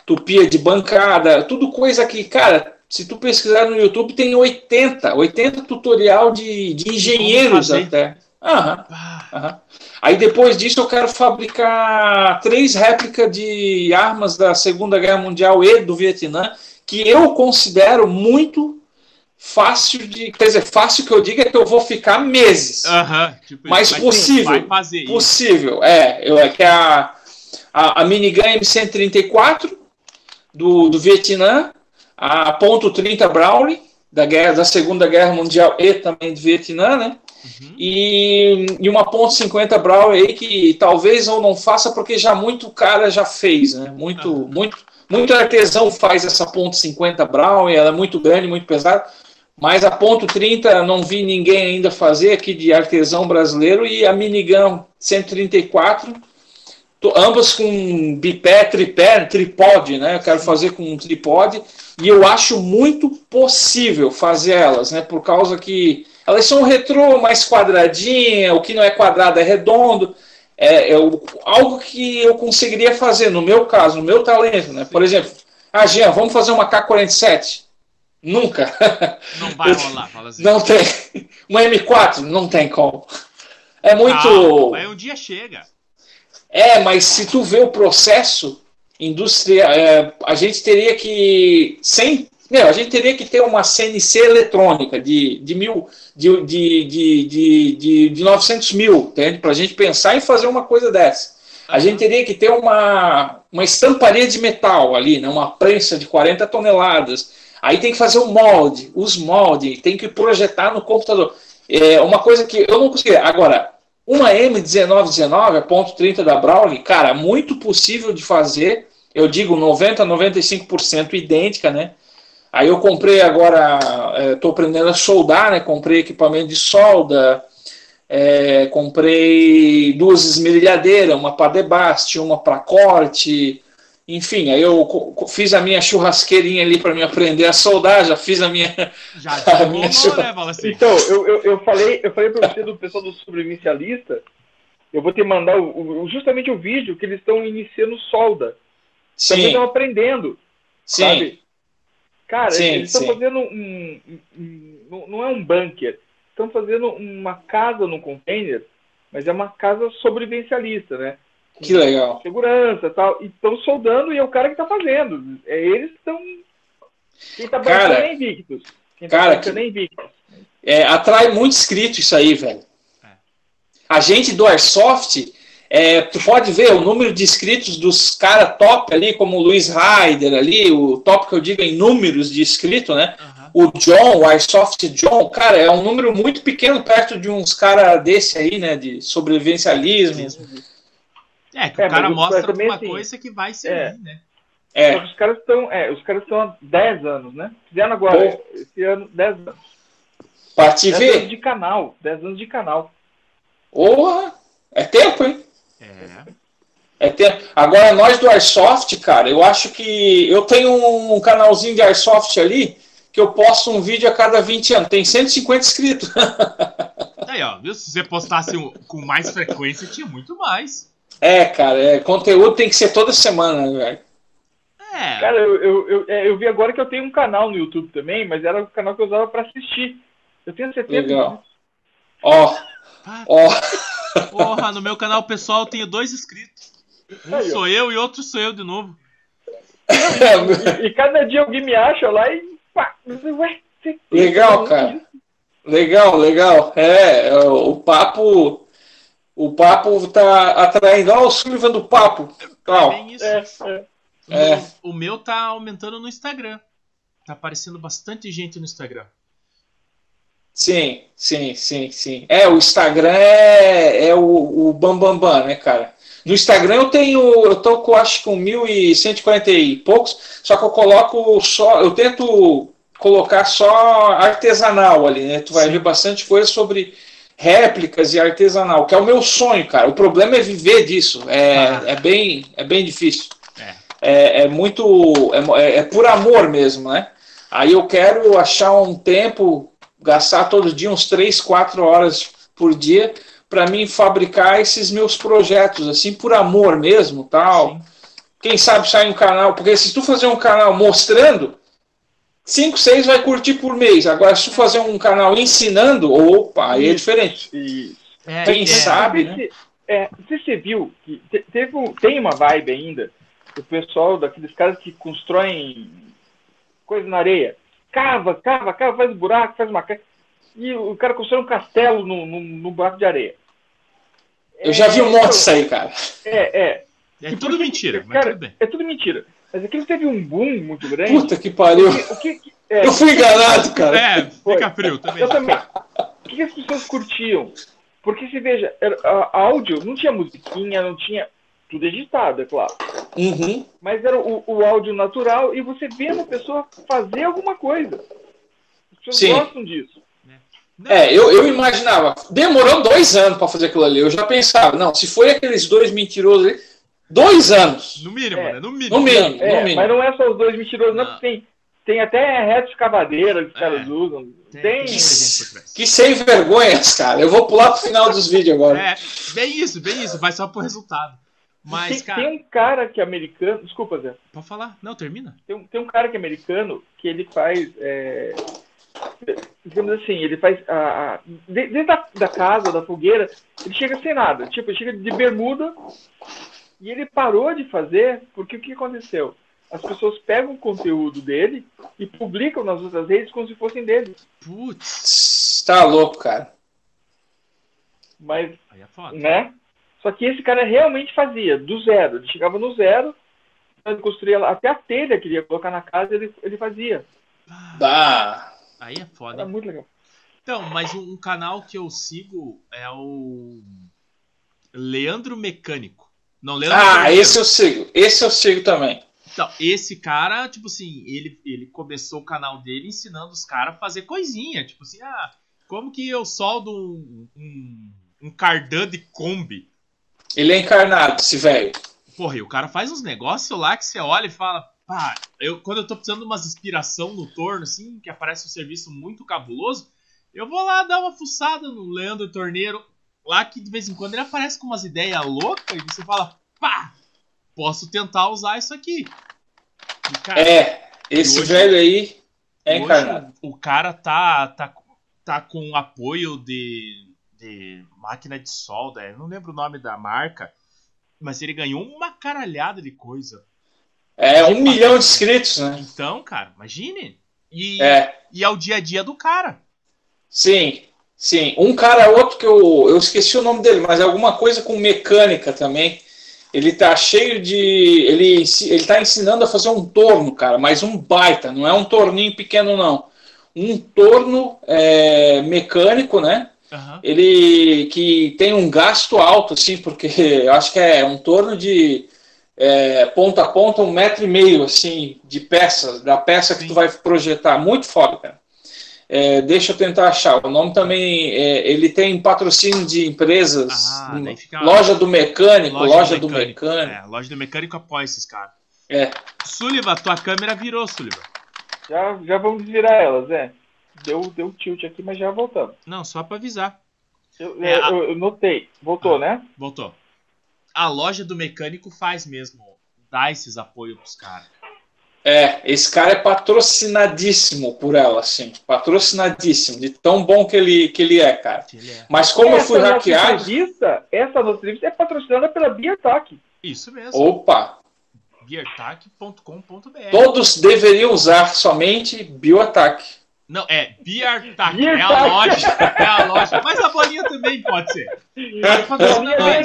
Speaker 3: tupia de bancada, tudo coisa que, cara, se tu pesquisar no YouTube tem 80, 80 tutorial de, de engenheiros até. Aham.
Speaker 2: Ah,
Speaker 3: Aham. Aí depois disso eu quero fabricar três réplicas de armas da Segunda Guerra Mundial e do Vietnã, que eu considero muito fácil de. Quer dizer, fácil que eu diga é que eu vou ficar meses.
Speaker 2: Tipo,
Speaker 3: Mas possível.
Speaker 2: Vai fazer isso.
Speaker 3: Possível, é. Eu, é que a, a, a minigun M134 do, do Vietnã, a ponto .30 Browning da, guerra, da Segunda Guerra Mundial e também do Vietnã, né?
Speaker 2: Uhum.
Speaker 3: E, e uma ponto .50 Brawl aí que talvez eu não faça porque já muito cara já fez, né? Muito,
Speaker 2: Aham.
Speaker 3: muito, muito artesão faz essa ponto .50 Brawl, e ela é muito grande, muito pesada. Mas a ponto .30 não vi ninguém ainda fazer aqui de artesão brasileiro e a minigun 134 to- ambas com bipé, tripé, tripode, né? Eu quero fazer com um tripode e eu acho muito possível fazer elas, né? Por causa que elas são retrô, mais quadradinha, o que não é quadrado é redondo. É, é algo que eu conseguiria fazer, no meu caso, no meu talento, né? Por exemplo, ah, Jean, vamos fazer uma K-47? Nunca.
Speaker 2: Não vai rolar, fala assim.
Speaker 3: Não tem. Uma M4? Não tem como. É muito.
Speaker 2: Calma, mas um dia chega.
Speaker 3: É, mas se tu vê o processo industrial, é, a gente teria que. Sem, meu, a gente teria que ter uma CNC eletrônica de, de mil. De, de, de, de, de, de 900 mil, entende? Para a gente pensar em fazer uma coisa dessa. A gente teria que ter uma, uma estamparia de metal ali, né? uma prensa de 40 toneladas. Aí tem que fazer o molde, os moldes, tem que projetar no computador. É uma coisa que eu não consegui. Agora, uma M1919, a ponto .30 da Browning, cara, muito possível de fazer. Eu digo 90, 95% idêntica, né? Aí eu comprei agora, estou aprendendo a soldar, né? Comprei equipamento de solda, é, comprei duas esmerilhadeiras, uma para debaste, uma para corte, enfim, aí eu fiz a minha churrasqueirinha ali para me aprender a soldar, já fiz a minha.
Speaker 2: Já
Speaker 3: A
Speaker 2: rolou,
Speaker 3: minha
Speaker 2: né? assim.
Speaker 1: Então, eu, eu, eu falei, eu falei pra você do pessoal do sobrevivencialista, eu vou te mandar o, o- justamente o vídeo que eles estão iniciando solda. Também
Speaker 3: Sim,
Speaker 1: estão aprendendo,
Speaker 3: sim,
Speaker 1: sabe? Cara,
Speaker 3: Sim,
Speaker 1: eles estão fazendo um, um- um- Não não é um bunker. Estão fazendo uma casa no container, mas é uma casa sobrevivencialista, né?
Speaker 3: Que legal.
Speaker 1: Segurança e tal. E estão soldando e é o cara que está fazendo. É eles que estão. Quem está bancando é Invictus. Quem tá
Speaker 3: cara,
Speaker 1: bancando é Invictus.
Speaker 3: É, atrai muito inscrito isso aí, velho.
Speaker 2: É.
Speaker 3: A gente do Airsoft, é, tu pode ver o número de inscritos dos caras top ali, como o Luiz Ryder ali, o top que eu digo em números de inscrito, né?
Speaker 2: Aham.
Speaker 3: O John, o Airsoft John, cara, é um número muito pequeno perto de uns caras desse aí, né? De sobrevivencialismo.
Speaker 2: É, que
Speaker 1: É,
Speaker 2: o cara
Speaker 1: mas o-
Speaker 2: mostra
Speaker 1: também,
Speaker 2: uma
Speaker 1: assim,
Speaker 2: coisa que vai servir, né?
Speaker 1: Só
Speaker 3: É,
Speaker 1: que os caras estão. É, os caras estão há 10 anos, né? Fizeram agora, esse ano, 10 anos.
Speaker 3: pra te
Speaker 1: 10 anos
Speaker 3: ver.
Speaker 1: de canal. 10 anos de canal.
Speaker 3: Porra, é tempo, hein?
Speaker 2: É.
Speaker 3: É tempo. Agora, nós do Airsoft, cara, eu acho que eu tenho um canalzinho de Airsoft ali que eu posto um vídeo a cada 20 anos. Tem 150 inscritos.
Speaker 2: Aí, ó, viu? Se você postasse com mais frequência, tinha muito mais.
Speaker 3: É, cara, é, conteúdo tem que ser toda semana, né, velho.
Speaker 2: É.
Speaker 1: Cara, eu, eu, eu, é, eu vi agora que eu tenho um canal no YouTube também, mas era o canal que eu usava pra assistir. Eu tenho 70
Speaker 3: Legal. Ó, ó.
Speaker 2: porra, no meu canal pessoal eu tenho dois inscritos. Um
Speaker 1: Aí, ó.
Speaker 2: sou eu e outro sou eu de novo.
Speaker 1: E, e cada dia alguém me acha lá e pá, ué, você
Speaker 3: Legal, cara. Legal, legal. É, é, o papo. O papo tá atraindo. Ó, o Sullivan do papo.
Speaker 2: É
Speaker 3: Tal.
Speaker 2: bem isso.
Speaker 1: É, é.
Speaker 3: É.
Speaker 2: O meu tá aumentando no Instagram. Tá aparecendo bastante gente no Instagram.
Speaker 3: Sim, sim, sim, sim. É, o Instagram é, é o, o Bambambam, bam, bam, né, cara? No Instagram eu tenho, eu tô com acho com 1.140 e poucos, só que eu coloco só, eu tento colocar só artesanal ali, né? Tu vai Sim. ver bastante coisa sobre réplicas e artesanal, que é o meu sonho, cara. O problema é viver disso. É, ah. é, bem, é bem difícil. É, é, é muito. É, é, é, por amor mesmo, né? Aí eu quero achar um tempo, gastar todo dia uns 3, 4 horas por dia para mim fabricar esses meus projetos, assim, por amor mesmo, tal. Sim. Quem sabe sair um canal, porque se tu fazer um canal mostrando, 5, 6 vai curtir por mês. Agora, se tu fazer um canal ensinando, opa, aí é diferente. É, Quem é, sabe, né?
Speaker 1: É, você viu que teve, tem uma vibe ainda do pessoal, daqueles caras que constroem coisa na areia. Cava, cava, cava, faz buraco, faz uma casa. E o cara constrói um castelo no, no, no buraco de areia.
Speaker 3: Eu já vi um monte disso aí, cara.
Speaker 1: É, é.
Speaker 2: É tudo mentira, cara, tudo
Speaker 1: É tudo mentira. Mas aquilo teve um boom muito grande.
Speaker 3: Puta que pariu. O que, o que, é, eu fui enganado, cara.
Speaker 2: É, fica frio também.
Speaker 1: Eu também. O que as pessoas curtiam? Porque se veja, era, a, áudio não tinha musiquinha, não tinha. Tudo editado, é claro.
Speaker 3: Uhum.
Speaker 1: Mas era o, o áudio natural e você vendo a pessoa fazer alguma coisa. As pessoas Sim. gostam disso.
Speaker 3: É, eu, eu imaginava. Demorou dois anos para fazer aquilo ali. Eu já pensava, não, se foi aqueles dois mentirosos ali, dois anos.
Speaker 2: No mínimo,
Speaker 3: é.
Speaker 2: né? No mínimo.
Speaker 3: No mínimo,
Speaker 1: é,
Speaker 3: no mínimo.
Speaker 1: Mas não é só os dois mentirosos, não, não tem, tem até reto escavadeira que os é. caras usam. Tem.
Speaker 3: Que, que sem vergonhas, cara. Eu vou pular pro final dos vídeos agora.
Speaker 2: É, bem isso, bem isso. Vai só pro resultado. Mas,
Speaker 1: tem,
Speaker 2: cara...
Speaker 1: tem um cara que é americano. Desculpa, Zé.
Speaker 2: Pode falar. Não, termina.
Speaker 1: Tem um, tem um cara que é americano que ele faz. É digamos assim, ele faz a, a dentro da, da, casa, da fogueira, ele chega sem nada, tipo, ele chega de bermuda e ele parou de fazer porque o que aconteceu? As pessoas pegam o conteúdo dele e publicam nas outras redes como se fossem dele.
Speaker 3: Putz, tá louco, cara.
Speaker 1: Mas, é né? Só que esse cara realmente fazia, do zero. Ele chegava no zero, ele construía até a telha que ele ia colocar na casa, ele, ele fazia.
Speaker 3: Bah.
Speaker 2: Aí é foda.
Speaker 1: É muito legal.
Speaker 2: Então, mas um, um, canal que eu sigo é o Leandro Mecânico. Não,
Speaker 3: ah, Mecânico. esse eu sigo. Esse eu sigo também.
Speaker 2: Então, esse cara, tipo assim, ele, ele começou o canal dele ensinando os caras a fazer coisinha. Tipo assim, ah, como que eu soldo um, um, um cardan de Kombi?
Speaker 3: Ele é encarnado, esse velho.
Speaker 2: Porra, e o cara faz uns negócios lá que você olha e fala, pá, eu, quando eu tô precisando de umas inspiração no torno, assim, que aparece um serviço muito cabuloso, eu vou lá dar uma fuçada no Leandro Torneiro, lá que de vez em quando ele aparece com umas ideias loucas e você fala, pá, posso tentar usar isso aqui.
Speaker 3: E, cara, é, esse hoje, velho aí é encarnado.
Speaker 2: O cara tá, tá, tá com apoio de, de máquina de solda, eu não lembro o nome da marca, mas ele ganhou uma caralhada de coisa
Speaker 3: é, um milhão de inscritos, né?
Speaker 2: Então, cara, imagine. E
Speaker 3: é,
Speaker 2: e é o dia a dia do cara.
Speaker 3: Sim, sim. Um cara, outro que eu, eu esqueci o nome dele, mas é alguma coisa com mecânica também. Ele tá cheio de. Ele, ele tá ensinando a fazer um torno, cara, mas um baita, não é um torninho pequeno, não. Um torno é, mecânico, né? Uhum. Ele que tem um gasto alto, assim, porque eu acho que é um torno de é, ponta a ponta, um metro e meio assim de peça, da peça que Sim. tu vai projetar. Muito foda, cara. É, deixa eu tentar achar. O nome também, é, ele tem patrocínio de empresas, ah, loja do mecânico, loja, loja do, mecânico. Do mecânico.
Speaker 2: É, loja do mecânico apoia esses caras.
Speaker 3: É.
Speaker 2: Sullivan, tua câmera virou, Sullivan.
Speaker 1: Já, já vamos virar ela, Zé. Deu, deu tilt aqui, mas já voltamos.
Speaker 2: Não, só para avisar.
Speaker 1: Eu, é, eu, eu, notei. Voltou, ah, né?
Speaker 2: Voltou a loja do mecânico faz mesmo, dá esses apoios pros caras.
Speaker 3: É, esse cara é patrocinadíssimo por ela, assim. Patrocinadíssimo, de tão bom que ele, que ele é, cara. Ele é. Mas como essa eu fui hackeado.
Speaker 1: Entrevista, essa nossa entrevista é patrocinada pela Biatac.
Speaker 2: Isso mesmo.
Speaker 3: Opa!
Speaker 2: Biertac.com.br
Speaker 3: Todos deveriam usar somente Bioataque.
Speaker 2: Não, é Biertac. É a loja. É a loja. Mas a bolinha também pode ser.
Speaker 1: Pode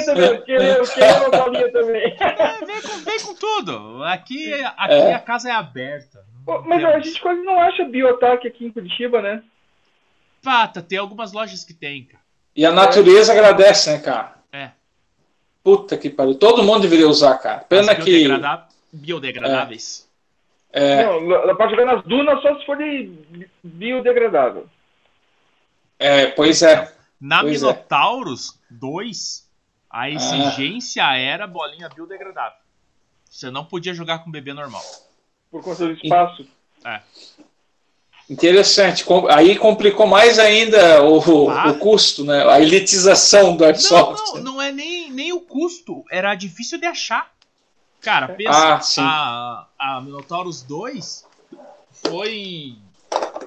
Speaker 1: também. Eu bolinha também.
Speaker 2: É, vem, com, vem com tudo. Aqui, aqui é. a casa é aberta.
Speaker 1: Pô, mas a gente quase não acha Biotac aqui em Curitiba, né?
Speaker 2: Pata, tem algumas lojas que tem, cara.
Speaker 3: E a natureza agradece, né, cara?
Speaker 2: É.
Speaker 3: Puta que pariu. Todo mundo deveria usar, cara. Pena que.
Speaker 2: Biodegradáveis.
Speaker 1: É. Não, ela pode jogar nas dunas só se for de biodegradável.
Speaker 3: É, pois é.
Speaker 2: Na pois é. Minotauros é. 2, a ah. exigência ah. era bolinha biodegradável. Você não podia jogar com bebê normal.
Speaker 1: Por conta do espaço.
Speaker 2: É.
Speaker 3: Interessante. Aí complicou mais ainda o, ah. o custo, né? A elitização do Airsoft.
Speaker 2: Não, não, não é nem, nem o custo. Era difícil de achar. Cara, pensa. Ah, sim. A, a Minotauros 2 foi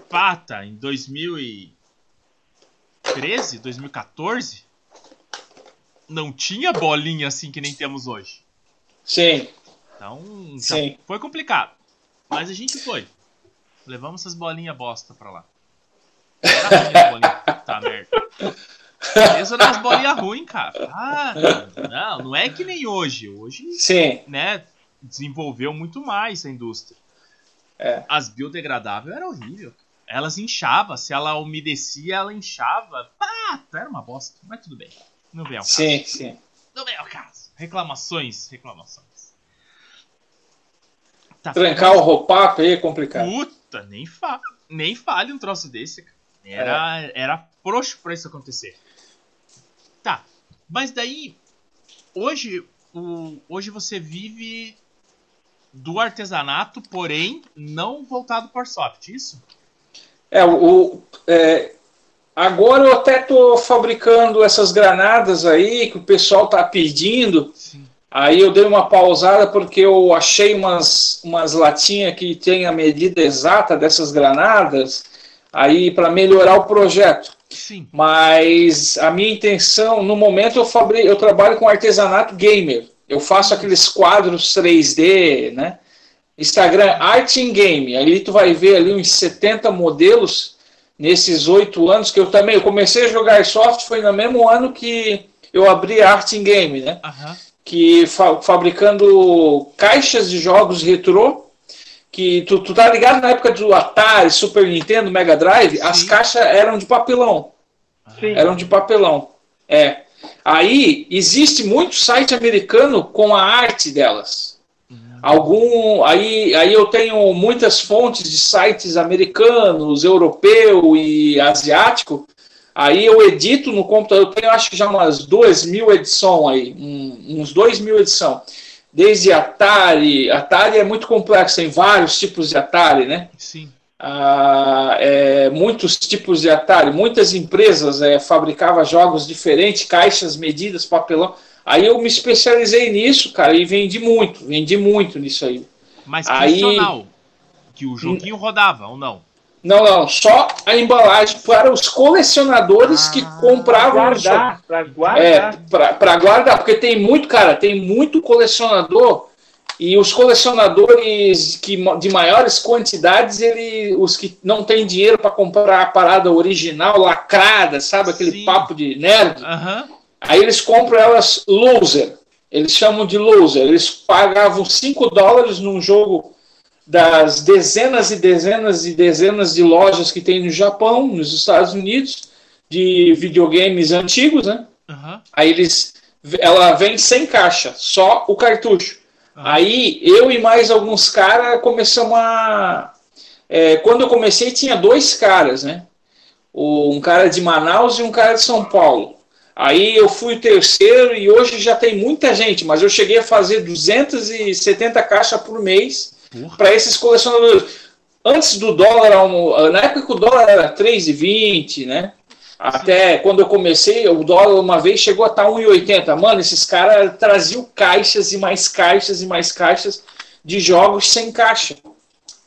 Speaker 2: pata em 2013, 2014. Não tinha bolinha assim que nem temos hoje.
Speaker 3: Sim.
Speaker 2: Então, Sim. foi complicado. Mas a gente foi. Levamos essas bolinhas bosta pra lá. Tá, merda. Beleza nas bolinhas ruins, cara. Ah, não, não é que nem hoje. Hoje,
Speaker 3: Sim.
Speaker 2: né, desenvolveu muito mais a indústria.
Speaker 3: É.
Speaker 2: As biodegradáveis era horrível. Elas inchavam, se ela umedecia, ela inchava. Ah, era uma bosta, mas tudo bem. Não vem ao caso.
Speaker 3: Sim, sim.
Speaker 2: Não vem ao caso. Reclamações, reclamações.
Speaker 3: Tá, Trancar o roupapo aí é complicado.
Speaker 2: Puta, nem, fa... nem fale um troço desse, Era, é. era frouxo pra isso acontecer. Tá, mas daí, hoje, o, hoje você vive do artesanato, porém não voltado para soft, isso?
Speaker 3: É, o, é, agora eu até tô fabricando essas granadas aí que o pessoal tá pedindo. Sim. Aí eu dei uma pausada porque eu achei umas, umas latinhas que tem a medida exata dessas granadas, aí para melhorar o projeto.
Speaker 2: Sim.
Speaker 3: Mas a minha intenção, no momento eu fabrico, eu trabalho com artesanato gamer. Eu faço aqueles quadros 3D, né? Instagram Art in Game. Ali tu vai ver ali uns 70 modelos nesses oito anos que eu também eu comecei a jogar soft foi no mesmo ano que eu abri Art in Game, né?
Speaker 2: Uhum
Speaker 3: que fa fabricando caixas de jogos retrô, que tu, tu tá ligado na época do Atari, Super Nintendo, Mega Drive, Sim. as caixas eram de papelão. Sim. Eram de papelão. É. Aí existe muito site americano com a arte delas. Uhum. Algum aí, aí eu tenho muitas fontes de sites americanos, europeu e asiático Aí eu edito no computador, eu tenho acho que já umas duas mil edições aí, um, uns dois mil edições. Desde Atari, Atari é muito complexo, tem vários tipos de Atari, né?
Speaker 2: Sim.
Speaker 3: Ah, é, muitos tipos de Atari, muitas empresas é, fabricavam jogos diferentes, caixas, medidas, papelão. Aí eu me especializei nisso, cara, e vendi muito, vendi muito nisso aí.
Speaker 2: Mas funcional, aí, que o joguinho rodava ou não?
Speaker 3: Não, não, só a embalagem para os colecionadores ah, que compravam
Speaker 1: guardar, para guardar.
Speaker 3: É, para guardar, porque tem muito, cara, tem muito colecionador e os colecionadores que de maiores quantidades, ele, os que não têm dinheiro para comprar a parada original, lacrada, sabe, aquele Sim. papo de nerd.
Speaker 2: Uhum.
Speaker 3: Aí eles compram elas loser. Eles chamam de loser. Eles pagavam 5 dólares num jogo das dezenas e dezenas e dezenas de lojas que tem no Japão, nos Estados Unidos, de videogames antigos, né?
Speaker 2: Uhum.
Speaker 3: Aí eles, ela vem sem caixa, só o cartucho. Uhum. Aí eu e mais alguns caras começamos a. É, quando eu comecei tinha dois caras, né? Um cara de Manaus e um cara de São Paulo. Aí eu fui o terceiro e hoje já tem muita gente, mas eu cheguei a fazer 270 caixas por mês para esses colecionadores. Antes do dólar, na época que o dólar era 3,20, né? Até quando eu comecei, o dólar uma vez chegou a estar 1,80. Mano, esses caras traziam caixas e mais caixas e mais caixas de jogos sem caixa.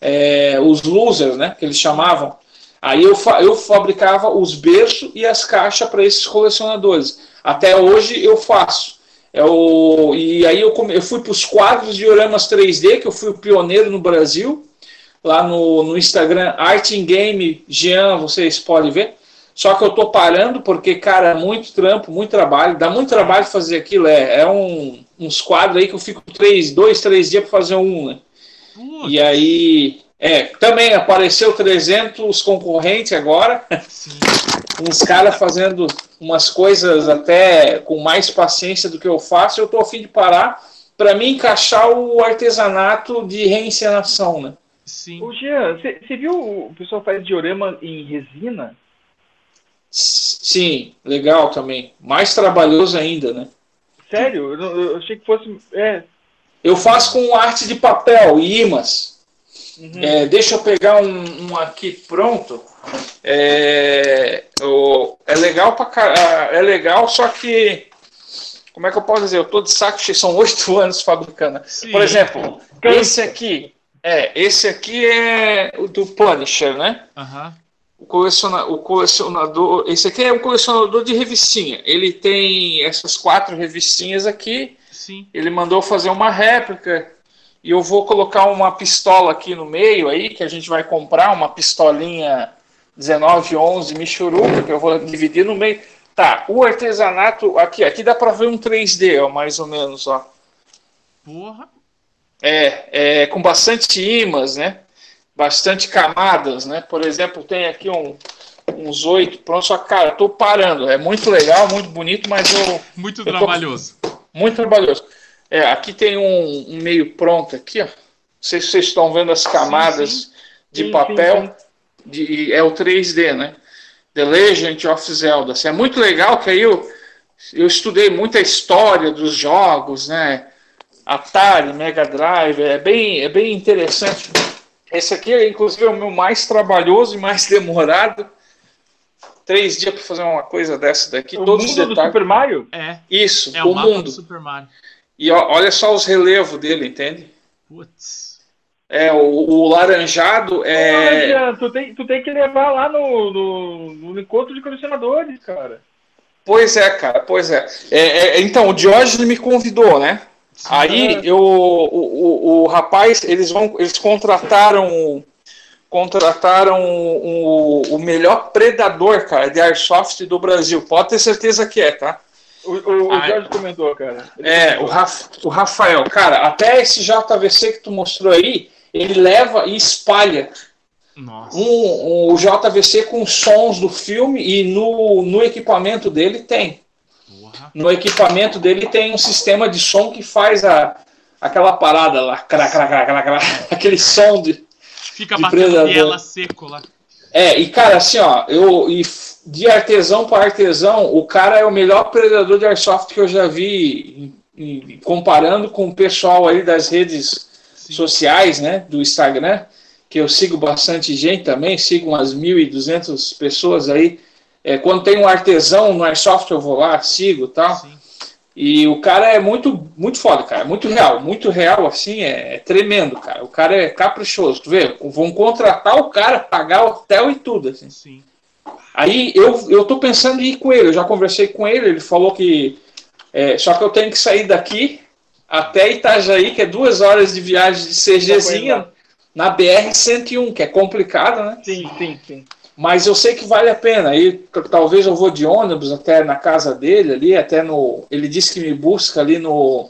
Speaker 3: É, os losers, né? Que eles chamavam. Aí eu, fa eu fabricava os berços e as caixas para esses colecionadores. Até hoje eu faço. Eu, é e aí eu, eu fui para os quadros de dioramas 3D, que eu fui o pioneiro no Brasil, lá no, no Instagram, Art in Game Jean, vocês podem ver. Só que eu tô parando porque, cara, muito trampo, muito trabalho, dá muito trabalho fazer aquilo. É, é um, uns quadros aí que eu fico três, dois, três dias para fazer um, né? E aí, é, também apareceu 300 concorrentes agora. uns caras fazendo umas coisas até com mais paciência do que eu faço, eu tô a fim de parar para mim encaixar o artesanato de reencenação, né?
Speaker 1: Sim. Ô, Jean, você viu o pessoal faz diorama em resina?
Speaker 3: Sim, legal também. Mais trabalhoso ainda, né?
Speaker 1: Sério? Eu, eu achei que fosse. É.
Speaker 3: Eu faço com arte de papel e imãs. Uhum. É, deixa eu pegar um, um aqui pronto. É, o, é legal para é legal, só que como é que eu posso dizer? Eu tô de saco cheio, são oito anos fabricando. Sim. Por exemplo, esse aqui é esse aqui é o do Punisher, né?
Speaker 2: Uhum.
Speaker 3: O, coleciona, o colecionador, esse aqui é um colecionador de revistinha. Ele tem essas quatro revistinhas aqui.
Speaker 2: Sim.
Speaker 3: Ele mandou fazer uma réplica e eu vou colocar uma pistola aqui no meio aí que a gente vai comprar uma pistolinha 1911 Michuruca, que eu vou dividir no meio. Tá, o artesanato, aqui, aqui dá para ver um 3D, ó, mais ou menos, ó.
Speaker 2: Porra.
Speaker 3: É, é, com bastante imãs, né? Bastante camadas, né? Por exemplo, tem aqui um, uns oito, pronto, só cara, tô parando. É muito legal, muito bonito, mas eu.
Speaker 2: Muito
Speaker 3: eu
Speaker 2: trabalhoso.
Speaker 3: Tô, muito trabalhoso. É, aqui tem um, um, meio pronto aqui, ó. Não sei se vocês estão vendo as camadas sim, sim. de sim, papel de, é o 3D, né? The Legend of Zelda. Assim, é muito legal que aí eu, eu estudei muita história dos jogos, né? Atari, Mega Drive, é bem, é bem interessante. Esse aqui é, inclusive, é o meu mais trabalhoso e mais demorado. Três dias para fazer uma coisa dessa daqui.
Speaker 1: O todos mundo os detalhes. do Super Mario?
Speaker 3: É. Isso, é o, o mundo.
Speaker 2: Super Mario.
Speaker 3: E ó, olha só os relevos dele, entende?
Speaker 2: Putz.
Speaker 3: É, o, o laranjado é.
Speaker 1: Olha, tu, tem, tu tem que levar lá no, no, no, encontro de colecionadores, cara.
Speaker 3: Pois é, cara, pois é. é, é então, o Diógenes me convidou, né? Sim, Aí eu, o, o, o, rapaz, eles vão, eles contrataram contrataram o, o melhor predador, cara, de airsoft do Brasil. Pode ter certeza que é, tá?
Speaker 1: O, o, o Jorge comentou, cara.
Speaker 3: Ele é, comentou. O, Raf, o Rafael, cara, até esse JVC que tu mostrou aí, ele leva e espalha. Um, um, o JVC com sons do filme e no, no equipamento dele tem. No equipamento dele tem um sistema de som que faz a, aquela parada lá, crá, crá, crá, crá, aquele som de.
Speaker 2: Fica de batendo ela seco lá.
Speaker 3: É, e cara, assim, ó, eu e de artesão para artesão, o cara é o melhor predador de airsoft que eu já vi, em, em, comparando com o pessoal aí das redes Sim. sociais, né, do Instagram, que eu sigo bastante gente também, sigo umas 1.200 pessoas aí. É, quando tem um artesão no airsoft, eu vou lá, sigo tal. Sim. E o cara é muito, muito foda, cara. Muito real. Muito real, assim, é, é, tremendo, cara. O cara é caprichoso. Tu vê? Vão contratar o cara, pagar hotel e tudo, assim.
Speaker 2: Sim.
Speaker 3: Aí eu, eu tô pensando em ir com ele. Eu já conversei com ele. Ele falou que. É, só que eu tenho que sair daqui até Itajaí, que é duas horas de viagem de CGzinha, na BR-101, que é complicado, né?
Speaker 1: Sim, sim, sim.
Speaker 3: Mas eu sei que vale a pena. Aí talvez eu vou de ônibus até na casa dele ali, até no. Ele disse que me busca ali no,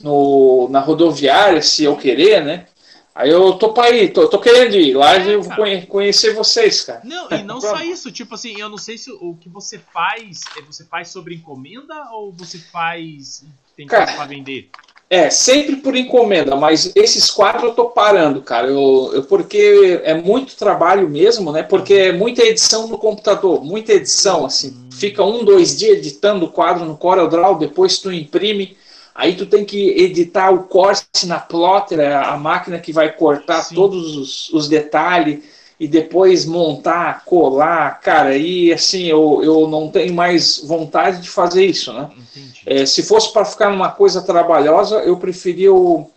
Speaker 3: no na rodoviária, se eu querer, né? Aí eu tô para ir, tô, tô querendo ir lá é, eu vou conhecer vocês, cara.
Speaker 2: Não, e não só isso, tipo assim, eu não sei se o que você faz, é você faz sobre encomenda ou você faz tem coisa para vender?
Speaker 3: É, sempre por encomenda, mas esses quatro eu tô parando, cara. Eu, eu, porque é muito trabalho mesmo, né? Porque é muita edição no computador, muita edição, assim. Fica um, dois dias editando o quadro no CorelDRAW, depois tu imprime, aí tu tem que editar o corte na plotter, a máquina que vai cortar Sim. todos os, os detalhes e depois montar, colar, cara, e assim, eu, eu não tenho mais vontade de fazer isso, né? É, se fosse para ficar numa coisa trabalhosa, eu preferia o...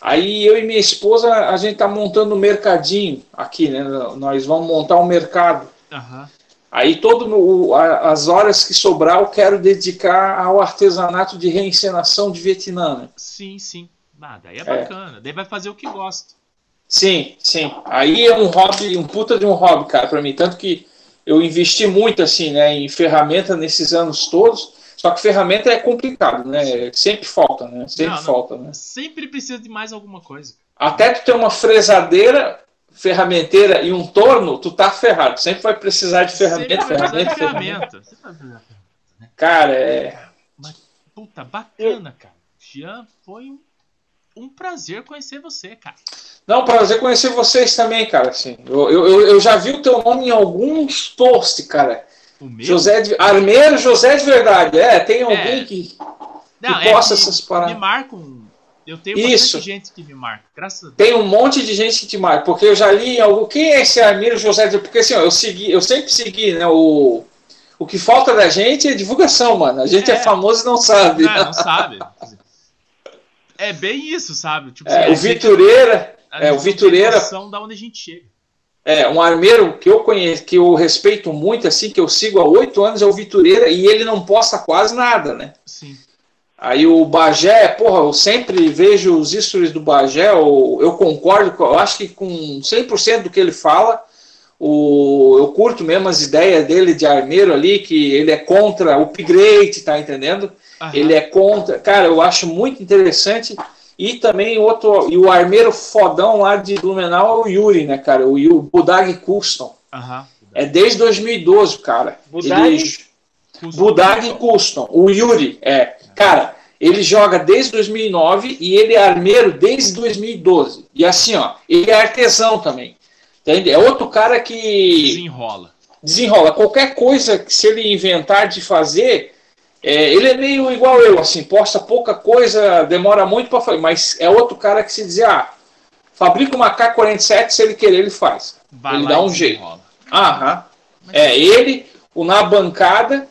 Speaker 3: Aí eu e minha esposa, a gente tá montando um mercadinho aqui, né? Nós vamos montar um mercado.
Speaker 2: Uhum.
Speaker 3: Aí todo as horas que sobrar eu quero dedicar ao artesanato de reencenação de Vietnã. Né?
Speaker 2: Sim, sim. Ah, daí é bacana. É. Daí vai fazer o que gosta.
Speaker 3: Sim, sim. Aí é um hobby, um puta de um hobby, cara, para mim. Tanto que eu investi muito, assim, né, em ferramenta nesses anos todos. Só que ferramenta é complicado, né? Sempre falta, né? Sempre não, falta, né?
Speaker 2: Sempre precisa de mais alguma coisa.
Speaker 3: Até tu ter uma fresadeira, ferramenteira e um torno, tu tá ferrado. Sempre vai precisar de ferramenta,
Speaker 2: ferramenta, ferramenta.
Speaker 3: ferramenta. Cara, é.
Speaker 2: Mas, puta, bacana, cara. Jean, foi um, um prazer conhecer você, cara.
Speaker 3: Não, prazer conhecer vocês também, cara. Assim, eu, eu, eu já vi o teu nome em alguns posts, cara. O meu? José de, Armeiro José de Verdade. É, tem é. alguém é. que, que Não, é posta essas paradas.
Speaker 2: Me marcam. Eu tenho Isso. gente que me marca, graças a Deus.
Speaker 3: Tem um monte de gente que te marca, porque eu já li algo. Quem é esse Armeiro José de Porque assim, ó, eu segui, eu sempre segui, né? O, o que falta da gente é divulgação, mano. A gente é, é famoso e não sabe.
Speaker 2: Não, não sabe. É bem isso, sabe?
Speaker 3: Tipo, é, o Vitureira. É, o Vitureira.
Speaker 2: da onde a gente chega.
Speaker 3: É, um armeiro que eu conheço, que eu respeito muito, assim, que eu sigo há oito anos, é o Vitureira, e ele não posta quase nada, né?
Speaker 2: Sim.
Speaker 3: Aí o Bagé, porra, eu sempre vejo os stories do Bagé, eu, eu concordo, eu acho que com 100% do que ele fala, o, eu curto mesmo as ideias dele de armeiro ali, que ele é contra o upgrade, tá entendendo? Aham. Ele é contra. Cara, eu acho muito interessante. E também outro. E o armeiro fodão lá de Blumenau é o Yuri, né, cara? O, o Budag Custom.
Speaker 2: Aham.
Speaker 3: É desde 2012, cara.
Speaker 1: Budag? Ele...
Speaker 3: Budag Custom. O Yuri, é. Cara, ele joga desde 2009 e ele é armeiro desde 2012. E assim, ó, ele é artesão também. Entende? É outro cara que.
Speaker 2: Desenrola.
Speaker 3: Desenrola. Qualquer coisa que se ele inventar de fazer, é, ele é meio igual eu, assim, posta pouca coisa, demora muito para fazer, mas é outro cara que se dizer, ah, fabrica uma K-47, se ele querer, ele faz. Vai ele dá um jeito. Aham. É, ele, o Na Bancada,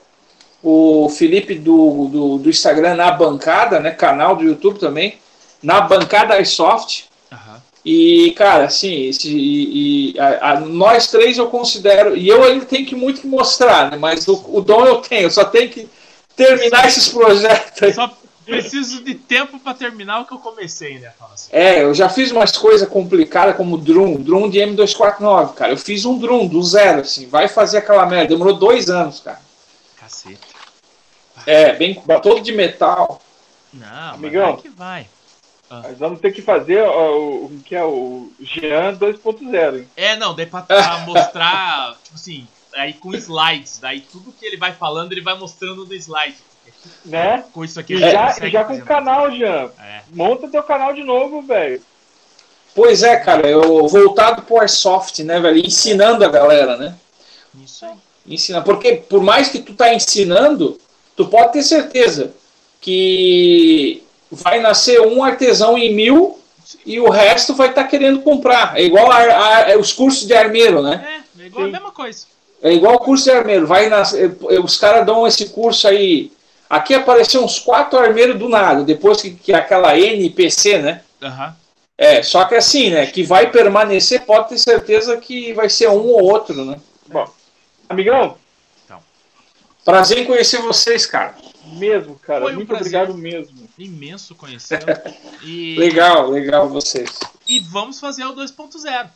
Speaker 3: o Felipe do, do, do, Instagram Na Bancada, né, canal do YouTube também, Na Bancada iSoft, e, cara, assim, esse, e, e a, a, nós três eu considero, e eu ainda tenho que muito mostrar, né? Mas o, o dom eu tenho, só tenho que terminar esses projetos.
Speaker 2: Só preciso de tempo para terminar o que eu comecei, né?
Speaker 3: Assim. É, eu já fiz umas coisas complicadas como Drum, Drum de M249, cara. Eu fiz um Drum do zero, assim, vai fazer aquela merda. Demorou dois anos, cara.
Speaker 2: Cacete.
Speaker 3: É, bem, todo de metal.
Speaker 2: Não, Amigão, vai que vai.
Speaker 1: Ah. Nós vamos ter que fazer o, o que é o Jean 2.0.
Speaker 2: É, não, daí pra, pra mostrar, tipo assim, aí com slides, daí tudo que ele vai falando, ele vai mostrando no slide.
Speaker 1: Né?
Speaker 2: Com isso aqui.
Speaker 1: Já, já com o canal, Jean. É. Monta teu canal de novo, velho.
Speaker 3: Pois é, cara, eu voltado pro Airsoft, né, velho? Ensinando a galera, né?
Speaker 2: Isso aí.
Speaker 3: Ensina, porque por mais que tu tá ensinando, tu pode ter certeza que vai nascer um artesão em mil e o resto vai estar tá querendo comprar. É igual a, a, os cursos de armeiro,
Speaker 2: né? É, é igual Sim. a mesma coisa.
Speaker 3: É igual o curso de armeiro. Vai nascer, é, os caras dão esse curso aí. Aqui apareceu uns quatro armeiros do nada, depois que, que aquela NPC, né?
Speaker 2: Uhum.
Speaker 3: É, só que assim, né? Que vai permanecer, pode ter certeza que vai ser um ou outro, né?
Speaker 1: Bom, amigão.
Speaker 3: Então. Prazer em conhecer vocês, cara.
Speaker 1: Mesmo, cara. Um Muito obrigado mesmo.
Speaker 2: Imenso conhecê-lo. E...
Speaker 3: legal, legal vocês.
Speaker 2: E vamos fazer o 2.0.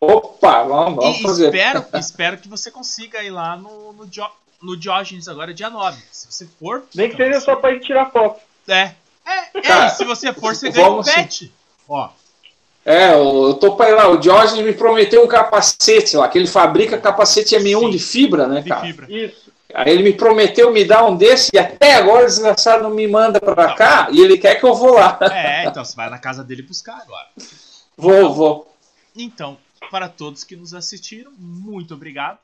Speaker 3: Opa, vamos, vamos
Speaker 2: e
Speaker 3: fazer.
Speaker 2: Espero, espero que você consiga ir lá no, no, jo, no Diógenes agora, dia 9. Se você for.
Speaker 1: Nem que seja só pra gente tirar foto.
Speaker 2: É. É, Cara, é se você for, você ganha um pet. Ó.
Speaker 3: É, eu tô pra ir lá. O Diógenes me prometeu um capacete lá, que ele fabrica capacete M1 Sim, de fibra, né, cara? De fibra.
Speaker 1: Isso.
Speaker 3: Aí ele me prometeu me dar um desse e até agora o desgraçado não me manda para cá e ele quer que eu vou lá.
Speaker 2: É, então você vai na casa dele buscar agora.
Speaker 3: Vou, então, vou.
Speaker 2: Então, para todos que nos assistiram, muito obrigado.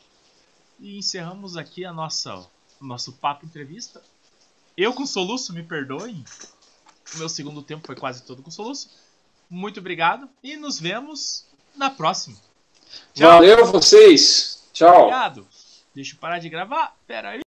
Speaker 2: E encerramos aqui a nossa nosso papo entrevista. Eu com soluço, me perdoem. O meu segundo tempo foi quase todo com soluço. Muito obrigado e nos vemos na próxima.
Speaker 3: Tchau. Valeu vocês. Tchau.
Speaker 2: Obrigado. Deixa eu parar de gravar. Pera aí.